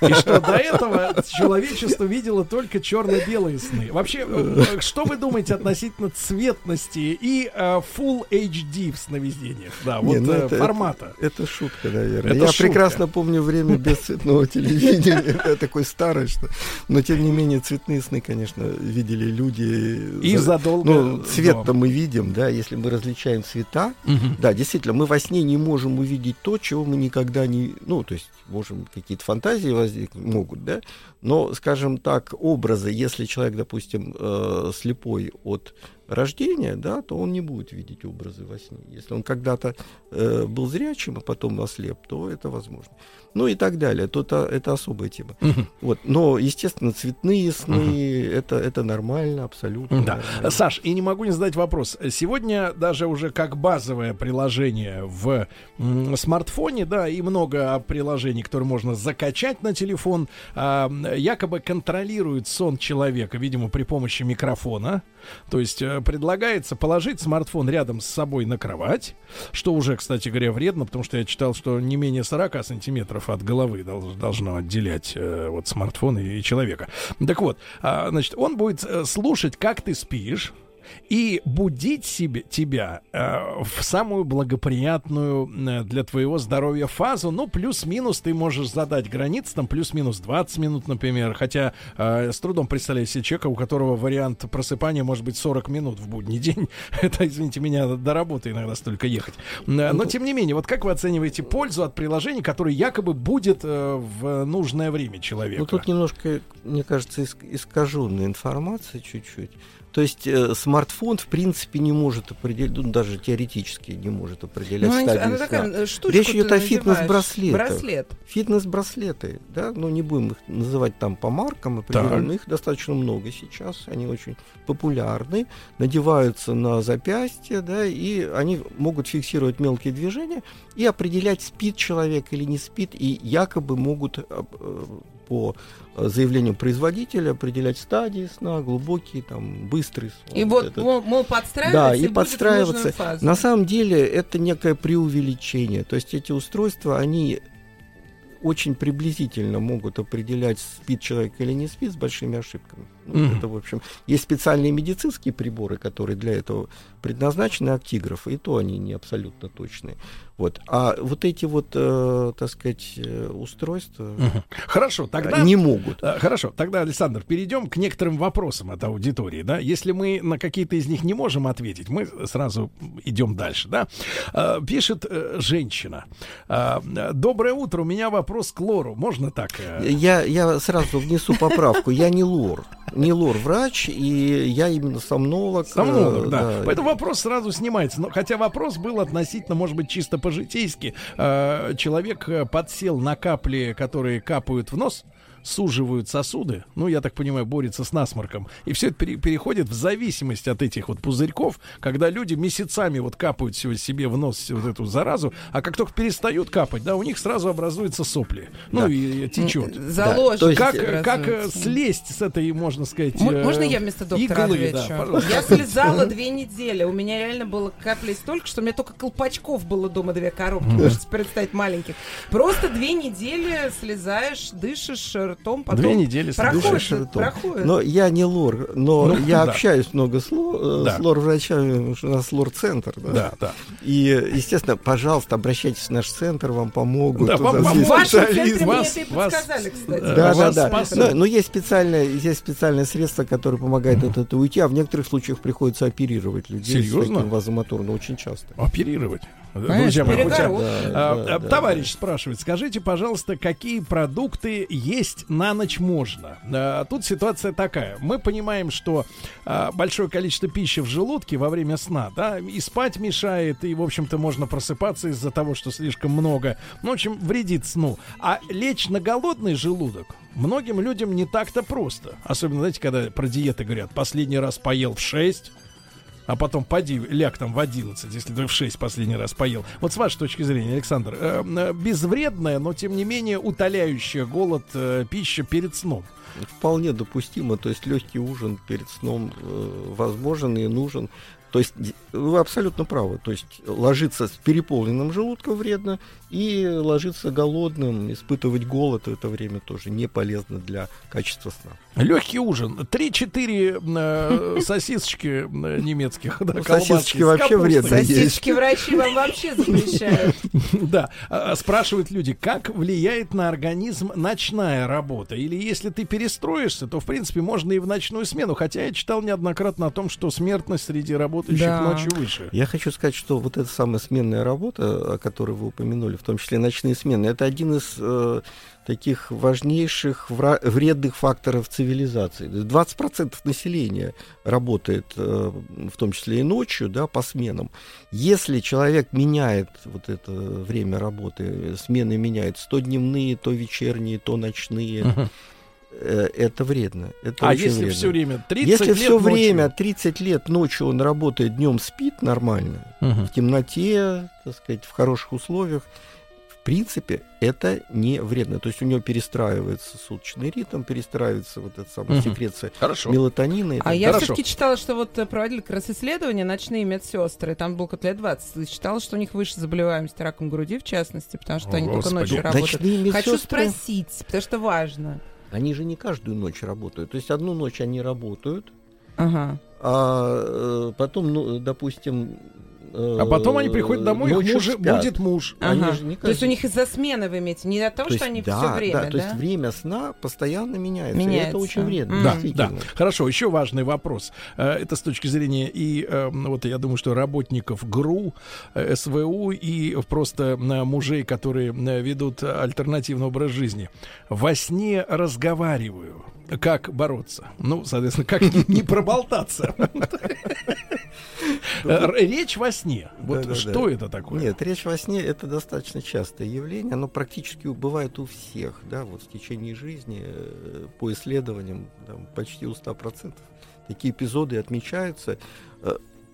И что до этого человечество видело только черно-белые сны. Вообще, э, что вы думаете относительно цветности и э, Full HD в сновидениях? Да, вот Не, ну э, это- формата. Это, это шутка, наверное. Это Я шутка. прекрасно помню время без цветного телевидения. Это такой старый, что. Но тем не менее, цветные сны, конечно, видели люди. И задолго Ну, цвет-то мы видим, да, если мы различаем цвета. Мгм. Да, действительно, мы во сне не можем увидеть то, чего мы никогда не. Ну, то есть, можем какие-то фантазии возникнуть, могут, да. Но, скажем так, образы, если человек, допустим, э, слепой от рождения, да, то он не будет видеть образы во сне. Если он когда-то э, был зрячим, а потом ослеп, то это возможно. Ну и так далее. То это, это особая тема. Мгм. Вот. Но, естественно, цветные сны это, это нормально, абсолютно. Да. нормально. Саш, и не могу не задать вопрос. Сегодня даже уже как базовое приложение в смартфоне, да, и много приложений, которые можно закачать на телефон, а, якобы контролирует сон человека, видимо, при помощи микрофона. То есть э, предлагается положить смартфон рядом с собой на кровать, что уже, кстати говоря, вредно, потому что я читал, что не менее 40 сантиметров от головы дол- должно отделять э, вот смартфон и, и человека. Так вот, а, значит, он будет э, слушать, как ты спишь, и будить себе, тебя э, в самую благоприятную э, для твоего здоровья фазу. Ну, плюс-минус ты можешь задать границы, там плюс-минус 20 минут, например. Хотя э, с трудом представляю себе человека, у которого вариант просыпания может быть 40 минут в будний день. Это, извините меня, до работы иногда столько ехать. Э, Но, тем не менее, вот как вы оцениваете пользу от приложения, которое якобы будет э, в нужное время человека? Ну, тут немножко, мне кажется, иск- искаженная информация чуть-чуть. То есть э, смартфон, в принципе, не может определить, ну, даже теоретически не может определять Ну, стадию она сна. такая, Речь идет о фитнес-браслетах. Браслет. Фитнес-браслеты, да, ну не будем их называть там по маркам определенно, но их достаточно много сейчас, они очень популярны, надеваются на запястье, да, и они могут фиксировать мелкие движения и определять, спит человек или не спит, и якобы могут э, по э, заявлению производителя определять стадии сна, глубокий, там, быстрый сон. И вот, этот. мол, мол, подстраиваться Да, и и подстраиваться. фазу. На самом деле это некое преувеличение. То есть эти устройства, они очень приблизительно могут определять, спит человек или не спит, с большими ошибками. Ну, Мгм. Это, в общем, есть специальные медицинские приборы, которые для этого предназначены, актиграфы, и то они не абсолютно точные. Вот. А вот эти вот, э, так сказать, э, устройства Мгм. Хорошо, тогда... не могут. А, Хорошо, тогда, Александр, перейдем к некоторым вопросам от аудитории, да. Если мы на какие-то из них не можем ответить, мы сразу идем дальше, да. А, Пишет э, женщина. А, Доброе утро, у меня вопрос к Лору. Можно так? э? Я, я сразу внесу поправку. Я не лор. Не лор-врач, и я именно сомнолог. Сомнолог, э, да. Поэтому вопрос сразу снимается. Но, хотя вопрос был относительно, может быть, чисто по-житейски. Э, человек э, подсел на капли, которые капают в нос, суживают сосуды, ну, я так понимаю, борется с насморком, и все это пере- переходит в зависимость от этих вот пузырьков, когда люди месяцами вот капают себе в нос вот эту заразу, а как только перестают капать, да, у них сразу образуются сопли, ну, Да. и течет. Заложки то есть, Как, как э, слезть с этой, можно сказать, М- э, Можно я вместо доктора иглы, отвечу? да, пожалуйста. я слезала две недели. У меня реально было каплей столько, что у меня только колпачков было дома две коробки. Можете представить маленьких. Просто две недели слезаешь, дышишь ртом, потом Две недели проходит, Дышишь ртом. проходит. Но я не лор, но Ну, я да. общаюсь много с, ло- э, Да. с лор-врачами, потому что у нас лор-центр. Да? Да, да. И, естественно, пожалуйста, обращайтесь в наш центр, вам помогут. Да, вам- вам есть В вашем специалисты. центре мне вас- это и вас- подсказали, кстати. Да, Да, да, вас. Но, но есть специальное, есть специальное средство, которое помогает от этого уйти, а в некоторых случаях приходится оперировать людей Серьезно? с таким вазомоторным очень часто. Оперировать. Друзья мои, хотя-. Да, А, да, а, да, Товарищ спрашивает, скажите, пожалуйста, какие продукты есть на ночь можно? А, Тут ситуация такая. Мы понимаем, что а, большое количество пищи в желудке во время сна, да, и спать мешает, и, в общем-то, можно просыпаться из-за того, что слишком много. Ну, в общем, вредит сну. А лечь на голодный желудок многим людям не так-то просто. Особенно, знаете, когда про диеты говорят, последний раз поел в 6, а потом поди, ляг там в 11, если ты в 6 последний раз поел. Вот с вашей точки зрения, Александр, э, э, безвредная, но тем не менее утоляющая голод э, пища перед сном. Вполне допустимо, то есть легкий ужин перед сном э, возможен и нужен. То есть вы абсолютно правы. То есть ложиться с переполненным желудком вредно, и ложиться голодным, испытывать голод в это время тоже не полезно для качества сна. Легкий ужин. 3-4 э, сосисочки э, немецких. Да, Ну, сосисочки вообще вредно есть. Сосисочки врачи вам вообще запрещают. Да, А, спрашивают люди, как влияет на организм ночная работа? Или если ты перестроишься, то, в принципе, можно и в ночную смену. Хотя я читал неоднократно о том, что смертность среди работающих Да. ночью выше. Я хочу сказать, что вот эта самая сменная работа, о которой вы упомянули, в том числе ночные смены, это один из э, таких важнейших вра- вредных факторов цивилизации. 20% населения работает, э, в том числе и ночью, да, по сменам. Если человек меняет вот это время работы, смены меняется, то дневные, то вечерние, то ночные, Мгм. Э, это вредно. Это А очень если вредно. все время 30 Если лет все ночью? время, 30 лет ночью он работает, днем спит нормально, Мгм. в темноте, так сказать, в хороших условиях, в принципе, это не вредно. То есть у него перестраивается суточный ритм, перестраивается вот эта самая Мгм. секреция Хорошо. мелатонина. и А так я далее. все-таки читала, что вот проводили как раз исследования ночные медсестры, там было как лет 20, и читала, что у них выше заболеваемость раком груди, в частности, потому что О, они только Господи. ночью Ну, работают. ночные Хочу медсестры- спросить, потому что важно. Они же не каждую ночь работают. То есть одну ночь они работают, Ага. а э, потом, ну, допустим... э, А потом они приходят домой, их ночью муж, спят. будет муж. Они же То есть у них из-за смены вы имеете, не от того, То что есть, они да, все время, да, да? то есть время сна постоянно меняется. это очень вредно. Да, да. Хорошо, еще важный вопрос. Э, Это с точки зрения и, э, вот я думаю, что работников ГРУ, э, СВУ и просто э, мужей, которые э, ведут альтернативный образ жизни. Во сне разговариваю. Как бороться? Ну, соответственно, как не, проболтаться? Э, Речь во сне. Вот что это такое? Нет, речь во сне это достаточно частое явление, оно практически бывает у всех, да, вот в течение жизни, э, по исследованиям, почти у 100%. Такие эпизоды отмечаются.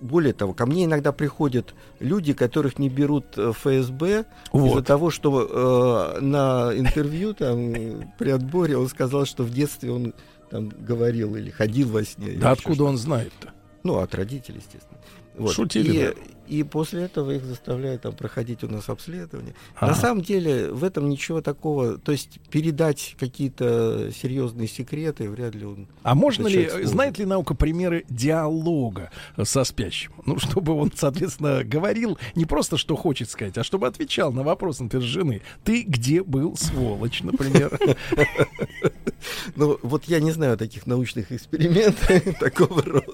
Более того, ко мне иногда приходят люди, которых не берут э, ФСБ из-за Вот. того, что э, на интервью там при отборе он сказал, что в детстве он там говорил или ходил во сне. Да откуда он знает-то? ну, от родителей, естественно. Вот. Шутили, И, да. И после этого их заставляют там проходить у нас обследование. Ага. На самом деле в этом ничего такого, то есть передать какие-то серьезные секреты вряд ли он. А можно ли, сможет. знает ли наука примеры диалога со спящим? Ну, чтобы он, соответственно, говорил не просто, что хочет сказать, а чтобы отвечал на вопрос, например, жены. Ты где был, сволочь, например? Ну, вот я не знаю таких научных экспериментов такого рода.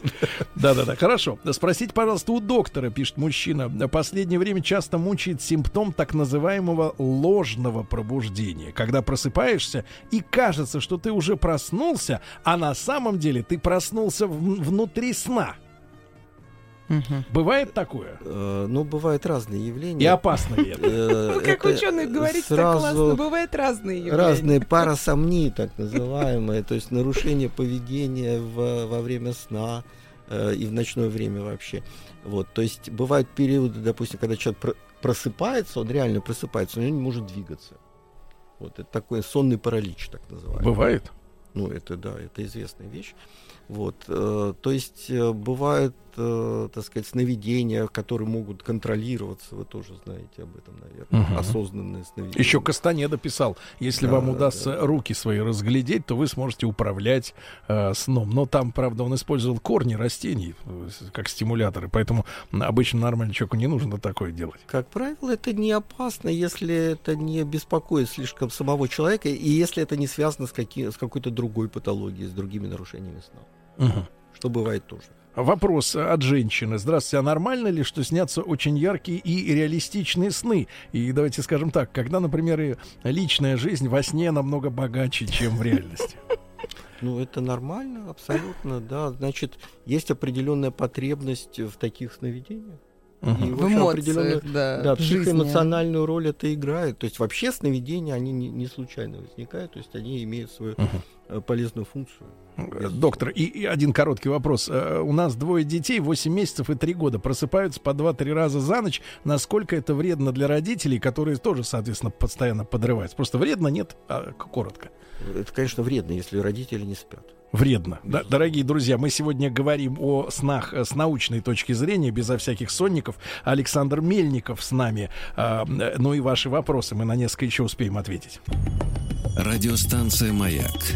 Да-да-да, хорошо. Спросите, пожалуйста, у доктора, пишет мужчина, в последнее время часто мучает симптом так называемого ложного пробуждения, когда просыпаешься и кажется, что ты уже проснулся, а на самом деле ты проснулся в- внутри сна. Бывает такое? Э, Ну, бывают разные явления. И опасно ли это? Э, Ну, как ученые говорите, так сразу классно. Бывают разные явления. Разные парасомнии, так называемые, то есть нарушение поведения в- во время сна э, и в ночное время вообще. Вот, то есть бывают периоды, допустим, когда человек про- просыпается, он реально просыпается, но он не может двигаться. Вот это такой сонный паралич, так называемый. Бывает? Ну, это да, это известная вещь. Вот, э, то есть э, бывают, э, так сказать, сновидения, которые могут контролироваться. Вы тоже знаете об этом, наверное. Мгм. Осознанные сновидения. Еще Кастанеда писал, если Да, вам да, удастся руки свои разглядеть, то вы сможете управлять э, сном. Но там, правда, он использовал корни растений э, как стимуляторы, поэтому обычно нормальному человеку не нужно такое делать. Как правило, это не опасно, если это не беспокоит слишком самого человека, и если это не связано с, каки- с какой-то другой патологией, с другими нарушениями сна. Мгм. Что бывает тоже. Вопрос от женщины. Здравствуйте, а нормально ли, что снятся очень яркие и реалистичные сны? И давайте скажем так, когда, например, личная жизнь во сне намного богаче, чем в реальности. Ну, это нормально, абсолютно, да. Значит, есть определенная потребность в таких сновидениях. Мгм. И В эмоциях, определенную да, да, в психоэмоциональную роль это играет. То есть вообще сновидения, они не, не случайно возникают, то есть они имеют свою э, полезную функцию. Э, Доктор, и, и один короткий вопрос. Э, У нас двое детей, 8 месяцев и 3 года, просыпаются по 2-3 раза за ночь. Насколько это вредно для родителей, которые тоже, соответственно, постоянно подрываются? Просто вредно, нет? А, коротко. Это, конечно, вредно, если родители не спят. Вредно. Да, дорогие друзья, мы сегодня говорим о снах э, с научной точки зрения, безо всяких сонников. Александр Мельников с нами. А, э, ну и ваши вопросы мы на несколько еще успеем ответить. Радиостанция «Маяк»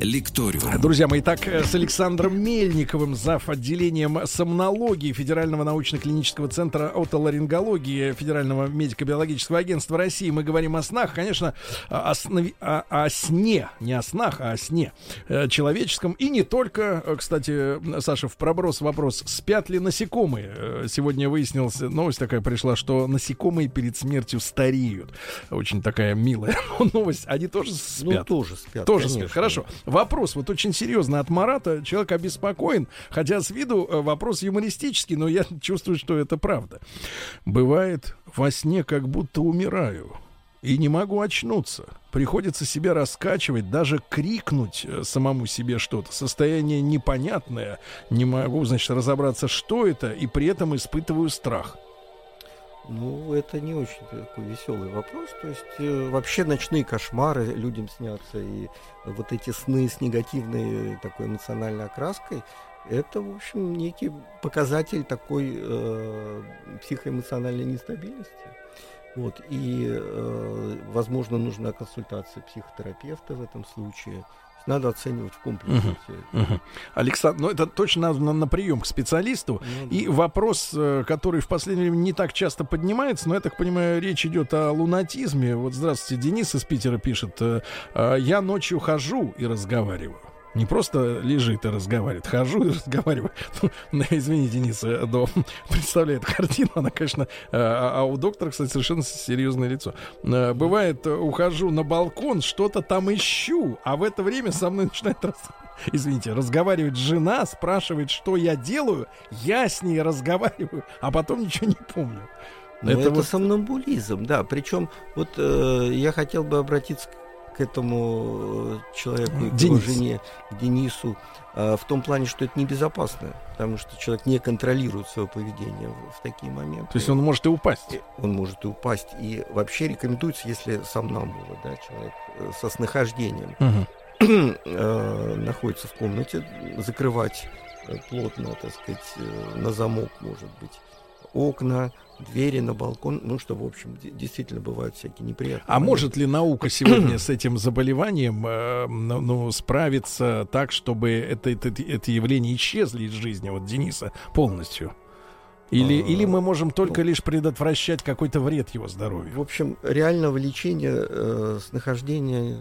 «Лекториум». Друзья мои, так с Александром Мельниковым, зав. отделением сомнологии Федерального научно-клинического центра отоларингологии Федерального медико-биологического агентства России мы говорим о снах, конечно, о, снови- о- о сне, не о снах, а о сне э, человеческом. И не только, э, кстати, Саша, в проброс вопрос, спят ли насекомые? Э, Сегодня выяснилась, новость такая пришла, что насекомые перед смертью стареют. Очень такая милая новость. Они тоже спят. Ну, тоже спят, Тоже конечно. спят. Хорошо. Вопрос вот очень серьезно от Марата. Человек обеспокоен, хотя с виду э, вопрос юмористический, но я чувствую, что это правда. Бывает во сне как будто умираю. И не могу очнуться. Приходится себя раскачивать, даже крикнуть э, самому себе что-то. Состояние непонятное. Не могу, значит, разобраться, что это, и при этом испытываю страх. Ну, это не очень такой веселый вопрос. То есть э, вообще ночные кошмары людям снятся, и вот эти сны с негативной такой эмоциональной окраской, это, в общем, некий показатель такой э, психоэмоциональной нестабильности. Вот, и, э, возможно, нужна консультация психотерапевта в этом случае. Надо оценивать в комплексе. Мгм. Александр, ну это точно надо на, на прием к специалисту. Ну И вопрос, э, который в последнее время не так часто поднимается, но я так понимаю, речь идет о лунатизме. Вот здравствуйте, Денис из Питера пишет: э, э, я ночью хожу и разговариваю. Не просто лежит и разговаривает, хожу и разговариваю. Ну, извини, Денис, э, но представляет картину, она, конечно, э, а а у доктора, кстати, совершенно серьезное лицо. Э, Бывает, ухожу на балкон, что-то там ищу, а в это время со мной начинает раз... Извините, разговаривает жена, спрашивает, что я делаю, я с ней разговариваю, а потом ничего не помню. Ну, это, вот- сомнамбулизм, да. Причем вот э, я хотел бы обратиться к- этому э, человеку, и к его Денис. жене, Денису, э, в том плане, что это небезопасно, потому что человек не контролирует свое поведение в, такие моменты. То есть он может и упасть. Он может и упасть. И вообще рекомендуется, если сам нам было, да, человек э, со снахождением, Мгм. э, находится в комнате, закрывать плотно, так сказать, на замок, может быть, окна, двери на балкон, ну что, в общем, действительно бывают всякие неприятные. А моменты. может ли наука сегодня с этим заболеванием э, ну, ну, справиться так, чтобы это, это, это явление исчезли из жизни вот Дениса полностью? Или, А, или мы можем только лишь предотвращать какой-то вред его здоровью? В общем, реального лечения э, с нахождения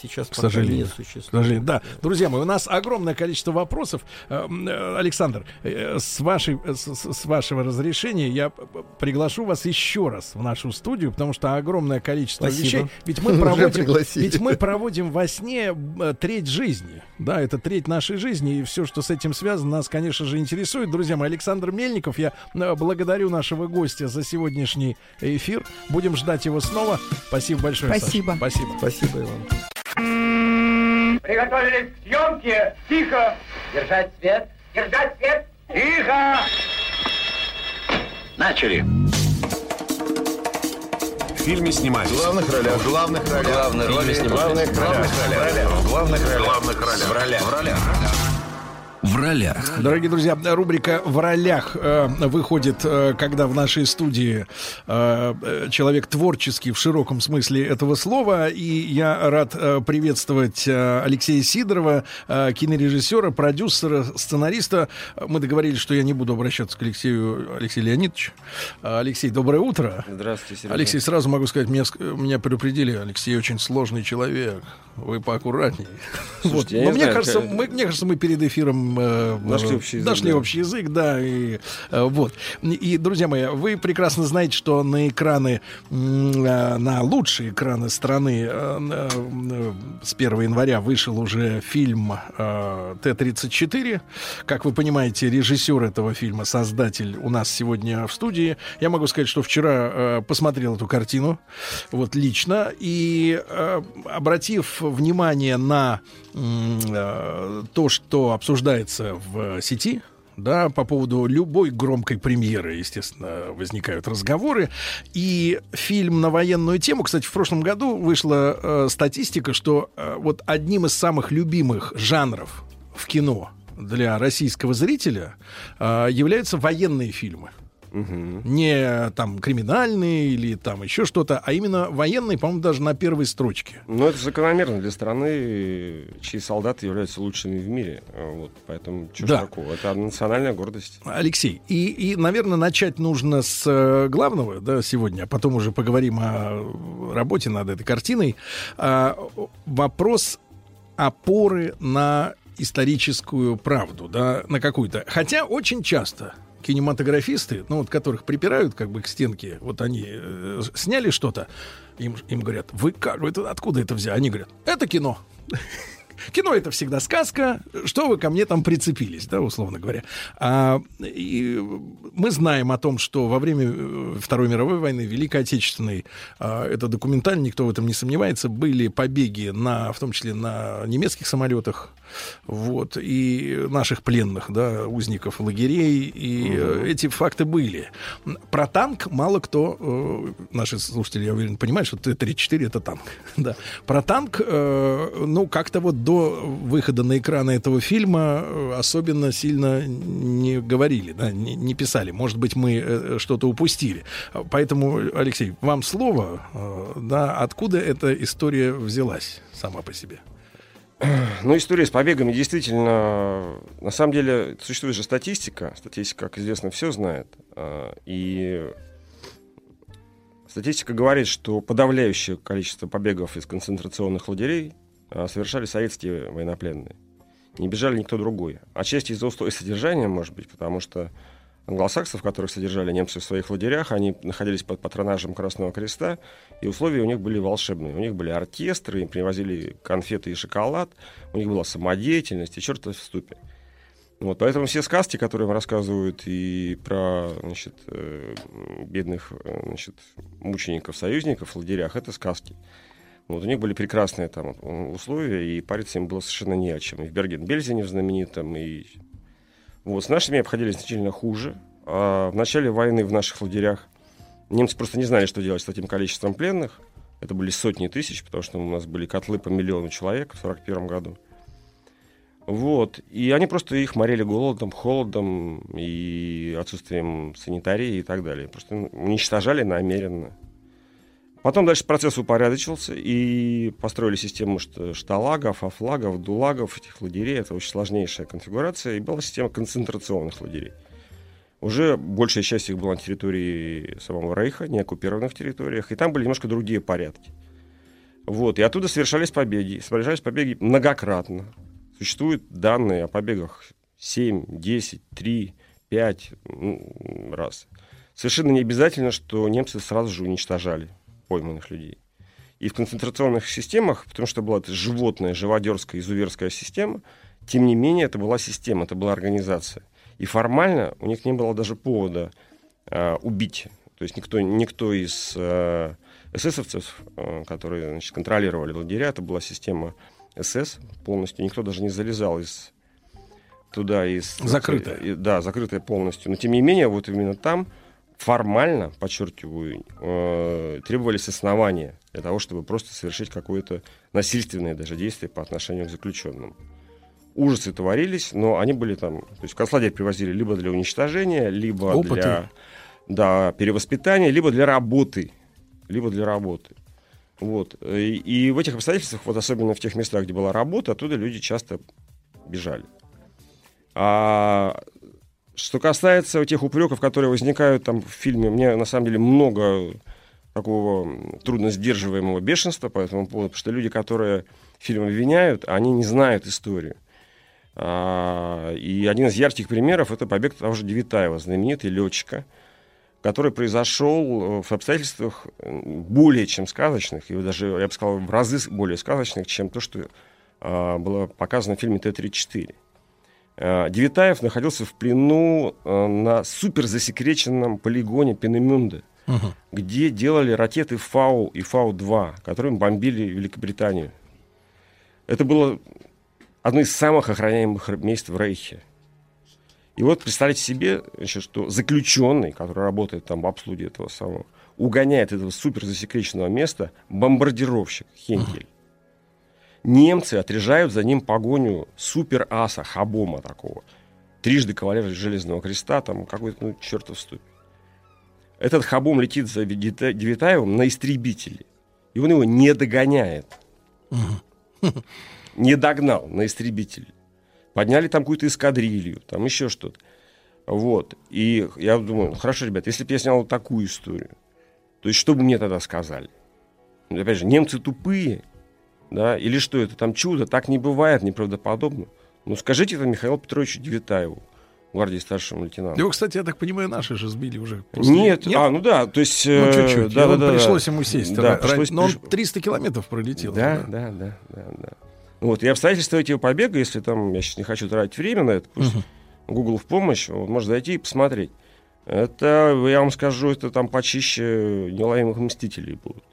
сейчас К сожалению. не существует. К сожалению, да. Друзья мои, у нас огромное количество вопросов. Э, э, Александр, э, с, вашей, с, с- вашего разрешения я приглашу вас еще раз в нашу студию, потому что огромное количество Спасибо. вещей. Ведь мы проводим, ведь мы проводим во сне треть жизни. Да, это треть нашей жизни, и все, что с этим связано, нас, конечно же, интересует. Друзья мои, Александр Мельников, я благодарю нашего гостя за сегодняшний эфир. Будем ждать его снова. Спасибо большое. Саша. Спасибо. Спасибо. Спасибо, Иван. Приготовились к съемке. Тихо. Держать свет. Держать свет. Тихо. Начали. В фильме снимались. В главных ролях. В главных ролях. Главной роли В снимались. главных ролях. В главных ролях. В главных ролях. В ролях. В ролях. В ролях. Дорогие друзья, рубрика «В ролях» э, выходит, э, когда в нашей студии э, человек творческий в широком смысле этого слова. И я рад э, приветствовать э, Алексея Сидорова, э, кинорежиссера, продюсера, сценариста. Мы договорились, что я не буду обращаться к Алексею Алексею Леонидовичу. Алексей, доброе утро. Здравствуйте, Сергей. Алексей, сразу могу сказать, меня, меня предупредили, Алексей очень сложный человек, вы поаккуратней. Слушайте, я Но не мне знаю, кажется, как- мы, мне кажется, мы перед эфиром э, Нашли э, общий язык, нашли да. общий язык, да, и э, вот. И, друзья мои, вы прекрасно знаете, что на экраны, на лучшие экраны страны с 1 января вышел уже фильм э, Т-34. Как вы понимаете, режиссер этого фильма, создатель у нас сегодня в студии. Я могу сказать, что вчера посмотрел эту картину, вот лично, и обратив внимание на то, что обсуждается в сети, да, по поводу любой громкой премьеры, естественно, возникают разговоры. И фильм на военную тему, кстати, в прошлом году вышла э, статистика, что э, вот одним из самых любимых жанров в кино для российского зрителя э, являются военные фильмы. Не там криминальные или там еще что-то, а именно военные, по-моему, даже на первой строчке. Ну, это закономерно для страны, чьи солдаты являются лучшими в мире. А, Вот, поэтому что Да. такого? Это национальная гордость. Алексей, и, и, наверное, начать нужно с э, главного, да, сегодня, а потом уже поговорим о работе над этой картиной. А, вопрос опоры на историческую правду, да, на какую-то. Хотя очень часто кинематографисты, ну вот которых припирают как бы к стенке, вот они э, сняли что-то, им, им говорят, вы как, вы это, откуда это взяли? Они говорят, это кино. Кино это всегда сказка, что вы ко мне там прицепились, да, условно говоря. А, и мы знаем о том, что во время э, Второй мировой войны, Великой Отечественной, а, это документально, никто в этом не сомневается, были побеги, на, в том числе на немецких самолетах, вот, и наших пленных, да, узников лагерей, и э, эти факты были. Про танк мало кто, э, наши слушатели, я уверен, понимают, что Т-34 это танк, да. Про танк, э, ну, как-то вот до выхода на экраны этого фильма э, особенно сильно не говорили, да, не, не писали. Может быть, мы э, что-то упустили. Поэтому, Алексей, вам слово, да, откуда эта история взялась сама по себе? Ну, история с побегами действительно... На самом деле, существует же статистика. Статистика, как известно, все знает. А, И статистика говорит, что подавляющее количество побегов из концентрационных лагерей а, совершали советские военнопленные. Не бежали никто другой. Отчасти из-за устоя содержания, может быть, потому что англосаксов, которых содержали немцы в своих лагерях, они находились под патронажем Красного Креста, и условия у них были волшебные. У них были оркестры, им привозили конфеты и шоколад, у них была самодеятельность, и черт в ступе. Вот, поэтому все сказки, которые вам рассказывают и про значит, э, бедных э, значит, мучеников, союзников в лагерях, это сказки. Вот, у них были прекрасные там условия, и париться им было совершенно не о чем. И в Берген-Бельзене в знаменитом, и... Вот, с нашими обходились значительно хуже. А в начале войны в наших лагерях немцы просто не знали, что делать с таким количеством пленных. Это были сотни тысяч, потому что у нас были котлы по миллиону человек в 1941 году. Вот. И они просто их морили голодом, холодом и отсутствием санитарии и так далее. Просто уничтожали намеренно. Потом дальше процесс упорядочился, и построили систему шт- шталагов, афлагов, дулагов, этих лагерей. Это очень сложнейшая конфигурация. И была система концентрационных лагерей. Уже большая часть их была на территории самого Рейха, не оккупированных территориях. И там были немножко другие порядки. Вот. И оттуда совершались побеги. Совершались побеги многократно. Существуют данные о побегах 7, 10, 3, 5 м, раз. Совершенно не обязательно, что немцы сразу же уничтожали пойманных людей. И в концентрационных системах, потому что была это животная, живодерская, изуверская система, тем не менее, это была система, это была организация. И формально у них не было даже повода а, убить. То есть никто, никто из а, эсэсовцев, а, которые значит, контролировали лагеря, это была система СС полностью, никто даже не залезал из туда из Закрытая. и- да, закрытая полностью. Но тем не менее, вот именно там формально, подчеркиваю, э, требовались основания для того, чтобы просто совершить какое-то насильственное даже действие по отношению к заключенным. Ужасы творились, но они были там, то есть концлагерь привозили либо для уничтожения, либо Опыты. для да, перевоспитания, либо для работы, либо для работы. Вот. И, и в этих обстоятельствах, вот особенно в тех местах, где была работа, оттуда люди часто бежали. А что касается тех упреков, которые возникают там в фильме, мне на самом деле много такого трудно сдерживаемого бешенства по этому поводу, потому что люди, которые фильм обвиняют, они не знают историю. А, и один из ярких примеров это побег того же Девитаева, знаменитый летчика, который произошел э, в обстоятельствах более чем сказочных, и даже, я бы сказал, в разы более сказочных, чем то, что а, было показано в фильме Т-34. А, Девитаев находился в плену а, на суперзасекреченном полигоне Пенемюнде, Мгм. где делали ракеты Фау и Фау-2, которыми бомбили Великобританию. Это было одно из самых охраняемых мест в Рейхе. И вот представьте себе, что заключенный, который работает там в обслуге этого самого, угоняет этого суперзасекреченного места бомбардировщик Хенкель. Немцы отряжают за ним погоню супер-аса, хабома такого. Трижды кавалер Железного Креста, там какой-то, ну, чертов ступень. Этот хабом летит за Девита- Девитаевым на истребителе. И он его не догоняет. Не догнал на истребителе. Подняли там какую-то эскадрилью, там еще что-то. Вот. И я думаю, ну, хорошо, ребят, если бы я снял вот такую историю, то есть что бы мне тогда сказали? Ну, Опять же, немцы тупые, да, или что это там чудо, так не бывает, неправдоподобно. Ну, скажите это Михаилу Петровичу Девитаеву, гвардии старшему лейтенанту. Его, кстати, я так понимаю, наши же сбили уже. после- Нет, а, ну да, то есть... Ну, э, чуть-чуть. да, да, да, пришлось да. ему сесть. Да, пришлось- но он приш- 300 километров пролетел. Да, да, да, да, да. Вот, и обстоятельства этого побега, если там, я сейчас не хочу тратить время на это, пусть Google в помощь, вот, может зайти и посмотреть. Это, я вам скажу, это там почище неуловимых мстителей будут.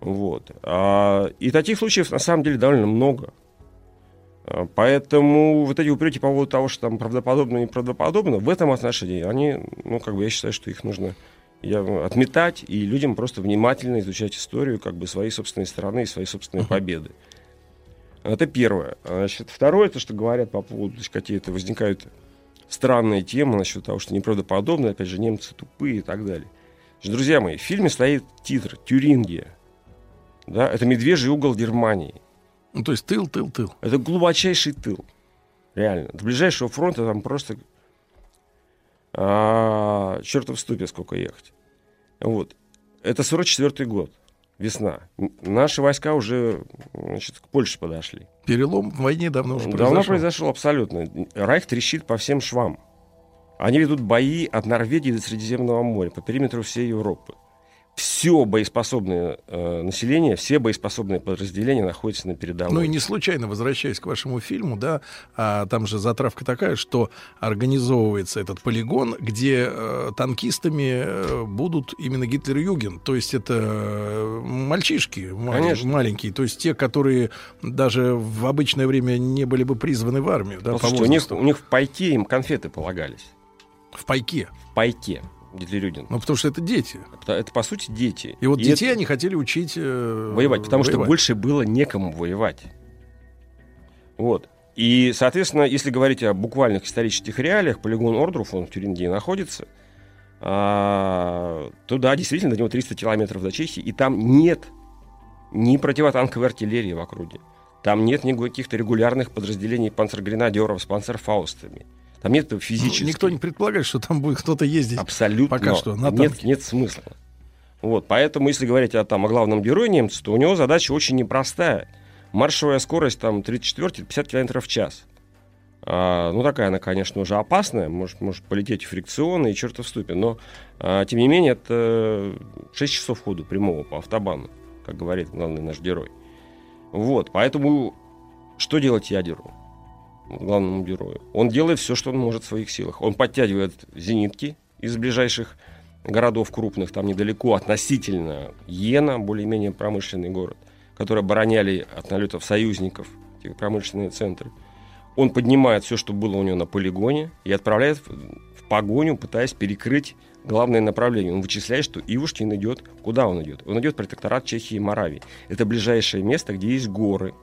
Вот. А, и таких случаев на самом деле довольно много. А, Поэтому вот эти упреки по поводу того, что там правдоподобно и неправдоподобно, в этом отношении они, ну, как бы я считаю, что их нужно я, отметать и людям просто внимательно изучать историю как бы своей собственной страны и своей собственной победы. Это первое. Значит, второе, то, что говорят по поводу, какие-то возникают странные темы насчет того, что неправдоподобно, опять же, немцы тупые и так далее. Значит, друзья мои, в фильме стоит титр «Тюрингия». Да, это медвежий угол Германии. Ну, то есть тыл, тыл, тыл. Это глубочайший тыл. Реально. До ближайшего фронта там просто а, чертов ступе сколько ехать. Вот. Это 44 год. Весна. Наши войска уже значит, к Польше подошли. Перелом в войне давно уже Давно произошел. произошел абсолютно. Райх трещит по всем швам. Они ведут бои от Норвегии до Средиземного моря, по периметру всей Европы. Все боеспособное э, население, все боеспособные подразделения находятся на передовой. Ну и не случайно, возвращаясь к вашему фильму, да, а там же затравка такая, что организовывается этот полигон, где э, танкистами э, будут именно Гитлер-Юген, то есть это э, мальчишки ма- Конечно. маленькие, то есть те, которые даже в обычное время не были бы призваны в армию, да, по Послушайте, у них, у них в пайке им конфеты полагались. В пайке? В пайке. Гитлерюдин. Ну, потому что это дети. Это, это, по сути, дети. И вот И детей это- они хотели учить э, воевать, потому что воевать. больше было некому воевать. Вот. И, соответственно, если говорить о буквальных исторических реалиях, полигон Ордруф, он в Тюрингии находится, а, то да, действительно, до него 300 километров до Чехии, и там нет ни противотанковой артиллерии в округе. Там нет ни каких-то регулярных подразделений панцергренадеров с панцерфаустами. Там нет физически. Никто не предполагает, что там будет кто-то ездить. Абсолютно. Пока что на нет, танке. нет смысла. Вот, поэтому, если говорить о, там, о главном герое немца, то у него задача очень непростая. Маршевая скорость там 34-50 км в час. А, ну, такая она, конечно, уже опасная. Может, может полететь в фрикционы и чертов ступе. Но, а, тем не менее, это 6 часов ходу прямого по автобану, как говорит главный наш герой. Вот, поэтому что делать ядеру? Главному герою. Он делает все, что он может в своих силах. Он подтягивает зенитки из ближайших городов крупных, там недалеко относительно Йена, более-менее промышленный город, которые обороняли от налетов союзников эти промышленные центры. Он поднимает все, что было у него на полигоне, и отправляет в, погоню, пытаясь перекрыть главное направление. Он вычисляет, что Ивушкин идет. Куда он идет? Он идет в протекторат Чехии и Моравии. Это ближайшее место, где есть горы,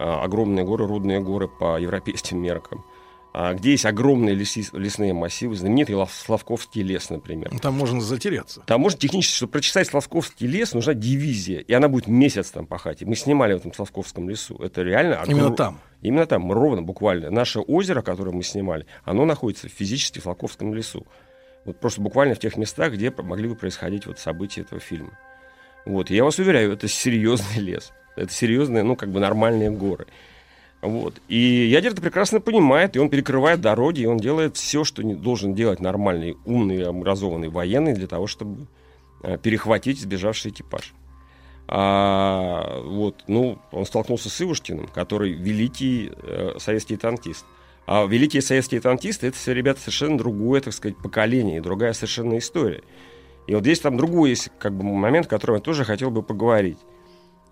огромные горы, рудные горы по европейским меркам, а, где есть огромные леси- лесные массивы, знаменитый Лав- Славковский лес, например. Там можно затеряться. Там можно технически, чтобы прочесать Славковский лес, нужна дивизия, и она будет месяц там пахать. И мы снимали в этом Славковском лесу. Это реально... огром- Именно там. Именно там, ровно, буквально. Наше озеро, которое мы снимали, оно находится физически в Славковском лесу. Вот просто буквально в тех местах, где могли бы происходить вот события этого фильма. Вот, и я вас уверяю, это серьезный лес. Это серьезные, ну, как бы нормальные горы. Вот. И ядер это прекрасно понимает, и он перекрывает дороги, и он делает все, что не должен делать нормальный, умный, образованный военный для того, чтобы э, перехватить сбежавший экипаж. А, вот, ну, он столкнулся с Ивушкиным, который великий э, советский танкист. А великие советские танкисты это все ребята совершенно другое, так сказать, поколение, и другая совершенно история. И вот здесь там другой есть как бы момент, о котором я тоже хотел бы поговорить.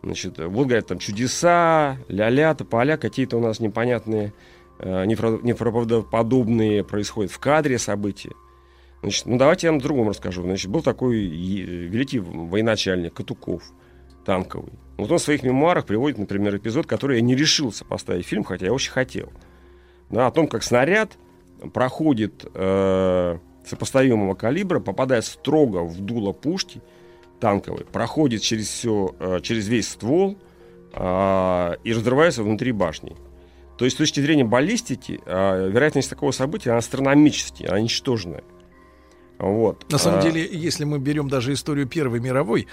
Значит, вот, говорят, там чудеса, ля-ля, тополя, какие-то у нас непонятные, э, неправ- неправдоподобные происходят в кадре события. Значит, ну давайте я вам другом расскажу. Значит, был такой великий военачальник Катуков, танковый. Вот он в своих мемуарах приводит, например, эпизод, который я не решился поставить фильм, хотя я очень хотел. Да, о том, как снаряд проходит э, сопоставимого калибра, попадая строго в дуло пушки танковой, проходит через все, э, через весь ствол э, и разрывается внутри башни. То есть с точки зрения баллистики э, вероятность такого события она астрономически, она ничтожная. Вот. На самом А, деле, если мы берем даже историю Первой мировой,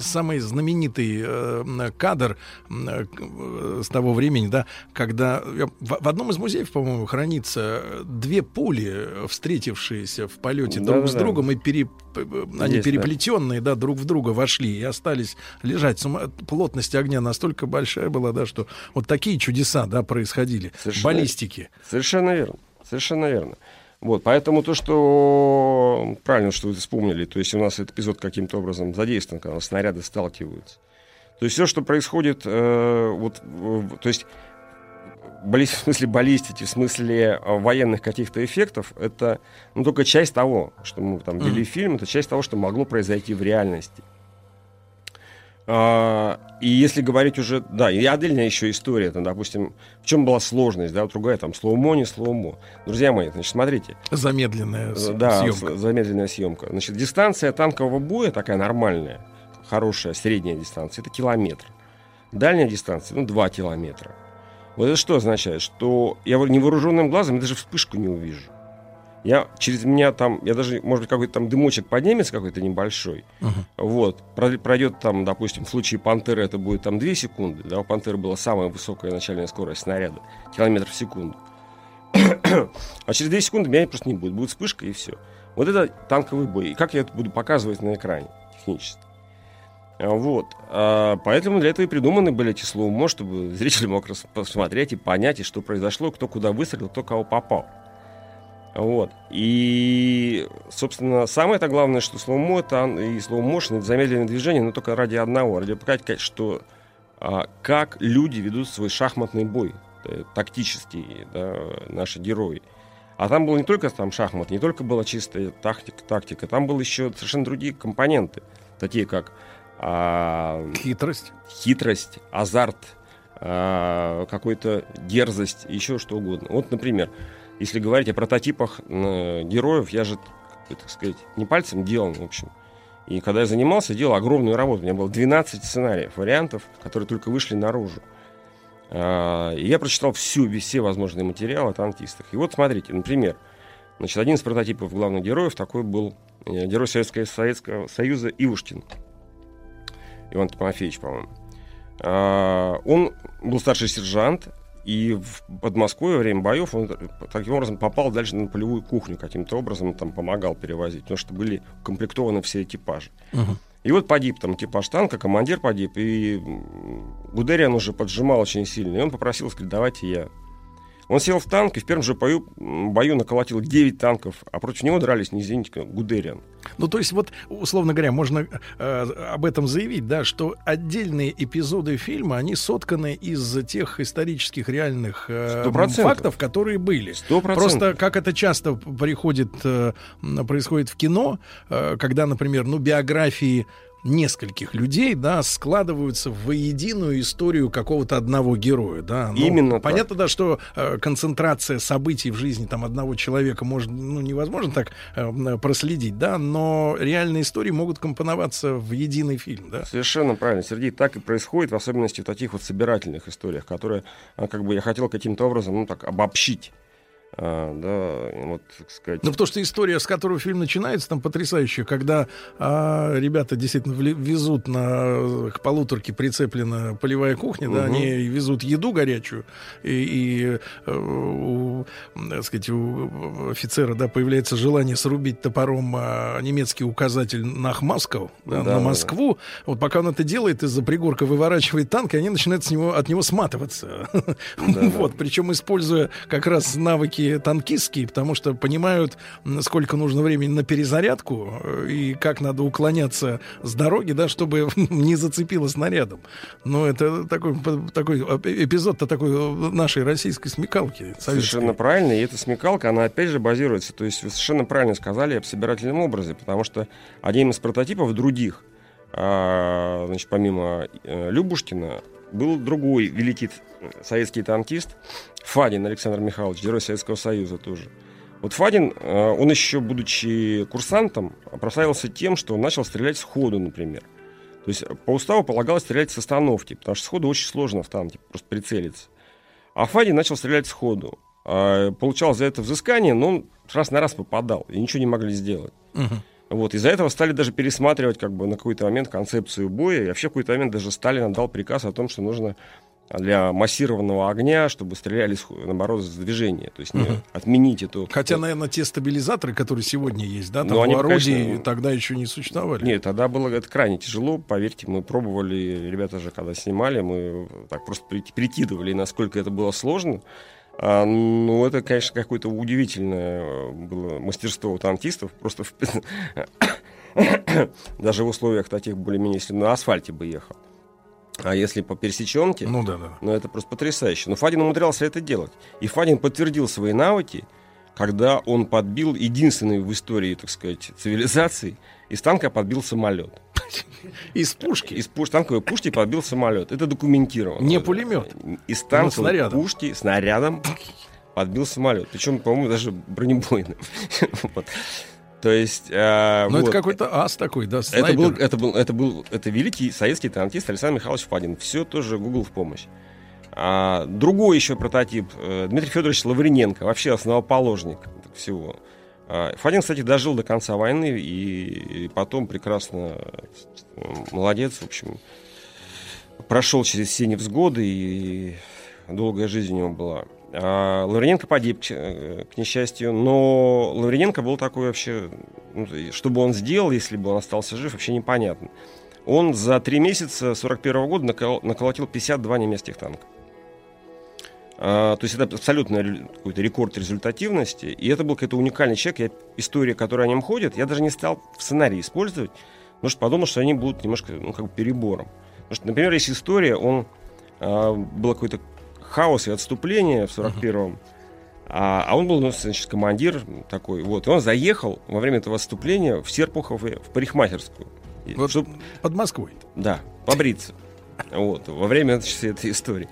самый знаменитый э, кадр э, э, с того времени, да, когда э, в, в одном из музеев, по-моему, хранится две пули, встретившиеся в полете друг с Да-да-да. другом и пере, они Есть, да. переплетенные, да, друг в друга вошли и остались лежать. Сума- Плотность огня настолько большая была, да, что вот такие чудеса, да, происходили. Совершенно- Баллистики. Совершенно верно. Совершенно верно. Вот, поэтому то, что правильно, что вы вспомнили, то есть у нас этот эпизод каким-то образом задействован, когда снаряды сталкиваются. То есть все, что происходит, э, вот, в- то есть балли- в смысле баллистики, в смысле э, военных каких-то эффектов, это ну, только часть того, что мы там ввели в фильм, это часть того, что могло произойти в реальности. А, и если говорить уже, да, и отдельная еще история, там, допустим, в чем была сложность, да, вот другая, там, slow-mo, не slow-mo. Друзья мои, значит, смотрите. Замедленная Да, съемка. замедленная съемка. Значит, дистанция танкового боя такая нормальная, хорошая, средняя дистанция, это километр. Дальняя дистанция, ну, 2 километра. Вот это что означает? Что я невооруженным глазом даже вспышку не увижу. Я через меня там, я даже, может быть, какой-то там дымочек поднимется какой-то небольшой. Вот. Про- Пройдет там, допустим, в случае пантеры это будет там 2 секунды. Да, у пантеры была самая высокая начальная скорость снаряда. Километр в секунду. а через 2 секунды меня просто не будет. Будет вспышка и все. Вот это танковый бой. И как я это буду показывать на экране технически? А, Вот. А, Поэтому для этого и придуманы были эти slow-mo, чтобы зритель мог посмотреть и понять, и что произошло, кто куда выстрелил, кто кого попал. Вот. И, собственно, самое-то главное, что slow-mo это и slow motion, это замедленное движение, но только ради одного, ради показать, что а, как люди ведут свой шахматный бой, э, тактический, да, наши герои. А там было не только там шахмат, не только была чистая тактика, тактика. Там были еще совершенно другие компоненты, такие как а, Хитрость. хитрость, азарт, а, какой-то дерзость, еще что угодно. Вот, например, если говорить о прототипах э, героев, я же, так сказать, не пальцем делал, в общем. И когда я занимался, делал огромную работу. У меня было 12 сценариев, вариантов, которые только вышли наружу. А, и я прочитал всю, все возможные материалы о танкистах. И вот смотрите, например, значит, один из прототипов главных героев такой был э, герой Советского, Советского Союза Ивушкин. Иван Тимофеевич, по-моему. А, Он был старший сержант, и в Подмосковье во время боев он таким образом попал дальше на полевую кухню, каким-то образом там помогал перевозить, потому что были укомплектованы все экипажи. И вот погиб там экипаж танка, командир погиб, и Гудериан уже поджимал очень сильно, и он попросил, сказать, давайте я. Он сел в танк и в первом же бою, бою наколотил 9 танков, а против него дрались не Зенит, а Гудериан. Ну, то есть, вот, условно говоря, можно э, об этом заявить, да, что отдельные эпизоды фильма, они сотканы из тех исторических реальных э, фактов, которые были. Сто процентов. Просто, как это часто приходит, э, происходит в кино, э, когда, например, ну, биографии нескольких людей, да, складываются в воединую историю какого-то одного героя, да. Ну, Именно так. Понятно, да, что э, концентрация событий в жизни там одного человека может, ну, невозможно так э, проследить, да, но реальные истории могут компоноваться в единый фильм, да. Совершенно правильно, Сергей, так и происходит, в особенности в таких вот собирательных историях, которые, а, как бы я хотел каким-то образом, ну так, обобщить. А, да, вот, так сказать. Ну, потому что история, с которой фильм начинается, там потрясающая, когда а, ребята действительно везут на к полуторке прицеплена полевая кухня, да, Мгм. они везут еду горячую, и, и, э, у, так сказать, у офицера, да, появляется желание срубить топором а, немецкий указатель на Москву, да, Да, на да, Москву. Вот пока он это делает, из-за пригорка выворачивает танк, и они начинают с него, от него сматываться. Вот, причем используя как раз навыки танкистские, потому что понимают, сколько нужно времени на перезарядку э, и как надо уклоняться с дороги, да, чтобы не зацепило снарядом. Но это такой, такой эпизод-то такой э, нашей российской смекалки. советской. Совершенно правильно, и эта смекалка, она опять же базируется, то есть вы совершенно правильно сказали об собирательном образе, потому что один из прототипов других, а, значит, помимо э, Любушкина, был другой великий советский танкист Фадин Александр Михайлович, герой Советского Союза тоже. Вот Фадин, э, он еще, будучи курсантом, прославился тем, что он начал стрелять сходу, например. То есть по уставу полагалось стрелять с остановки, потому что сходу очень сложно в танке, просто прицелиться. А Фадин начал стрелять сходу. А, Получал за это взыскание, но он раз на раз попадал, и ничего не могли сделать. Мгм. Вот, из-за этого стали даже пересматривать как бы на какой-то момент концепцию боя, и вообще в какой-то момент даже Сталин отдал приказ о том, что нужно для массированного огня, чтобы стреляли, наоборот, с движения. То есть не Мгм. отменить эту... Хотя, наверное, те стабилизаторы, которые сегодня есть, да, там Ну, они, орудий конечно, тогда еще не существовали. Нет, тогда было это крайне тяжело, поверьте, мы пробовали, ребята же, когда снимали, мы так просто при- прикидывали, насколько это было сложно. А, ну, это, конечно, какое-то удивительное э, было мастерство танкистов. Просто в- даже в условиях таких более-менее, если на асфальте бы ехал. А если по пересеченке, Ну да, да. ну это просто потрясающе. Но Фадин умудрялся это делать. И Фадин подтвердил свои навыки, когда он подбил единственный в истории, так сказать, цивилизации, из танка подбил самолет. Из пушки? Из пуш, танковой пушки подбил самолет. Это документировано. Не пулемет. Из Ну, танковой снарядом. пушки снарядом подбил самолет. Причем, по-моему, даже бронебойным. Вот. То есть... э, Ну, это вот. какой-то ас такой, да, Это был, снайпер. это был, это был, это великий советский танкист Александр Михайлович Фадин. Все тоже Google в помощь. А, другой еще прототип э, Дмитрий Федорович Лаврененко, вообще основоположник всего. А, Фадин, кстати, дожил до конца войны и, и потом прекрасно э, молодец, в общем, прошел через все невзгоды и долгая жизнь у него была. А Лаврененко погиб, к, э, к несчастью, но Лаврененко был такой вообще, ну, что бы он сделал, если бы он остался жив, вообще непонятно. Он за три месяца 41 года накол- наколотил 52 немецких танка. А, то есть это абсолютно какой-то рекорд результативности. И это был какой-то уникальный человек. Я, история, которая о нем ходит, я даже не стал в сценарии использовать, потому что подумал, что они будут немножко ну, как бы перебором. Потому что, например, есть история, он а, был какой-то хаос и отступление в 41-м. А, а он был, ну, значит, командир такой, вот. И он заехал во время этого выступления в Серпухов в парикмахерскую. Вот чтоб- под Москвой. да, побриться. Вот, во время значит, этой истории.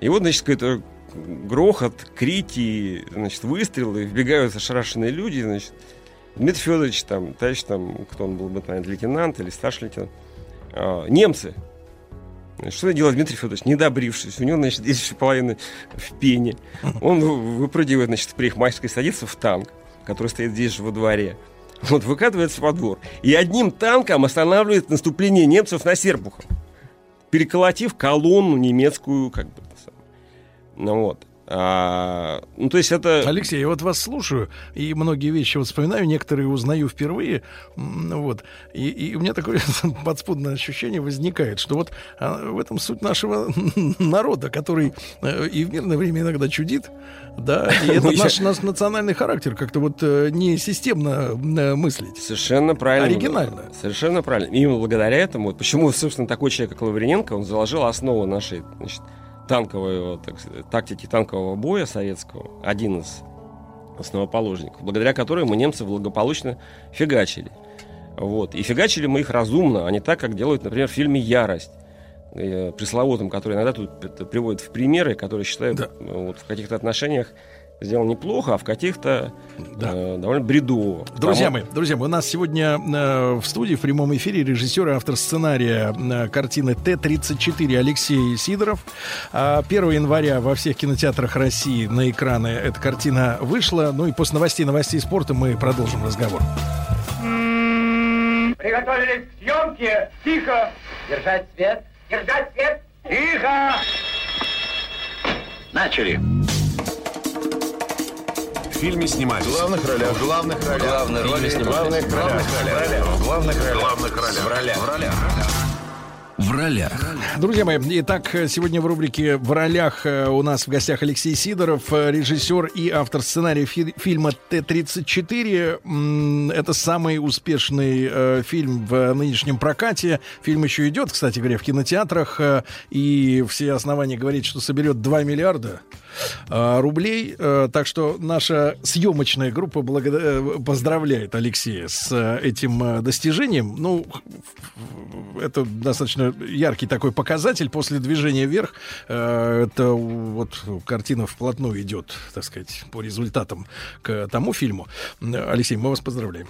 И вот, значит, какой-то грохот, крики, значит, выстрелы, вбегают ошарашенные люди, значит, Дмитрий Федорович, там, товарищ, там, кто он был бы, наверное, лейтенант или старший лейтенант, а, немцы. Что делает Дмитрий Федорович? Не добрившись. У него, значит, есть еще половина в пене. Он вы- выпрыгивает, значит, в парикмахерской, садится в танк, который стоит здесь же во дворе. Вот, выкатывается во двор. И одним танком останавливает наступление немцев на Серпухов. Переколотив колонну немецкую, как бы, вот. А, ну, то есть это... Алексей, я вот вас слушаю, и многие вещи вот вспоминаю, некоторые узнаю впервые, ну вот, и, и у меня такое подспудное ощущение возникает, что вот а, в этом суть нашего народа, который э, и в мирное время иногда чудит, да, и это Ну, я- наш, наш национальный характер, как-то вот э, не системно э, мыслить. Совершенно правильно. Оригинально. Совершенно правильно. Именно благодаря этому, вот почему, собственно, такой человек, как Лаврененко, он заложил основу нашей значит, танковой, так сказать, тактики танкового боя советского, один из основоположников, благодаря которой мы немцев благополучно фигачили. Вот. И фигачили мы их разумно, а не так, как делают, например, в фильме «Ярость», э, пресловутым, который иногда тут п- приводят в примеры, которые считают э, вот, в каких-то отношениях сделан неплохо, а в каких-то э, довольно бредово. Друзья Потому- мои, друзья мои, у нас сегодня э, в студии в прямом эфире режиссер и автор сценария э, картины Т-34 Алексей Сидоров. А 1 января во всех кинотеатрах России на экраны эта картина вышла. Ну и после новостей, новостей спорта мы продолжим разговор. Приготовились к съемке. Тихо. Держать свет. Держать свет. Тихо. Начали. В фильме снимались. В главных ролях. В главных ролях. Главные роли В главных ролях. В главных ролях. В главных ролях. В ролях. В ролях. В ролях. Друзья мои, итак, сегодня в рубрике «В ролях» э, у нас в гостях Алексей Сидоров, э, режиссер и автор сценария фи- фильма Т-34. М, Это самый успешный э, фильм в нынешнем прокате. Фильм еще идет, кстати говоря, в кинотеатрах, э, и все основания говорить, что соберет 2 миллиарда рублей. Э, Так что наша съемочная группа благодар- э, поздравляет Алексея с э, этим э, достижением. Ну, это достаточно яркий такой показатель. После движения вверх э, это вот картина вплотную идет, так сказать, по результатам к тому фильму. Э, Алексей, мы вас поздравляем.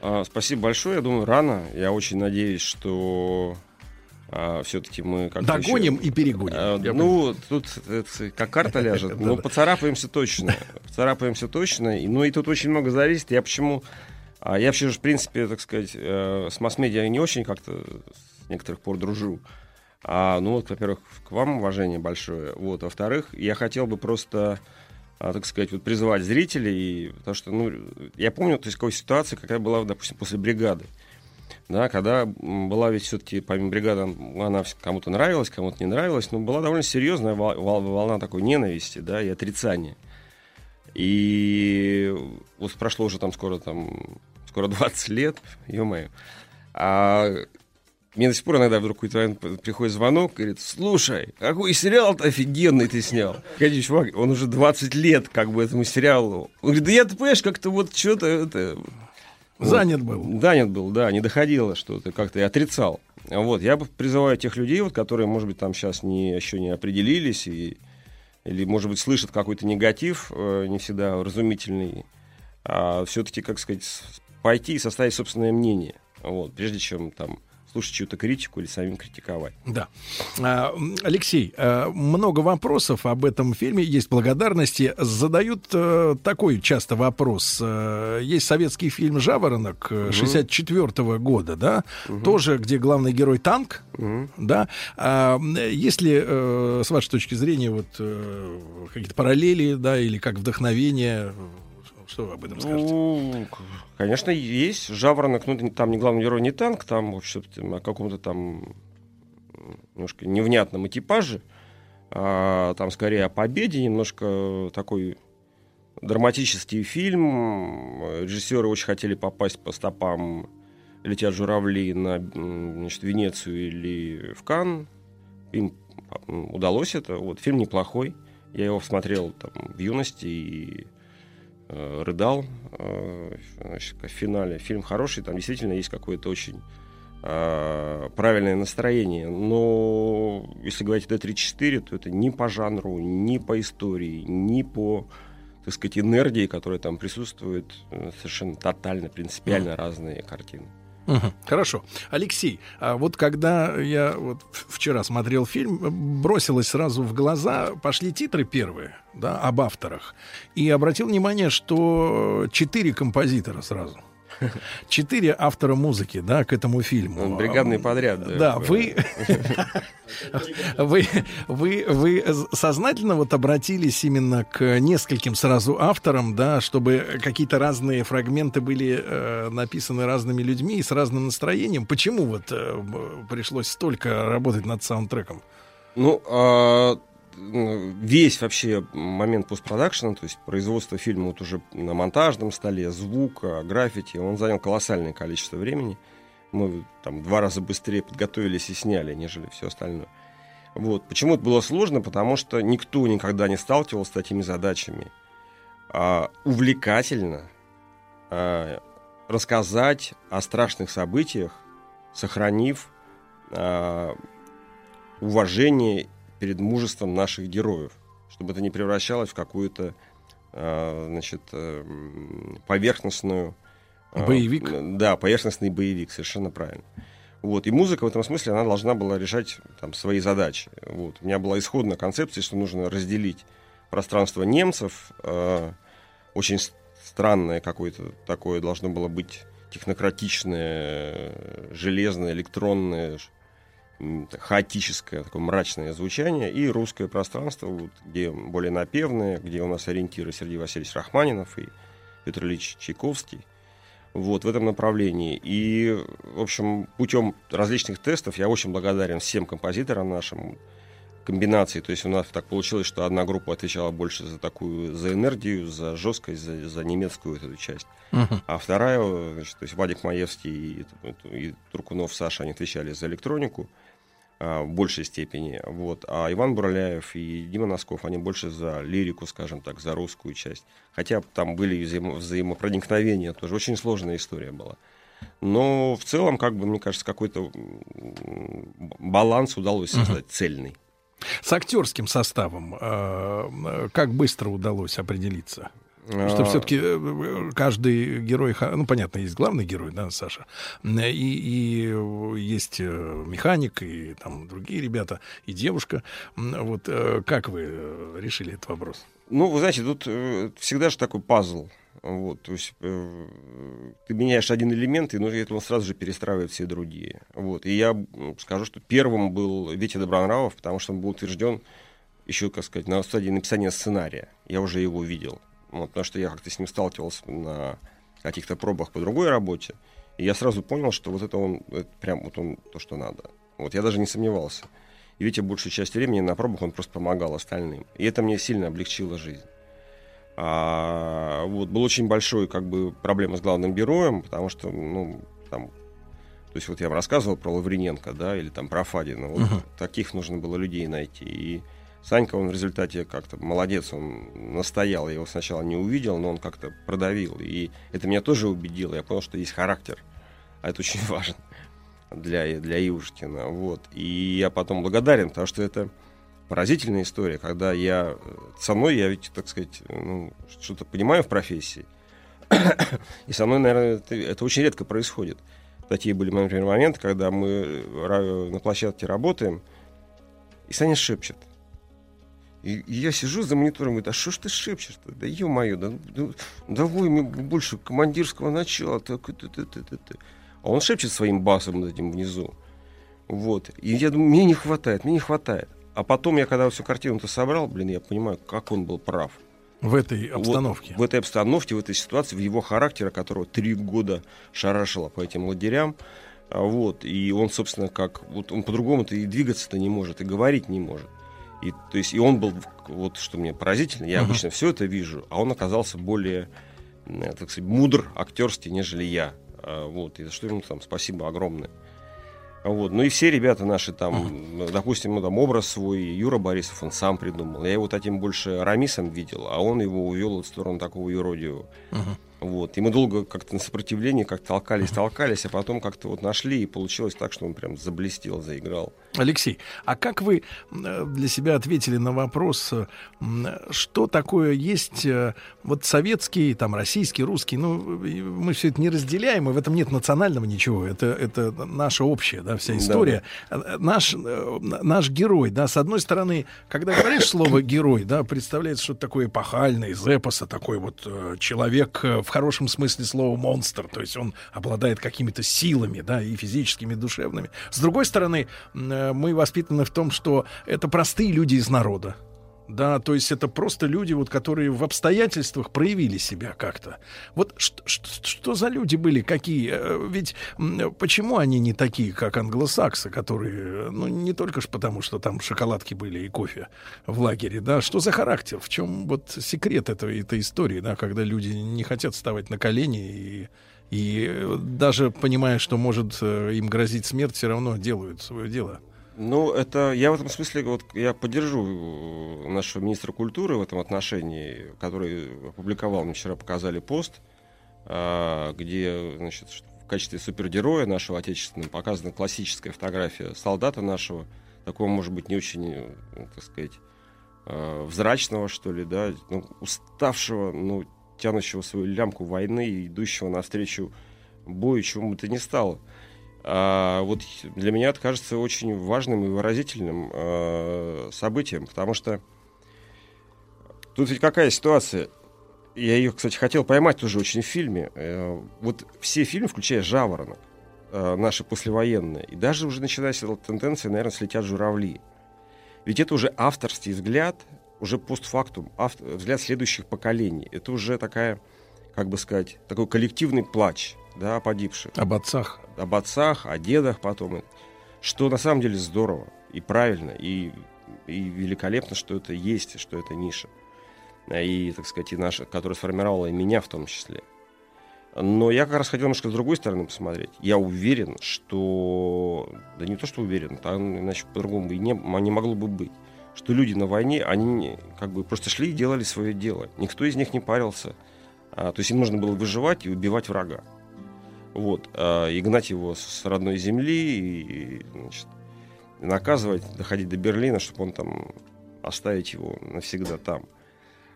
А, Спасибо большое. Я думаю, рано. Я очень надеюсь, что все-таки мы как Догоним и перегоним. Я ну, тут это как карта ляжет. Ну, поцарапаемся точно. Поцарапаемся точно. Ну, и тут очень много зависит. Я почему... а, Я вообще же, в принципе, так сказать, э, с масс-медиа не очень как-то с некоторых пор дружу. А, ну, вот, во-первых, к вам уважение большое. Вот, во-вторых, я хотел бы просто а, так сказать, вот призывать зрителей, потому что, ну, я помню, то есть, какой ситуации, какая была, допустим, после бригады, да, когда была ведь все-таки, помимо бригады, она кому-то нравилась, кому-то не нравилась, но была довольно серьезная вол- вол- волна такой ненависти, да, и отрицания. И вот прошло уже там скоро, там, скоро 20 лет, ё-моё. А мне до сих пор иногда вдруг какой-то приходит звонок, говорит, слушай, какой сериал-то офигенный ты снял. Конечно, чувак, он уже 20 лет как бы этому сериалу. Он говорит, да я, ты понимаешь, как-то вот что-то это... вот, Занят был. Занят был, да, не доходило что-то, как-то и отрицал. Вот, я бы призываю тех людей, вот, которые, может быть, там сейчас не, еще не определились и или, может быть, слышат какой-то негатив, э, не всегда вразумительный, а все-таки, как сказать, пойти и составить собственное мнение, вот, прежде чем там слушать чью-то критику или самим критиковать. Да. А, Алексей, а, много вопросов об этом фильме, есть благодарности. Задают э, такой часто вопрос. Э, Есть советский фильм «Жаворонок» э, 64 года, да? Тоже, где главный герой танк, да? А, м, есть ли, э, с вашей точки зрения, вот какие-то параллели, да, или как вдохновение? Что вы об этом скажете? Ну, к- конечно, есть. Жаворонок, ну, там не главный герой, не танк, там, в общем о каком-то там немножко невнятном экипаже. А, там скорее о победе, немножко такой драматический фильм. Режиссеры очень хотели попасть по стопам «Летят журавли» на значит, Венецию или в Кан. Им удалось это. Вот, фильм неплохой. Я его смотрел там, в юности и рыдал э, значит, в финале. Фильм хороший, там действительно есть какое-то очень э, правильное настроение. Но если говорить о Д-34, то это ни по жанру, ни по истории, ни по так сказать, энергии, которая там присутствует, э, совершенно тотально, принципиально mm. разные картины. Угу, хорошо. Алексей, а вот когда я вот вчера смотрел фильм, бросилось сразу в глаза, пошли титры первые, да, об авторах, и обратил внимание, что четыре композитора сразу. Четыре автора музыки, да, к этому фильму. Он бригадный подряд. Да, да вы, вы, вы, вы сознательно вот обратились именно к нескольким сразу авторам, да, чтобы какие-то разные фрагменты были э, написаны разными людьми и с разным настроением. Почему вот э, пришлось столько работать над саундтреком? Ну, а весь вообще момент постпродакшена, то есть производство фильма вот уже на монтажном столе, звука, граффити, он занял колоссальное количество времени. Мы там два раза быстрее подготовились и сняли, нежели все остальное. Вот. Почему это было сложно? Потому что никто никогда не сталкивался с такими задачами. А, увлекательно а, рассказать о страшных событиях, сохранив а, уважение перед мужеством наших героев, чтобы это не превращалось в какую-то э, значит, э, поверхностную... Э, боевик? Да, поверхностный боевик, совершенно правильно. Вот. И музыка в этом смысле, она должна была решать там, свои задачи. Вот. У меня была исходная концепция, что нужно разделить пространство немцев. Э, очень странное какое-то такое должно было быть технократичное, железное, электронное, хаотическое, такое мрачное звучание, и русское пространство, вот, где более напевное, где у нас ориентиры Сергей Васильевич Рахманинов и Петр Ильич Чайковский. Вот, в этом направлении. И, в общем, путем различных тестов я очень благодарен всем композиторам нашим, комбинации. То есть у нас так получилось, что одна группа отвечала больше за такую, за энергию, за жесткость, за, за немецкую эту часть. Uh-huh. А вторая, значит, то есть Вадик Маевский и, и Туркунов Саша, они отвечали за электронику. А, в большей степени. Вот. А Иван Бурляев и Дима Носков, они больше за лирику, скажем так, за русскую часть. Хотя там были взаимо- взаимопроникновения, тоже очень сложная история была. Но в целом, как бы, мне кажется, какой-то баланс удалось создать, угу. цельный. С актерским составом э, как быстро удалось определиться? Что все-таки э, каждый герой, ну понятно, есть главный герой, да, Саша, и, и есть э, механик, и там другие ребята, и девушка. Вот э, как вы решили этот вопрос? Ну, вы знаете, тут всегда же такой пазл. Вот, то есть э, ты меняешь один элемент, и ну, это он сразу же перестраивает все другие. Вот, и я скажу, что первым был Витя Добронравов, потому что он был утвержден еще, как сказать, на стадии написания сценария. Я уже его видел. Вот, потому что я как-то с ним сталкивался на каких-то пробах по другой работе. И я сразу понял, что вот это он, это прям вот он то, что надо. Вот я даже не сомневался. И видите, большую часть времени на пробах он просто помогал остальным. И это мне сильно облегчило жизнь. А, вот, был очень большой, как бы, проблема с главным героем, потому что, ну, там, то есть вот я вам рассказывал про Лаврененко, да, или там про Фадина, вот uh-huh. таких нужно было людей найти. И Санька, он в результате как-то молодец, он настоял, я его сначала не увидел, но он как-то продавил. И это меня тоже убедило, я понял, что есть характер, а это очень важно для, для Ивушкина. Вот. И я потом благодарен, потому что это поразительная история, когда я... Со мной я ведь, так сказать, ну, что-то понимаю в профессии, и со мной, наверное, это, это очень редко происходит. Такие были, например, моменты, когда мы на площадке работаем, и Саня шепчет – и, и я сижу за монитором, говорю, а что ж ты шепчешь-то? Да ё-моё, да, да, давай мне больше командирского начала. Так, это, это, это, это. А он шепчет своим басом этим внизу. Вот. И я думаю, мне не хватает, мне не хватает. А потом я, когда всю картину-то собрал, блин, я понимаю, как он был прав. В этой обстановке. Вот, в этой обстановке, в этой ситуации, в его характере, которого три года шарашило по этим лагерям. А вот, и он, собственно, как... Вот он по-другому-то и двигаться-то не может, и говорить не может. И, то есть, и он был, вот что мне поразительно, я uh-huh. обычно все это вижу, а он оказался более, так сказать, мудр актерский, нежели я. А, вот, и за что ему там спасибо огромное. Вот. Ну и все ребята наши там, ну, допустим, ну, там образ свой Юра Борисов, он сам придумал. Я его таким больше Рамисом видел, а он его увел в сторону такого юродивого. Вот. И мы долго как-то на сопротивлении как толкались, толкались, а потом как-то вот нашли, и получилось так, что он прям заблестел, заиграл. Алексей, а как вы э, для себя ответили на вопрос, э, что такое есть э, вот советский, там, российский, русский, ну, мы все это не разделяем, и в этом нет национального ничего, это, это наша общая, да, вся история. Э, Наш, наш герой, да, с одной стороны, когда говоришь слово герой, да, представляется что-то такое эпохальное, из эпоса, такой вот человек в хорошем смысле слова монстр, то есть он обладает какими-то силами, да, и физическими, и душевными. С другой стороны, мы воспитаны в том, что это простые люди из народа. Да, то есть это просто люди, вот, которые в обстоятельствах проявили себя как-то. Вот что, за люди были, какие? Э, Ведь почему они не такие, как англосаксы, которые, ну, не только ж потому, что там шоколадки были и кофе в лагере, да, что за характер? В чем вот секрет этого, этой истории, да, когда люди не хотят вставать на колени и, и э, даже понимая, что может э, им грозить смерть, все равно делают свое дело? Ну, это я в этом смысле вот я поддержу э, нашего министра культуры в этом отношении, который опубликовал, мне вчера показали пост, а, где, значит, в качестве супергероя нашего отечественного показана классическая фотография солдата нашего, такого, может быть, не очень, э, так сказать, э, взрачного, что ли, да, ну, уставшего, ну, тянущего свою лямку войны и идущего навстречу бою, чему бы то ни стало. А, вот для меня это кажется очень важным и выразительным э, событием, потому что тут ведь какая ситуация? Я ее, кстати, хотел поймать тоже очень в фильме. Э, вот все фильмы, включая «Жаворонок», э, наши послевоенные, и даже уже начинается тенденция, наверное, слетят журавли. Ведь это уже авторский взгляд, уже постфактум, авт- взгляд следующих поколений. Это уже такая, как бы сказать, такой коллективный плач, да, о погибших. Об отцах. Об отцах, о дедах потом. Что на самом деле здорово и правильно, и, и великолепно, что это есть, что это ниша. И, так сказать, и наша, которая сформировала и меня в том числе. Но я как раз хотел немножко с другой стороны посмотреть. Я уверен, что... Да не то, что уверен, там иначе по-другому и не, не могло бы быть. Что люди на войне, они как бы просто шли и делали свое дело. Никто из них не парился. А, то есть им нужно было выживать и убивать врага. Вот. А, и гнать его с родной земли, и, значит, наказывать, доходить до Берлина, чтобы он там оставить его навсегда там.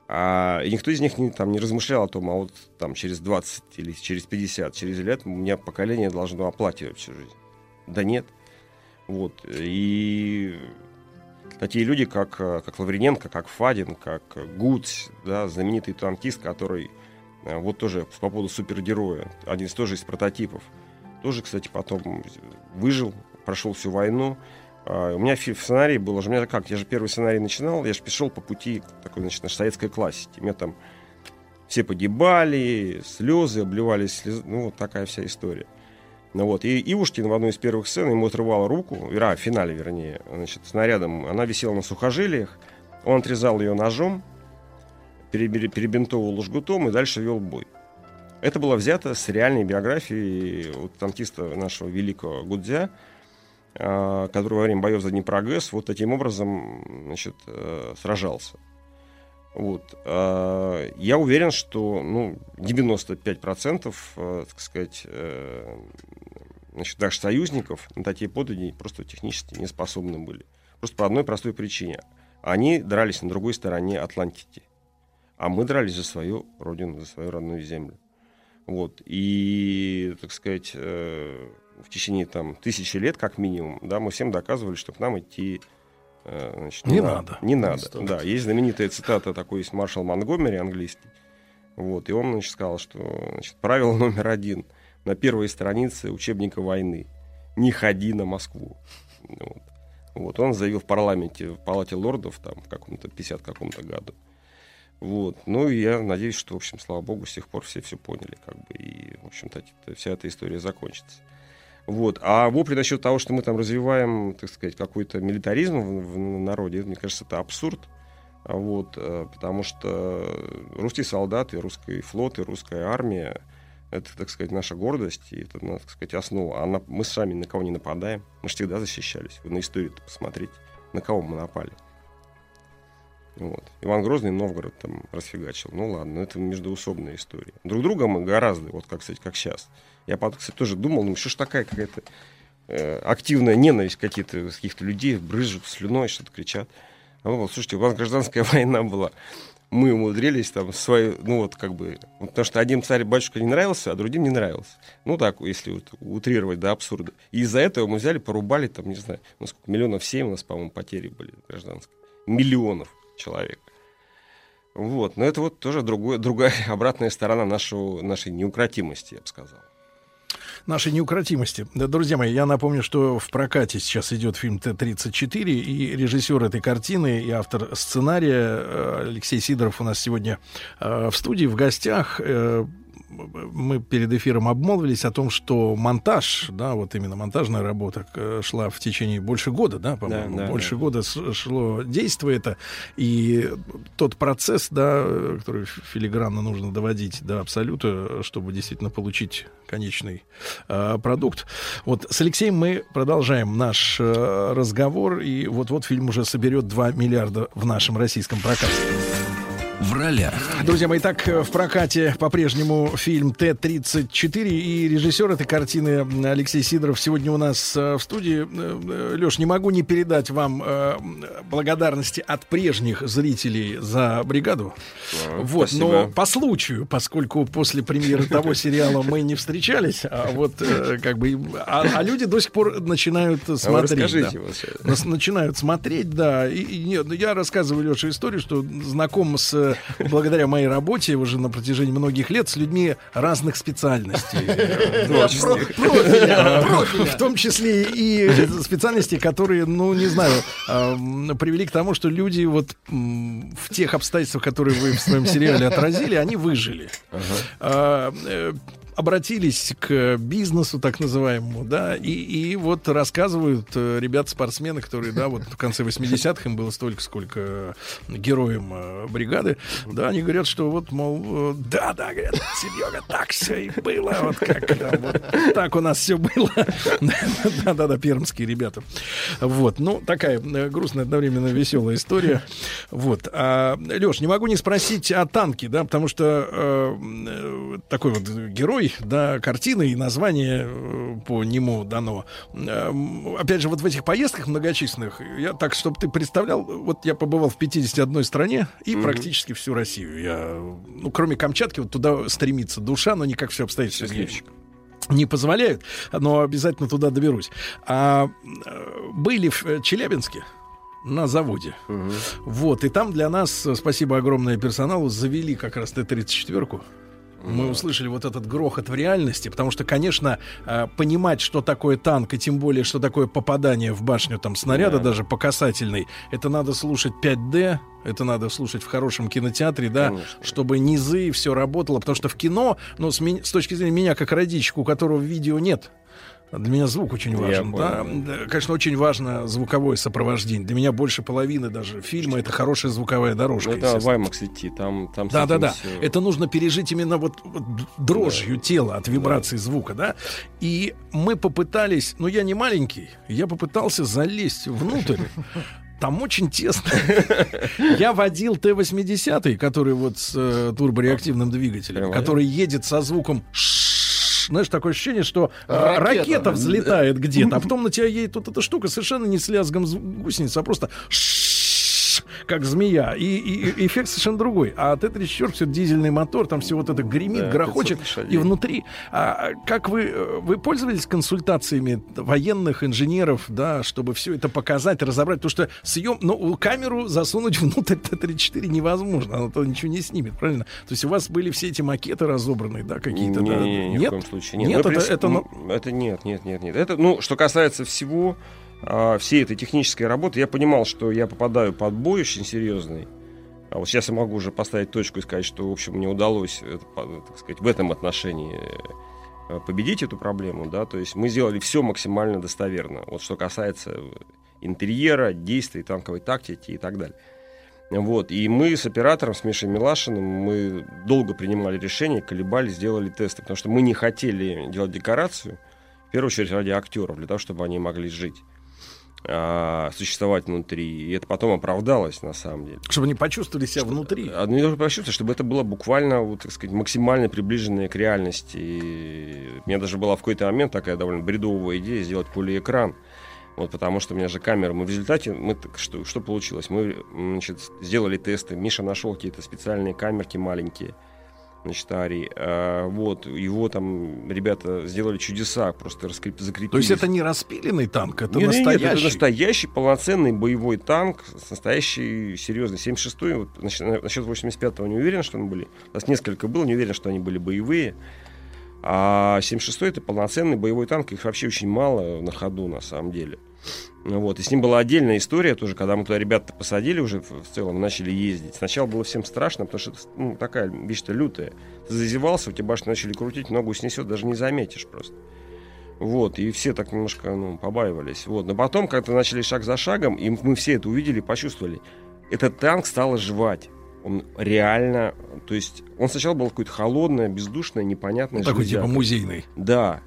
А, и никто из них не, там, не размышлял о том, а вот там через 20 или через 50, через лет у меня поколение должно оплачивать всю жизнь. Да нет. Вот. И такие люди, как, как Лаврененко, как Фадин, как Гуц, да, знаменитый танкист, который вот тоже по поводу супергероя, один из тоже из прототипов, тоже, кстати, потом выжил, прошел всю войну, Uh, у меня в сценарии было же, у меня как, я же первый сценарий начинал, я же пришел по пути такой, значит, нашей советской классики. У меня там все погибали, слезы, обливались слезы, ну, вот такая вся история. Ну вот, и Ивушкин в одной из первых сцен ему отрывал руку, а, в финале, вернее, значит, снарядом, она висела на сухожилиях, он отрезал ее ножом, перебинтовывал жгутом и дальше вел бой. Это было взято с реальной биографии вот, танкиста нашего великого Гудзя, который во время боев за Днепрогэс вот таким образом значит, сражался. Вот. Я уверен, что ну, 95% так сказать, значит, даже союзников на такие подвиги просто технически не способны были. Просто по одной простой причине. Они дрались на другой стороне Атлантики. А мы дрались за свою родину, за свою родную землю. Вот. И, так сказать, в течение там, тысячи лет, как минимум, да, мы всем доказывали, что к нам идти э, значит, не, не надо. Не надо. Не да, есть знаменитая цитата такой из маршал Монгомери английский. Вот, и он значит, сказал, что значит, правило номер один на первой странице учебника войны не ходи на Москву. Вот. вот он заявил в парламенте, в палате лордов там в каком-то 50 каком-то году. Вот. Ну, и я надеюсь, что, в общем, слава богу, с тех пор все все поняли, как бы, и, в общем-то, вся эта история закончится. Вот. А вопли насчет того, что мы там развиваем, так сказать, какой-то милитаризм в, в народе, мне кажется, это абсурд. Вот, потому что русские солдаты, русский флот и русская армия Это, так сказать, наша гордость, и это, так сказать, основа. А на- мы сами на кого не нападаем. Мы же всегда защищались. Вы на историю-то посмотрите, на кого мы напали. Вот. Иван Грозный Новгород там расфигачил. Ну ладно, это междуусобная история. Друг друга мы гораздо, вот как, кстати, как сейчас. Я кстати, тоже думал, ну что ж такая какая-то э, активная ненависть какие-то каких-то людей, брызжут слюной, что-то кричат. А вот, слушайте, у вас гражданская война была. Мы умудрились там свои, ну вот как бы, потому что один царь-батюшка не нравился, а другим не нравился. Ну так, если вот утрировать до абсурда. И из-за этого мы взяли, порубали там, не знаю, ну сколько, миллионов семь у нас, по-моему, потери были гражданские. Миллионов человек. Вот, но это вот тоже другое, другая обратная сторона нашего, нашей неукротимости, я бы сказал. нашей неукротимости. Да, друзья мои, я напомню, что в прокате сейчас идет фильм Т-34, и режиссер этой картины и автор сценария э, Алексей Сидоров у нас сегодня э, в студии, в гостях. Мы перед эфиром обмолвились о том, что монтаж, да, вот именно монтажная работа э, шла в течение больше года, да, по-моему, Да, да, больше да. года шло действие это, и тот процесс, да, который филигранно нужно доводить до абсолюта, чтобы действительно получить конечный э, продукт. Вот с Алексеем мы продолжаем наш э, разговор, и вот-вот фильм уже соберет 2 миллиарда в нашем российском прокате. В ролях. Друзья мои, так э, в прокате по-прежнему фильм Т-34 и режиссер этой картины Алексей Сидоров сегодня у нас э, в студии. Леш, не могу не передать вам э, благодарности от прежних зрителей за бригаду. Вот, спасибо. но по случаю, поскольку после премьеры того сериала мы не встречались, а вот э, как бы, а, а люди до сих пор начинают А вы смотреть. расскажите да. начинают смотреть, да. И, и нет, ну, я рассказываю Леша историю, что знаком с э, благодаря моей работе уже на протяжении многих лет с людьми разных специальностей. Э, В том числе. профиля, профиля. В том числе и специальности, которые, ну, не знаю, привели к тому, что люди вот в тех обстоятельствах, которые вы в своем сериале отразили, они выжили. Обратились к бизнесу, так называемому, да, и, и вот рассказывают э, ребята-спортсмены, которые, да, вот в конце 80-х им было столько, сколько героям э, бригады, да, они говорят, что вот, мол, э, да, да, говорят, Серега, так все и было, вот как, да, вот так у нас все было. Да-да-да, пермские ребята. Вот, ну, такая грустная, одновременно веселая история. Вот. А, Леш, не могу не спросить о танке, да, потому что э, такой вот герой, да, картины и название э, по нему дано. Э, м, опять же, вот в этих поездках многочисленных, я так, чтобы ты представлял, вот я побывал в 51 стране и Мгм. практически всю Россию. Я, ну, кроме Камчатки, вот туда стремится душа, но никак все обстоятельства не, позволяют, но обязательно туда доберусь. А, э, были в э, Челябинске на заводе. Вот, и там для нас, спасибо огромное персоналу, завели как раз Т-34. Мы услышали вот этот грохот в реальности, потому что, конечно, э, понимать, что такое танк, и тем более, что такое попадание в башню там снаряда, Да. даже по касательной, это надо слушать 5D, это надо слушать в хорошем кинотеатре, да, чтобы низы все работало, потому что в кино, ну, с, ми- с точки зрения меня, как родичка, у которого видео нет, для меня звук очень важен. да. Да, Конечно, очень важно звуковое сопровождение. Для меня больше половины даже фильма это хорошая звуковая дорожка. Ну, это естественно. в IMAX идти, там, там Да, да, да. всё. Это нужно пережить именно вот, вот дрожью тела от вибрации звука, да. И мы попытались, ну я не маленький, я попытался залезть внутрь. Там очень тесно. Я водил Т-80, который вот с э, турбореактивным двигателем, который едет со звуком «шшш». знаешь, такое ощущение, что Ракета. ракета, взлетает где-то, а потом на тебя едет вот эта штука совершенно не с лязгом гусениц, а просто «шшш», как змея. И, и- эффект совершенно другой. А Т-34 все дизельный мотор, там все вот это гремит, Да, грохочет. 500 лошадей. И внутри. А, как вы, вы пользовались консультациями военных инженеров, да, чтобы все это показать, разобрать? Потому что съем, ну, камеру засунуть внутрь Т-34 невозможно, она то ничего не снимет, правильно? То есть у вас были все эти макеты разобранные, да, какие-то? Не, да? не, не, ни нет? в коем случае. Нет, Нет, Ну, это, принципе, это, ну, это нет, нет, нет, нет. Это, ну, что касается всего, а, всей этой технической работы, я понимал, что я попадаю под бой очень серьезный. А вот сейчас я могу уже поставить точку и сказать, что, в общем, мне удалось, это, по- так сказать, в этом отношении э, победить эту проблему, да, то есть мы сделали все максимально достоверно. Вот что касается интерьера, действий, танковой тактики и так далее. Вот. И мы с оператором, с Мишей Милашиным, мы долго принимали решение, колебали, сделали тесты, потому что мы не хотели делать декорацию, в первую очередь ради актеров, для того, чтобы они могли жить а, существовать внутри. И это потом оправдалось, на самом деле. Чтобы они почувствовали себя внутри. А, ну, только почувствовать, чтобы это было буквально, вот, так сказать, максимально приближенное к реальности. И у меня даже была в какой-то момент такая довольно бредовая идея сделать полиэкран. Вот потому что у меня же камера. Мы в результате, мы, что, что получилось? Мы значит, сделали тесты. Миша нашел какие-то специальные камерки маленькие. Значит, Арий. А, вот, его там ребята сделали чудеса, просто раскреп... закрепили. То есть это не распиленный танк, это Нет, настоящий? Нет, это настоящий полноценный боевой танк, настоящий серьезный. 76-й, вот, значит, насчет 85-го не уверен, что они были. У нас несколько было, не уверен, что они были боевые. А 76-й это полноценный боевой танк, их вообще очень мало на ходу на самом деле. Вот. И с ним была отдельная история тоже, когда мы туда ребята посадили уже в, целом, начали ездить. Сначала было всем страшно, потому что это ну, такая вещь-то лютая. Ты зазевался, у тебя башню начали крутить, ногу снесет, даже не заметишь просто. Вот, и все так немножко ну, побаивались. Вот. Но потом, когда начали шаг за шагом, и мы все это увидели, почувствовали, этот танк стал оживать. Он реально, то есть, он сначала был какой-то холодное, бездушное, непонятное. Ну, такой типа музейный. Да.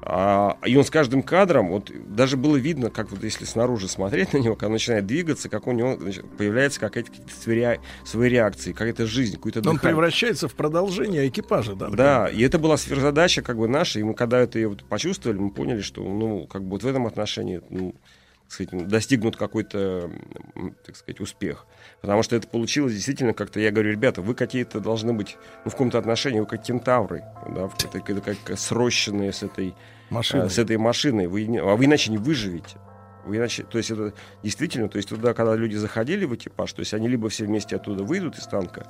А, и он с каждым кадром, вот даже было видно, как вот если снаружи смотреть на него, когда он начинает двигаться, как у него значит, появляется какая-то свои, ре- свои реакции, какая-то жизнь, какой-то Он дыхание. превращается в продолжение экипажа, да? Да, и это была сверхзадача как бы наша, и мы когда это вот почувствовали, мы поняли, что ну как бы вот в этом отношении ну, так сказать, ну, достигнут какой-то, так сказать, успех. Потому что это получилось действительно как-то, я говорю, ребята, вы какие-то должны быть, ну, в каком-то отношении, вы как кентавры, да, как, как срощенные с этой Машиной. э, с этой машиной, вы, а вы иначе не выживете. Вы иначе, то есть это действительно, то есть туда, когда люди заходили в экипаж, то есть они либо все вместе оттуда выйдут из танка,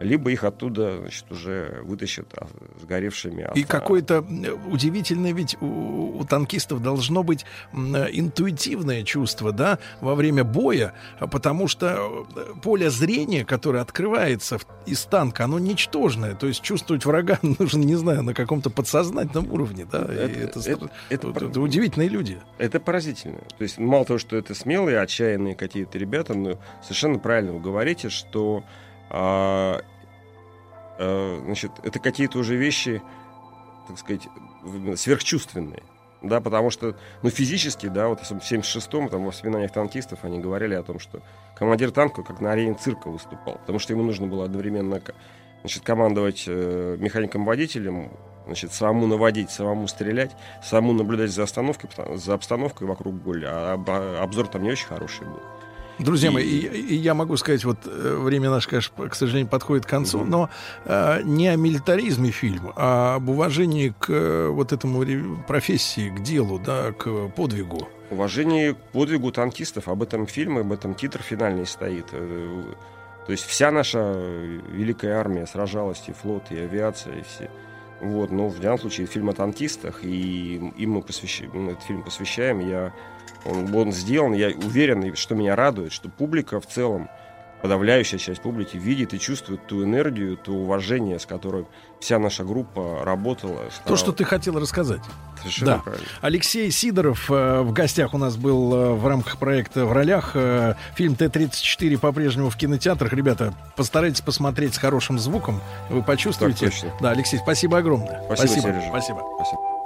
либо их оттуда, значит, уже вытащат а, сгоревшими. И авто- какое-то э, удивительное ведь у, у танкистов должно быть э, интуитивное чувство, да, во время боя, а потому что э, поле зрения, которое открывается из танка, оно ничтожное. То есть чувствовать врага нужно, не знаю, на каком-то подсознательном уровне, да. Это- это, это- это пор- это удивительные люди. Это поразительно. То есть мало того, что это смелые, отчаянные какие-то ребята, но совершенно правильно вы говорите, что а, а, значит, это какие-то уже вещи, так сказать, сверхчувственные. Да, потому что, ну, физически, да, вот в 76-м, там, в воспоминаниях танкистов, они говорили о том, что командир танка как на арене цирка выступал, потому что ему нужно было одновременно, значит, командовать э, механиком-водителем, значит, самому наводить, самому стрелять, самому наблюдать за остановкой, за обстановкой вокруг Голя, а а обзор там не очень хороший был. Друзья И- мои, и, и я могу сказать, вот э, время наше, конечно, к сожалению, подходит к концу, но э, не о милитаризме фильм, а об уважении к э, вот этому профессии, к делу, да, к подвигу. Уважение к подвигу танкистов, об этом фильм, об этом титр финальный стоит. То есть вся наша великая армия сражалась, и флот, и авиация, и все. Вот, но в данном случае фильм о танкистах, и им мы посвящаем, этот фильм посвящаем. Я, он, он сделан, я уверен, и что меня радует, что публика в целом, подавляющая часть публики видит и чувствует ту энергию, то уважение, с которым вся наша группа работала. То, старалась. что ты хотел рассказать. Совершенно Да. правильно. Алексей Сидоров э, в гостях у нас был э, в рамках проекта «В ролях». Э, фильм Т-34 по-прежнему в кинотеатрах. Ребята, постарайтесь посмотреть с хорошим звуком. Вы почувствуете. Да, Алексей, спасибо огромное. Спасибо, Сережа. Спасибо. Спасибо.